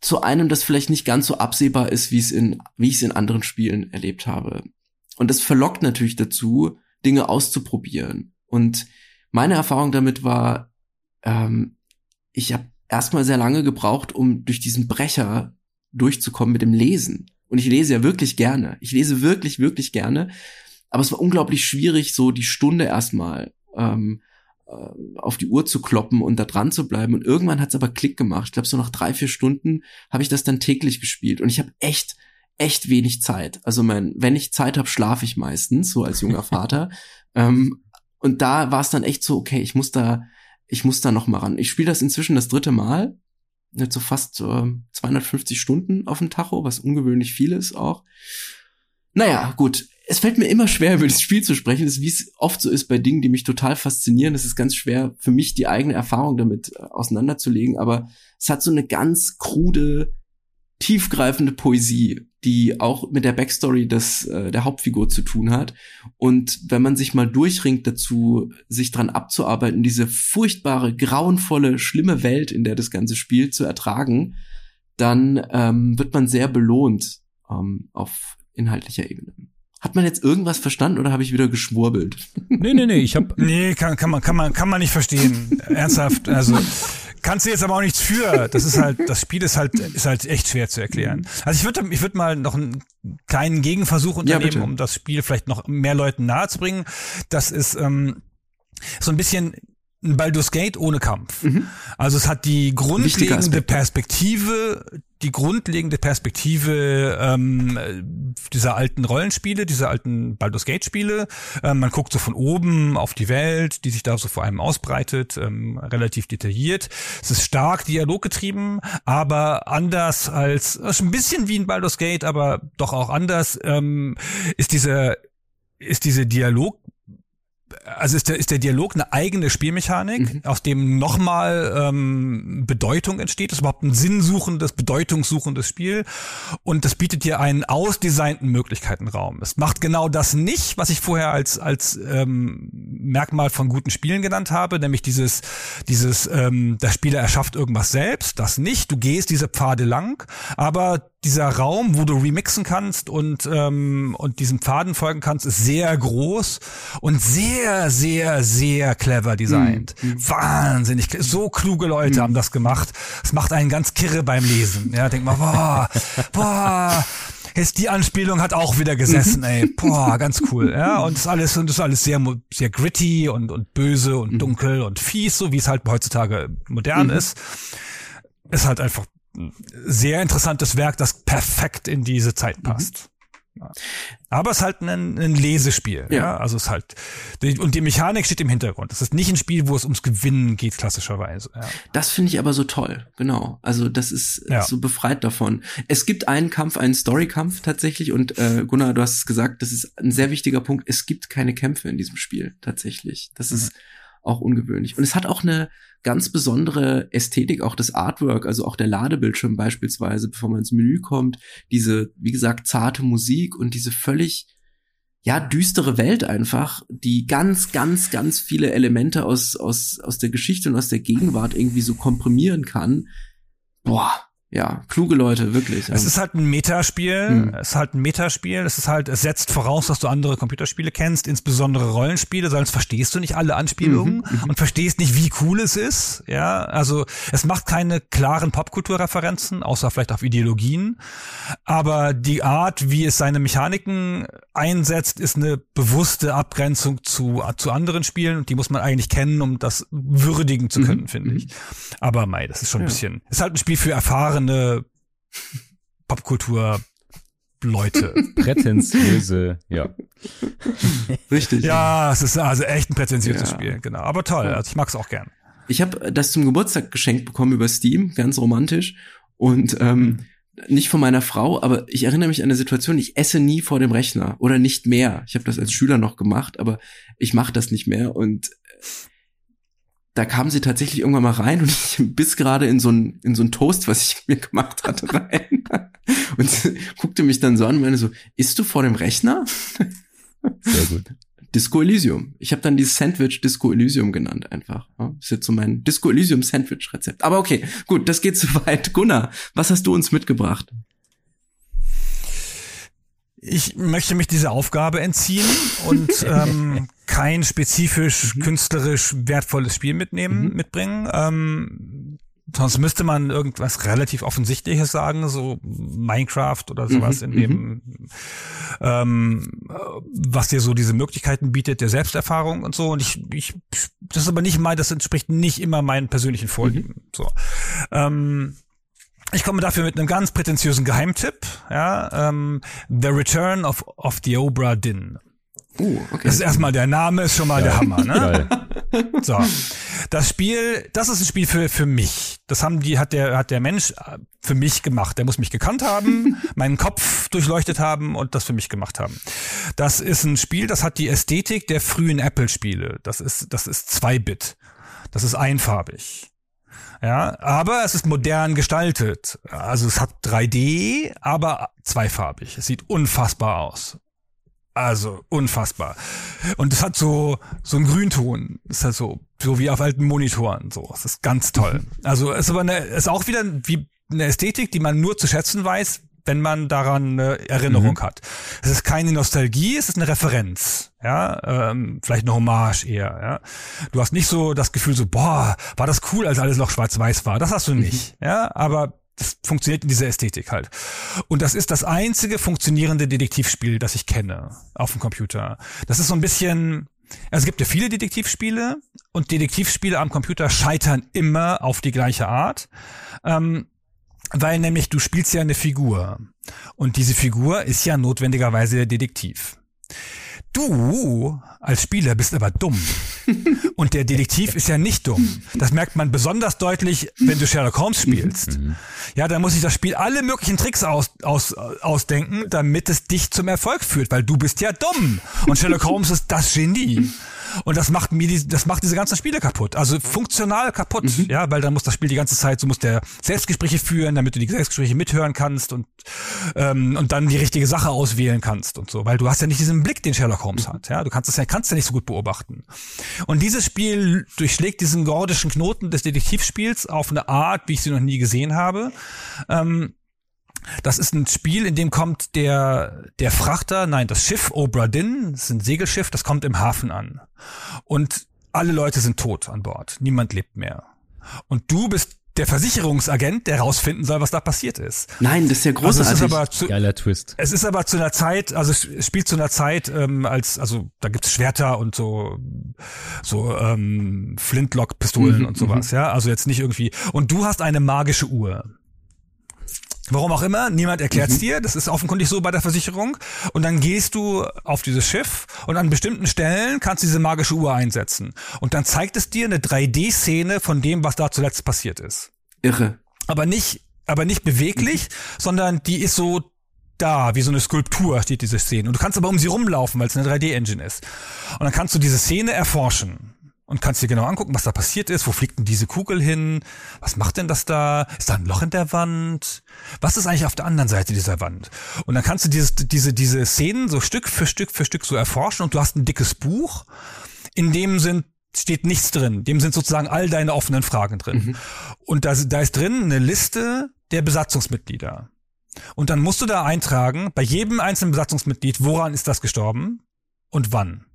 zu einem, das vielleicht nicht ganz so absehbar ist, wie es in wie ich es in anderen Spielen erlebt habe. Und das verlockt natürlich dazu, Dinge auszuprobieren. Und meine Erfahrung damit war, ähm, ich habe erstmal sehr lange gebraucht, um durch diesen Brecher durchzukommen mit dem Lesen. Und ich lese ja wirklich gerne. Ich lese wirklich, wirklich gerne. Aber es war unglaublich schwierig, so die Stunde erstmal ähm, äh, auf die Uhr zu kloppen und da dran zu bleiben. Und irgendwann hat es aber Klick gemacht. Ich glaube, so nach drei, vier Stunden habe ich das dann täglich gespielt. Und ich habe echt, echt wenig Zeit. Also mein, wenn ich Zeit habe, schlafe ich meistens, so als junger Vater. ähm, und da war es dann echt so, okay, ich muss da, ich muss da noch mal ran. Ich spiele das inzwischen das dritte Mal. Jetzt so fast äh, 250 Stunden auf dem Tacho, was ungewöhnlich viel ist auch. Naja, gut. Es fällt mir immer schwer, über das Spiel zu sprechen. Das ist, wie es oft so ist bei Dingen, die mich total faszinieren. Es ist ganz schwer für mich, die eigene Erfahrung damit äh, auseinanderzulegen. Aber es hat so eine ganz krude, tiefgreifende Poesie, die auch mit der Backstory des, äh, der Hauptfigur zu tun hat. Und wenn man sich mal durchringt dazu, sich dran abzuarbeiten, diese furchtbare, grauenvolle, schlimme Welt, in der das ganze Spiel zu ertragen, dann ähm, wird man sehr belohnt ähm, auf inhaltlicher Ebene. Hat man jetzt irgendwas verstanden oder habe ich wieder geschwurbelt? Nee, nee, nee, ich habe Nee, kann, kann man kann man kann man nicht verstehen. Ernsthaft, also kannst du jetzt aber auch nichts für. Das ist halt, das Spiel ist halt, ist halt echt schwer zu erklären. Also ich würde, ich würde mal noch einen kleinen Gegenversuch unternehmen, ja, um das Spiel vielleicht noch mehr Leuten nahezubringen. Das ist ähm, so ein bisschen Baldur's Gate ohne Kampf. Mhm. Also es hat die grundlegende Perspektive, die grundlegende Perspektive ähm, dieser alten Rollenspiele, dieser alten Baldur's Gate Spiele. Ähm, man guckt so von oben auf die Welt, die sich da so vor allem ausbreitet, ähm, relativ detailliert. Es ist stark dialoggetrieben, aber anders als, ist ein bisschen wie in Baldur's Gate, aber doch auch anders, ähm, ist diese ist diese Dialog also ist der, ist der Dialog eine eigene Spielmechanik, mhm. aus dem nochmal ähm, Bedeutung entsteht. Das ist überhaupt ein sinnsuchendes, bedeutungssuchendes Spiel. Und das bietet dir einen ausdesignten Möglichkeitenraum. Es macht genau das nicht, was ich vorher als, als ähm, Merkmal von guten Spielen genannt habe, nämlich dieses, dieses, ähm, der Spieler erschafft irgendwas selbst. Das nicht. Du gehst diese Pfade lang, aber dieser Raum, wo du remixen kannst und, ähm, und diesen Pfaden folgen kannst, ist sehr groß und sehr, sehr, sehr clever designt. Mhm. mhm. Wahnsinnig, so kluge Leute mhm. haben das gemacht. Es macht einen ganz kirre beim Lesen. Ja, denk mal, boah, boah. Jetzt die Anspielung hat auch wieder gesessen, ey. Boah, ganz cool. Ja, und das alles, und das ist alles sehr, sehr gritty und, und böse und mhm. dunkel und fies, so wie es halt heutzutage modern mhm. ist. Ist halt einfach sehr interessantes Werk, das perfekt in diese Zeit mhm. passt. Mhm. Aber es ist halt ein, ein Lesespiel. Ja. ja. Also es ist halt und die Mechanik steht im Hintergrund. Es ist nicht ein Spiel, wo es ums Gewinnen geht klassischerweise. Ja. Das finde ich aber so toll. Genau. Also das ist so befreit davon. Es gibt einen Kampf, einen Storykampf tatsächlich. Und äh, Gunnar, du hast es gesagt, das ist ein sehr wichtiger Punkt. Es gibt keine Kämpfe in diesem Spiel tatsächlich. Das mhm. ist auch ungewöhnlich. Und es hat auch eine ganz besondere Ästhetik, auch das Artwork, also auch der Ladebildschirm beispielsweise, bevor man ins Menü kommt, diese, wie gesagt, zarte Musik und diese völlig, ja, düstere Welt einfach, die ganz, ganz, ganz viele Elemente aus, aus, aus der Geschichte und aus der Gegenwart irgendwie so komprimieren kann. Boah, ja, kluge Leute, wirklich. Es ist halt ein Metaspiel, hm. es ist halt ein Metaspiel, es ist halt, es setzt voraus, dass du andere Computerspiele kennst, insbesondere Rollenspiele, sonst verstehst du nicht alle Anspielungen mhm, mhm. und verstehst nicht, wie cool es ist, ja, also es macht keine klaren Popkulturreferenzen, außer vielleicht auf Ideologien, aber die Art, wie es seine Mechaniken einsetzt, ist eine bewusste Abgrenzung zu, zu anderen Spielen und die muss man eigentlich kennen, um das würdigen zu können, mhm. finde ich. Aber mei, das ist schon ein ja. bisschen, ist halt ein Spiel für erfahrene Popkultur Leute. Prätentiöse, ja. Richtig. Ja, es ist also echt ein prätentiöses Ja. Spiel, genau. Aber toll, also ich mag es auch gern. Ich habe das zum Geburtstag geschenkt bekommen über Steam, ganz romantisch. Und ähm, nicht von meiner Frau, aber ich erinnere mich an eine Situation, ich esse nie vor dem Rechner oder nicht mehr. Ich habe das als Schüler noch gemacht, aber ich mache das nicht mehr. Und da kam sie tatsächlich irgendwann mal rein und ich biss gerade in so ein in so ein Toast, was ich mir gemacht hatte, rein. Und sie guckte mich dann so an und meinte so, isst du vor dem Rechner? Sehr gut. Disco Elysium. Ich habe dann dieses Sandwich Disco Elysium genannt einfach. Ist jetzt so mein Disco Elysium Sandwich Rezept. Aber okay, gut, das geht zu weit. Gunnar, was hast du uns mitgebracht? Ich möchte mich dieser Aufgabe entziehen und ähm, kein spezifisch künstlerisch wertvolles Spiel mitnehmen, Mhm. mitbringen. Ähm, sonst müsste man irgendwas relativ Offensichtliches sagen, so Minecraft oder sowas Mhm, in dem, ähm, äh, was dir so diese Möglichkeiten bietet, der Selbsterfahrung und so. Und ich, ich, das ist aber nicht mein, das entspricht nicht immer meinen persönlichen Vorlieben. Mhm. So. Ähm, ich komme dafür mit einem ganz prätentiösen Geheimtipp, ja, ähm, The Return of, of the Obra Dinn. Oh, okay. Das ist erstmal der Name, ist schon mal der Hammer, ne? Geil. So. Das Spiel, das ist ein Spiel für, für mich. Das haben die, hat der, hat der Mensch äh, für mich gemacht. Der muss mich gekannt haben, meinen Kopf durchleuchtet haben und das für mich gemacht haben. Das ist ein Spiel, das hat die Ästhetik der frühen Apple-Spiele. Das ist, das ist 2-Bit. Das ist einfarbig. Ja, aber es ist modern gestaltet. Also es hat 3D, aber zweifarbig. Es sieht unfassbar aus. Also unfassbar. Und es hat so so einen Grünton. Es ist halt so so wie auf alten Monitoren. So, es ist ganz toll. Also es ist aber eine, es ist auch wieder wie eine Ästhetik, die man nur zu schätzen weiß, wenn man daran eine Erinnerung hat. Es ist keine Nostalgie, es ist eine Referenz. Ja, ähm, vielleicht eine Hommage eher. Ja, du hast nicht so das Gefühl so, boah, war das cool, als alles noch schwarz-weiß war. Das hast du nicht. Ja, aber das funktioniert in dieser Ästhetik halt. Und das ist das einzige funktionierende Detektivspiel, das ich kenne auf dem Computer. Das ist so ein bisschen, also es gibt ja viele Detektivspiele und Detektivspiele am Computer scheitern immer auf die gleiche Art. Ähm, weil nämlich du spielst ja eine Figur. Und diese Figur ist ja notwendigerweise der Detektiv. Du als Spieler bist aber dumm. Und der Detektiv ist ja nicht dumm. Das merkt man besonders deutlich, wenn du Sherlock Holmes spielst. Ja, da muss sich das Spiel alle möglichen Tricks aus, aus, ausdenken, damit es dich zum Erfolg führt, weil du bist ja dumm. Und Sherlock Holmes ist das Genie. Und das macht mir die, das macht diese ganzen Spiele kaputt. Also funktional kaputt, ja, weil dann muss das Spiel die ganze Zeit, so muss der Selbstgespräche führen, damit du die Selbstgespräche mithören kannst und ähm, und dann die richtige Sache auswählen kannst und so, weil du hast ja nicht diesen Blick, den Sherlock Holmes hat, ja, du kannst das ja kannst ja nicht so gut beobachten. Und dieses Spiel durchschlägt diesen gordischen Knoten des Detektivspiels auf eine Art, wie ich sie noch nie gesehen habe. Ähm, das ist ein Spiel, in dem kommt der, der Frachter, nein, das Schiff Obra Dinn, das ist ein Segelschiff, das kommt im Hafen an. Und alle Leute sind tot an Bord. Niemand lebt mehr. Und du bist der Versicherungsagent, der rausfinden soll, was da passiert ist. Nein, das ist ja Also es großartig. ist aber zu, Geiler Twist. es ist aber zu einer Zeit, also es spielt zu einer Zeit, ähm, als, also da gibt's Schwerter und so, so ähm, Flintlock-Pistolen Mhm, und sowas, ja. Also jetzt nicht irgendwie. Und du hast eine magische Uhr. Warum auch immer, niemand erklärt's dir. Das ist offenkundig so bei der Versicherung. Und dann gehst du auf dieses Schiff und an bestimmten Stellen kannst du diese magische Uhr einsetzen. Und dann zeigt es dir eine 3D-Szene von dem, was da zuletzt passiert ist Irre. aber nicht, aber nicht beweglich, sondern die ist so da, wie so eine Skulptur steht diese Szene. Und du kannst aber um sie rumlaufen, weil es eine 3D-Engine ist. Und dann kannst du diese Szene erforschen. Und kannst dir genau angucken, was da passiert ist. Wo fliegt denn diese Kugel hin? Was macht denn das da? Ist da ein Loch in der Wand? Was ist eigentlich auf der anderen Seite dieser Wand? Und dann kannst du dieses, diese, diese Szenen so Stück für Stück für Stück so erforschen und du hast ein dickes Buch, in dem sind steht nichts drin. Dem sind sozusagen all deine offenen Fragen drin. Und da, da ist drin eine Liste der Besatzungsmitglieder. Und dann musst du da eintragen, bei jedem einzelnen Besatzungsmitglied, woran ist das gestorben und wann.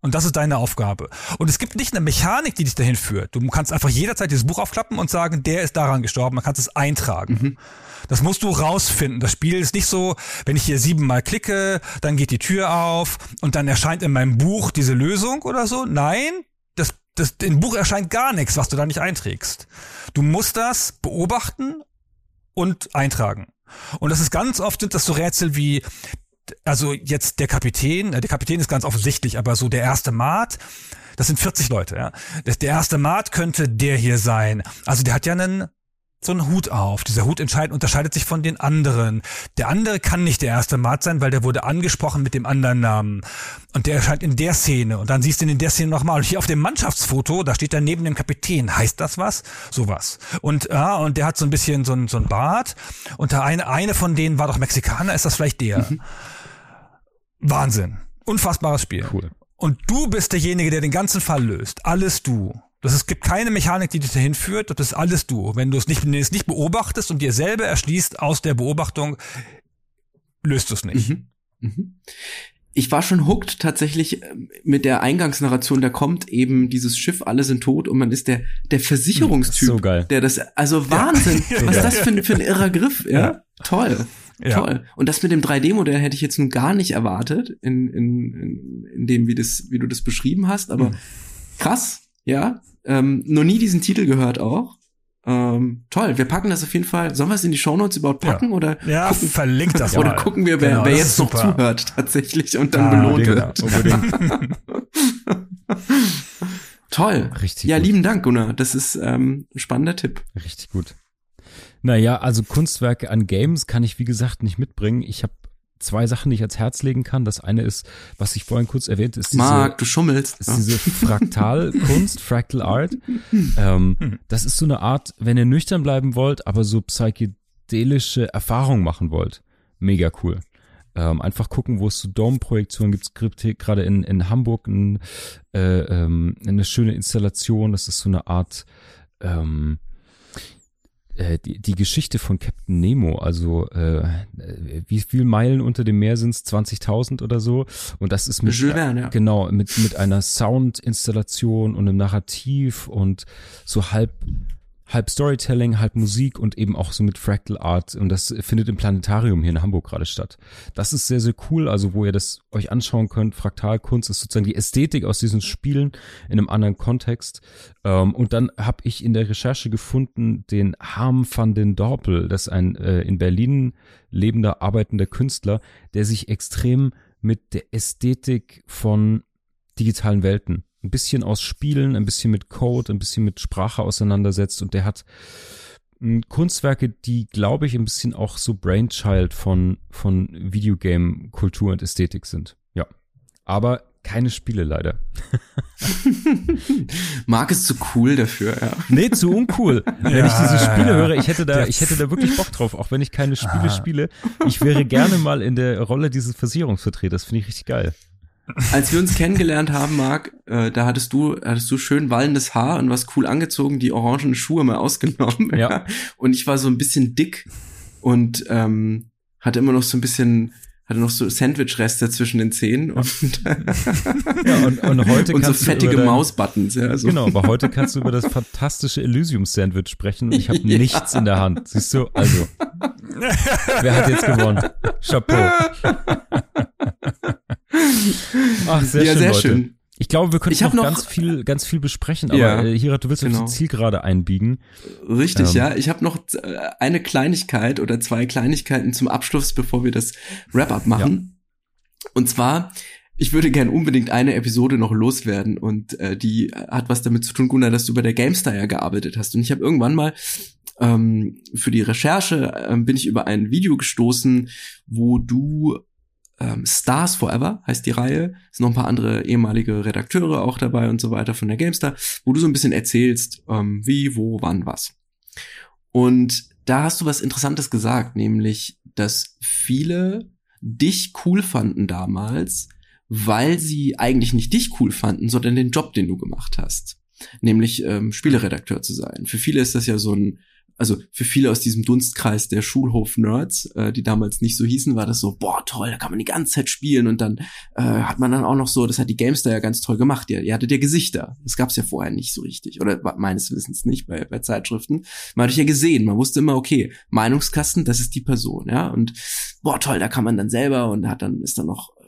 Und das ist deine Aufgabe. Und es gibt nicht eine Mechanik, die dich dahin führt. Du kannst einfach jederzeit dieses Buch aufklappen und sagen, der ist daran gestorben. Man kannst es eintragen. Das musst du rausfinden. Das Spiel ist nicht so, wenn ich hier siebenmal klicke, dann geht die Tür auf und dann erscheint in meinem Buch diese Lösung oder so. Nein, das, das, im Buch erscheint gar nichts, was du da nicht einträgst. Du musst das beobachten und eintragen. Und das ist ganz oft sind das so Rätsel wie, also jetzt der Kapitän, der Kapitän ist ganz offensichtlich, aber so der erste Maat, das sind 40 Leute, ja. Der erste Maat könnte der hier sein. Also der hat ja einen so einen Hut auf. Dieser Hut entscheidet, unterscheidet sich von den anderen. Der andere kann nicht der erste Maat sein, weil der wurde angesprochen mit dem anderen Namen. Und der erscheint in der Szene. Und dann siehst du ihn in der Szene nochmal. Und hier auf dem Mannschaftsfoto, da steht er neben dem Kapitän. Heißt das was? Sowas. Und, ja, und der hat so ein bisschen so ein, so ein Bart. Und da eine, eine von denen war doch Mexikaner. Ist das vielleicht der? Mhm. Wahnsinn. Unfassbares Spiel. Cool. Und du bist derjenige, der den ganzen Fall löst. Alles du. Das, es gibt keine Mechanik, die dich dahin führt. Das ist alles du. Wenn du es nicht, es nicht beobachtest und dir selber erschließt aus der Beobachtung, löst du es nicht. Mhm. Mhm. Ich war schon hooked tatsächlich äh, mit der Eingangsnarration, da kommt eben dieses Schiff, alle sind tot und man ist der, der Versicherungstyp, so geil. der das, also Wahnsinn, ja. was ist das für, für ein irrer Griff, ja, ja. toll. Ja. Toll. Und das mit dem 3D-Modell hätte ich jetzt nun gar nicht erwartet, in, in, in, in dem, wie, das, wie du das beschrieben hast, aber mhm. krass, ja, ähm, noch nie diesen Titel gehört auch. Ähm, toll, wir packen das auf jeden Fall. Sollen wir es in die Shownotes überhaupt packen ja. oder? Ja, gucken, verlinkt das Oder mal. gucken wir, wer, genau, wer jetzt noch zuhört tatsächlich und dann ah, belohnt wird. toll. Richtig. Ja, gut. lieben Dank, Gunnar. Das ist ähm, ein spannender Tipp. Richtig gut. Naja, also Kunstwerke an Games kann ich, wie gesagt, nicht mitbringen. Ich habe zwei Sachen, die ich ans Herz legen kann. Das eine ist, was ich vorhin kurz erwähnt, ist diese, Marc, du schummelst. Ist diese Fraktalkunst, Fractal Art. Ähm, hm. das ist so eine Art, wenn ihr nüchtern bleiben wollt, aber so psychedelische Erfahrungen machen wollt. Mega cool. Ähm, einfach gucken, wo es so Dome-Projektionen gibt. Es gibt gerade in, in Hamburg ein, äh, ähm, eine schöne Installation. Das ist so eine Art ähm, äh, die, die Geschichte von Captain Nemo, also äh, wie viel Meilen unter dem Meer sind es? 20.000 oder so. Und das ist mit, Verne, ja. genau, mit, mit einer Soundinstallation und einem Narrativ und so halb halb Storytelling, halb Musik und eben auch so mit Fractal Art. Und das findet im Planetarium hier in Hamburg gerade statt. Das ist sehr, sehr cool. Also, wo ihr das euch anschauen könnt. Fraktalkunst ist sozusagen die Ästhetik aus diesen Spielen in einem anderen Kontext. Ähm, und dann habe ich in der Recherche gefunden den Harm van den Dorpel. Das ist ein äh, in Berlin lebender, arbeitender Künstler, der sich extrem mit der Ästhetik von digitalen Welten ein bisschen aus Spielen, ein bisschen mit Code, ein bisschen mit Sprache auseinandersetzt und der hat hm, Kunstwerke, die, glaube ich, ein bisschen auch so Brainchild von, von Videogame-Kultur und Ästhetik sind. Ja. Aber keine Spiele leider. Marc ist zu cool dafür, ja. Nee, zu uncool. Wenn ja, ich diese Spiele höre, ich hätte da, ich hätte da wirklich Bock drauf, auch wenn ich keine Spiele ah. spiele. Ich wäre gerne mal in der Rolle dieses Versicherungsvertreters, finde ich richtig geil. Als wir uns kennengelernt haben, Marc, äh, da hattest du, hattest du schön wallendes Haar und was cool angezogen, die orangenen Schuhe mal ausgenommen. Ja. Und ich war so ein bisschen dick und ähm, hatte immer noch so ein bisschen hatte noch so Sandwich-Reste zwischen den Zähnen und, ja, und, und heute und so fettige Mausbuttons. Ja, so. Genau, aber heute kannst du über das fantastische Elysium-Sandwich sprechen und ich habe ja. nichts in der Hand. Siehst du? Also, wer hat jetzt gewonnen? Chapeau. Ach, sehr ja, schön, sehr Leute. schön. Ich glaube, wir können noch, noch, ganz viel, ganz viel besprechen, aber ja, äh, Hira, du willst genau. auf die Zielgerade einbiegen. Richtig, ähm. ja. Ich habe noch äh, eine Kleinigkeit oder zwei Kleinigkeiten zum Abschluss, bevor wir das Wrap-up machen. Ja. Und zwar, ich würde gern unbedingt eine Episode noch loswerden und äh, die hat was damit zu tun, Gunnar, dass du bei der GameStar ja gearbeitet hast. Und ich habe irgendwann mal ähm, für die Recherche äh, bin ich über ein Video gestoßen, wo du ähm, Stars Forever heißt die Reihe. Es sind noch ein paar andere ehemalige Redakteure auch dabei und so weiter von der GameStar, wo du so ein bisschen erzählst, ähm, wie, wo, wann, was. Und da hast du was Interessantes gesagt, nämlich, dass viele dich cool fanden damals, weil sie eigentlich nicht dich cool fanden, sondern den Job, den du gemacht hast. Nämlich ähm, Spieleredakteur zu sein. Für viele ist das ja so ein also für viele aus diesem Dunstkreis der Schulhof-Nerds, äh, die damals nicht so hießen, war das so, boah, toll, da kann man die ganze Zeit spielen und dann äh, hat man dann auch noch so, das hat die Gamestar ja ganz toll gemacht, ihr, ihr hattet ja Gesichter. Das gab's ja vorher nicht so richtig oder meines Wissens nicht bei, bei Zeitschriften. Man hat ja gesehen, man wusste immer, okay, Meinungskasten, das ist die Person, ja, und boah, toll, da kann man dann selber und hat dann, ist dann noch äh,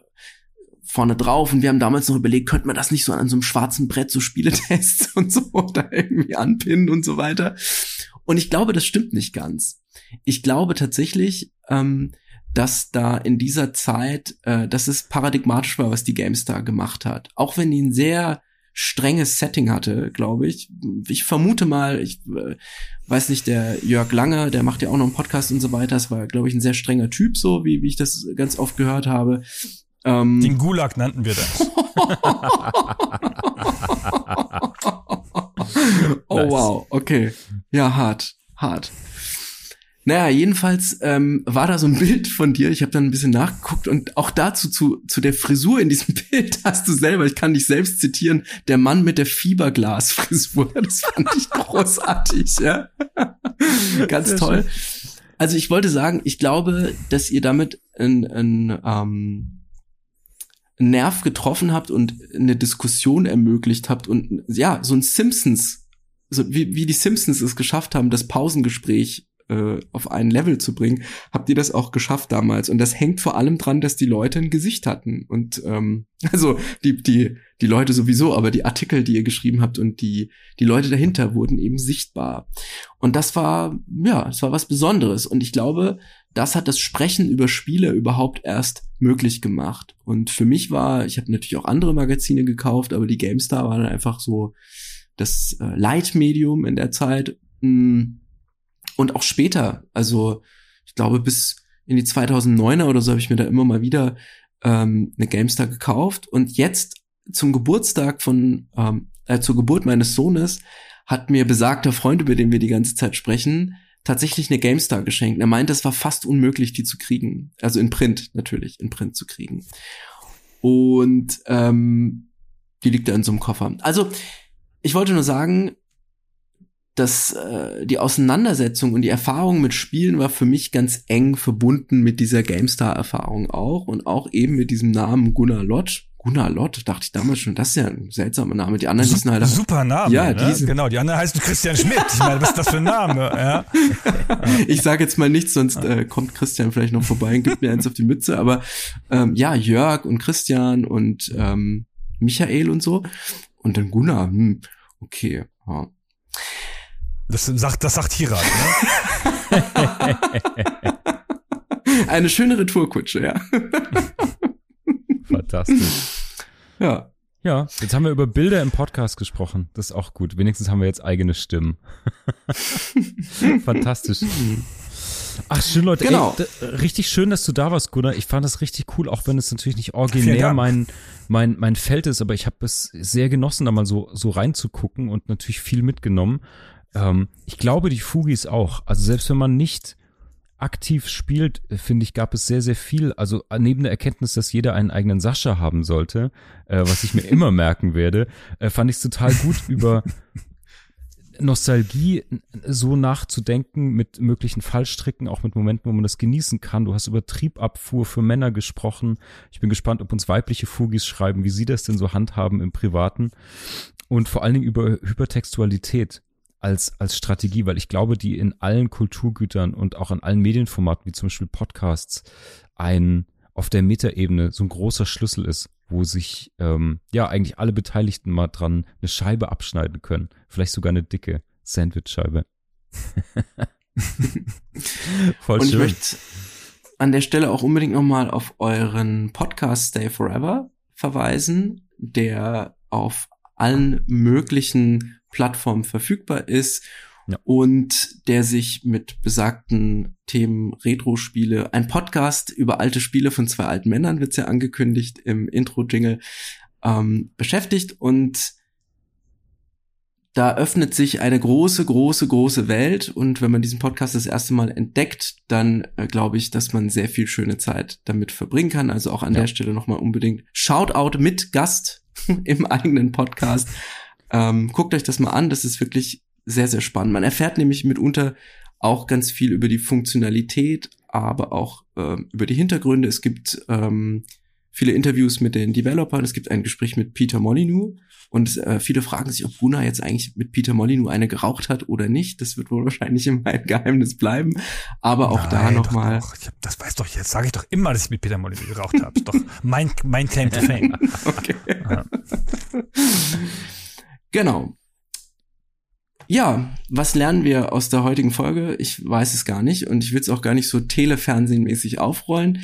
vorne drauf und wir haben damals noch überlegt, könnte man das nicht so an so einem schwarzen Brett so Spieletests und so da irgendwie anpinnen und so weiter. Und ich glaube, das stimmt nicht ganz. ich glaube tatsächlich, ähm, dass da in dieser Zeit, äh, dass es paradigmatisch war, was die GameStar gemacht hat. Auch wenn die ein sehr strenges Setting hatte, glaube ich. Ich vermute mal, ich äh, weiß nicht, der Jörg Lange, der macht ja auch noch einen Podcast und so weiter. Das war, glaube ich, ein sehr strenger Typ, so wie, wie ich das ganz oft gehört habe. Ähm, Den Gulag nannten wir das. oh wow, okay. Ja, hart, hart. Naja, jedenfalls ähm, war da so ein Bild von dir. Ich habe dann ein bisschen nachgeguckt und auch dazu zu, zu der Frisur in diesem Bild hast du selber, ich kann dich selbst zitieren, der Mann mit der Fieberglasfrisur. Das fand ich großartig, ja. Ganz toll. Also ich wollte sagen, ich glaube, dass ihr damit ein, ein, ähm, einen Nerv getroffen habt und eine Diskussion ermöglicht habt und ja, so ein Simpsons, so wie, wie die Simpsons es geschafft haben, das Pausengespräch äh, auf ein Level zu bringen, habt ihr das auch geschafft damals. Und das hängt vor allem dran, dass die Leute ein Gesicht hatten. Und ähm, also die, die, die Leute sowieso, aber die Artikel, die ihr geschrieben habt und die, die Leute dahinter wurden eben sichtbar. Und das war, ja, das war was Besonderes. Und ich glaube, das hat das Sprechen über Spiele überhaupt erst möglich gemacht. Und für mich war, ich habe natürlich auch andere Magazine gekauft, aber die GameStar war dann einfach so das äh, Leitmedium in der Zeit. Mh, hm, und auch später, also ich glaube bis in die 2009er oder so habe ich mir da immer mal wieder ähm, eine GameStar gekauft und jetzt zum Geburtstag von ähm, äh, zur Geburt meines Sohnes hat mir besagter Freund, über den wir die ganze Zeit sprechen, tatsächlich eine GameStar geschenkt. Er meint, es war fast unmöglich, die zu kriegen. Also in Print natürlich, in Print zu kriegen. Und ähm, die liegt da in so einem Koffer. Also ich wollte nur sagen, dass äh, die Auseinandersetzung und die Erfahrung mit Spielen war für mich ganz eng verbunden mit dieser GameStar-Erfahrung auch und auch eben mit diesem Namen Gunnar Lott. Gunnar Lott, dachte ich damals schon, das ist ja ein seltsamer Name. Die anderen hießen halt. Super Name. Ja, ne? genau. Die anderen heißen Christian Schmidt. Ich meine, was ist das für ein Name? Ja. ich sage jetzt mal nichts, sonst äh, kommt Christian vielleicht noch vorbei und gibt mir eins auf die Mütze. Aber ähm, ja, Jörg und Christian und ähm, Michael und so. Und dann Gunnar. Hm, okay. Ja. Das sagt, das sagt Hirat, ne? Eine schöne Retourkutsche, ja. Fantastisch. Ja. Ja, jetzt haben wir über Bilder im Podcast gesprochen. Das ist auch gut. Wenigstens haben wir jetzt eigene Stimmen. Fantastisch. Ach, schön, Leute. Genau. Ey, richtig schön, dass du da warst, Gunnar. Ich fand das richtig cool, auch wenn es natürlich nicht originär mein, mein, mein Feld ist, aber ich habe es sehr genossen, da mal so, so reinzugucken und natürlich viel mitgenommen. Ähm, ich glaube, die Fugis auch. Also selbst wenn man nicht aktiv spielt, finde ich, gab es sehr, sehr viel. Also neben der Erkenntnis, dass jeder einen eigenen Sascha haben sollte, äh, was ich mir immer merken werde, äh, fand ich es total gut über Nostalgie so nachzudenken mit möglichen Fallstricken, auch mit Momenten, wo man das genießen kann. Du hast über Triebabfuhr für Männer gesprochen. Ich bin gespannt, ob uns weibliche Fugis schreiben, wie sie das denn so handhaben im Privaten. Und vor allen Dingen über Hypertextualität als, als Strategie, weil ich glaube, die in allen Kulturgütern und auch in allen Medienformaten, wie zum Beispiel Podcasts, ein auf der Metaebene so ein großer Schlüssel ist, wo sich ähm, ja eigentlich alle Beteiligten mal dran eine Scheibe abschneiden können. Vielleicht sogar eine dicke Sandwichscheibe. Voll Und schön. ich möchte an der Stelle auch unbedingt nochmal auf euren Podcast Stay Forever verweisen, der auf allen möglichen Plattform verfügbar ist ja. und der sich mit besagten Themen Retro-Spiele, ein Podcast über alte Spiele von zwei alten Männern wird's ja angekündigt im Intro-Jingle, ähm, beschäftigt und da öffnet sich eine große, große, große Welt und wenn man diesen Podcast das erste Mal entdeckt, dann äh, glaube ich, dass man sehr viel schöne Zeit damit verbringen kann. Also auch an ja. der Stelle nochmal unbedingt Shoutout mit Gast im eigenen Podcast ähm, guckt euch das mal an, das ist wirklich sehr, sehr spannend. Man erfährt nämlich mitunter auch ganz viel über die Funktionalität, aber auch ähm, über die Hintergründe. Es gibt ähm, viele Interviews mit den Developern. Es gibt ein Gespräch mit Peter Molyneux und äh, viele fragen sich, ob Gunnar jetzt eigentlich mit Peter Molyneux eine geraucht hat oder nicht. Das wird wohl wahrscheinlich immer ein Geheimnis bleiben. Aber auch Nein, da nochmal. Das weiß doch jetzt, sage ich doch immer, dass ich mit Peter Molyneux geraucht habe. Doch mein, mein Claim to Fame. okay. Genau. Ja, was lernen wir aus der heutigen Folge? Ich weiß es gar nicht und ich will es auch gar nicht so telefernsehenmäßig aufrollen.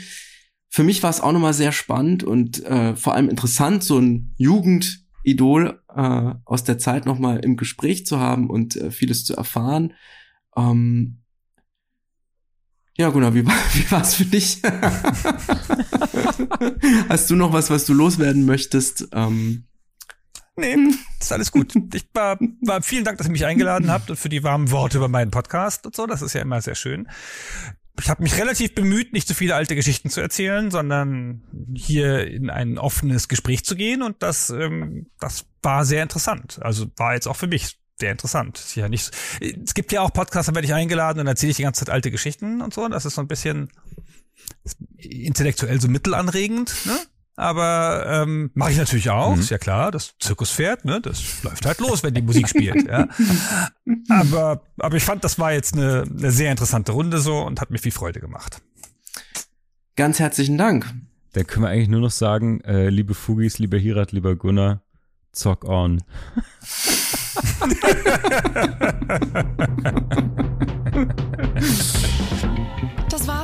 Für mich war es auch nochmal sehr spannend und äh, vor allem interessant, so ein Jugendidol äh, aus der Zeit nochmal im Gespräch zu haben und äh, vieles zu erfahren. Ähm, ja, Gunnar, wie, war, wie war's für dich? Hast du noch was, was du loswerden möchtest? Ähm, Nee, ist alles gut. Ich war, war vielen Dank, dass ihr mich eingeladen habt und für die warmen Worte über meinen Podcast und so. Das ist ja immer sehr schön. Ich habe mich relativ bemüht, nicht zu viele alte Geschichten zu erzählen, sondern hier in ein offenes Gespräch zu gehen und das, ähm, das war sehr interessant. Also war jetzt auch für mich sehr interessant. Ist ja nicht, es gibt ja auch Podcasts, da werde ich eingeladen und erzähle ich die ganze Zeit alte Geschichten und so. Das ist so ein bisschen intellektuell so mittelanregend, ne? Aber ähm, mache ich natürlich auch, mhm. ist ja klar, das Zirkuspferd, ne, das läuft halt los, wenn die Musik spielt. Ja. Aber, aber ich fand, das war jetzt eine, eine sehr interessante Runde so und hat mir viel Freude gemacht. Ganz herzlichen Dank. Da können wir eigentlich nur noch sagen, äh, liebe Fugis, lieber Hirat, lieber Gunnar, zock on.